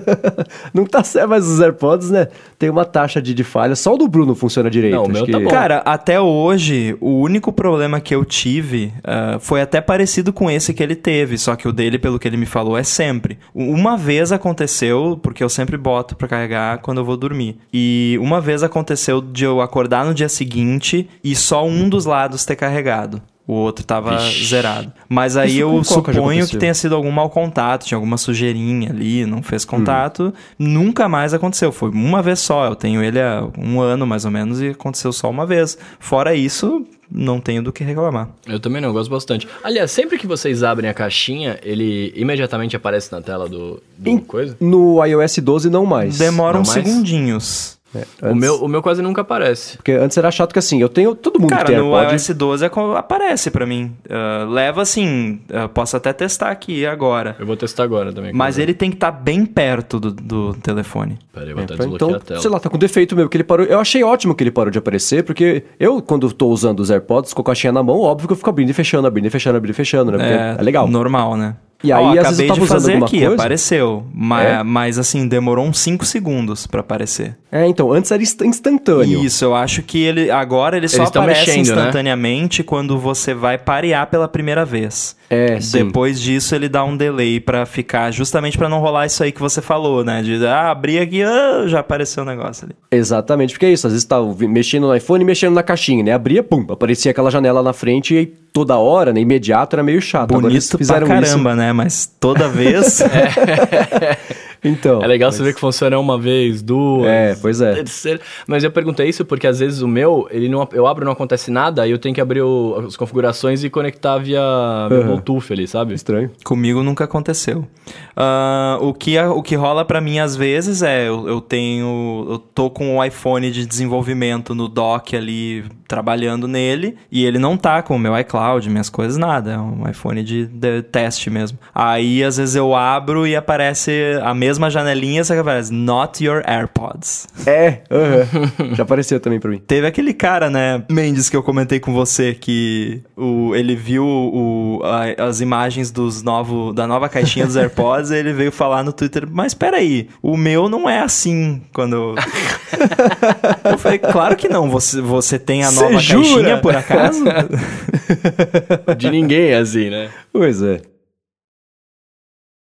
Não tá certo, mas os AirPods, né? Tem uma taxa de, de falha. Só o do Bruno funciona direito. Não, o meu acho tá que- bom. Cara, até hoje, o único problema que eu tive ah, foi até parecido com esse que ele teve, só que o dele, pelo que ele me falou, é sempre. Uma vez aconteceu, porque eu sempre boto pra carregar quando eu vou dormir. E uma vez aconteceu de eu acordar no dia seguinte e só um dos lados ter carregado. O outro tava Vixe. zerado. Mas aí Isso eu suponho que tenha sido algum mau contato, tinha alguma sujeirinha ali, não fez contato. Nunca mais aconteceu. Foi uma vez só. Eu tenho ele há um ano mais ou menos e aconteceu só uma vez. Fora isso, não tenho do que reclamar. Eu também não, eu gosto bastante. Aliás, sempre que vocês abrem a caixinha, ele imediatamente aparece na tela do, do Em- coisa? No iOS 12 não mais. Demora Não uns mais? segundinhos. É, O antes- meu, o meu quase nunca aparece. Porque antes era chato que assim, eu tenho. Todo mundo que Cara, tem no AirPod. iOS 12 é aparece pra mim. Ah, leva assim, ah, posso até testar aqui agora. Eu vou testar agora também. Mas ele tem que estar bem perto do, do telefone. Peraí, eu vou até Então, desbloquear a tela. sei lá, tá com defeito mesmo, que ele parou. Eu achei ótimo que ele parou de aparecer, porque eu, quando tô usando os AirPods com a caixinha na mão, óbvio que eu fico abrindo e fechando, abrindo e fechando, abrindo e fechando, né? Porque é, legal. Normal, né? E aí, Ó, às vezes, acabei eu tava de fazer aqui, coisa. apareceu. Mas, É? mas assim, demorou uns 5 segundos pra aparecer. É, então, antes era inst- instantâneo. Isso, eu acho que ele agora ele só Eles aparece né? instantaneamente quando você vai parear pela primeira vez. É, sim. Depois disso ele dá um delay pra ficar justamente pra não rolar isso aí que você falou, né? De ah, abrir aqui, ah, já apareceu o negócio ali. Exatamente, porque é isso, às vezes tá mexendo no iPhone e mexendo na caixinha, né? Abria, pum, aparecia aquela janela na frente e aí toda hora, né? Imediato era meio chato. Agora Bonito fizeram pra caramba, né? Mas toda vez. isso. Então. É legal você ver que funciona uma vez, duas. É, pois é. terceira. Mas eu perguntei isso porque às vezes o meu, ele não, eu abro e não acontece nada, aí eu tenho que abrir o- as configurações e conectar via, via Uhum. Bluetooth ali, sabe? Estranho. Comigo nunca aconteceu. Ah, o, que, o que rola pra mim às vezes é eu, eu tenho. Eu tô com o iPhone de desenvolvimento no dock ali, trabalhando nele, e ele não tá com o meu iCloud, minhas coisas, nada. É um iPhone de, de teste mesmo. Aí às vezes eu abro e aparece a mesma janelinha, só que aparece Not Your AirPods. É, aham. já apareceu também pra mim. Teve aquele cara, né, Mendes, que eu comentei com você, que o, ele viu o, a- as imagens dos novo, da nova caixinha dos AirPods e ele veio falar no Twitter, mas peraí, o meu não é assim quando... eu- falei, claro que não, você, você tem a Cê nova jura? caixinha, por acaso? De ninguém, assim, né? Pois é.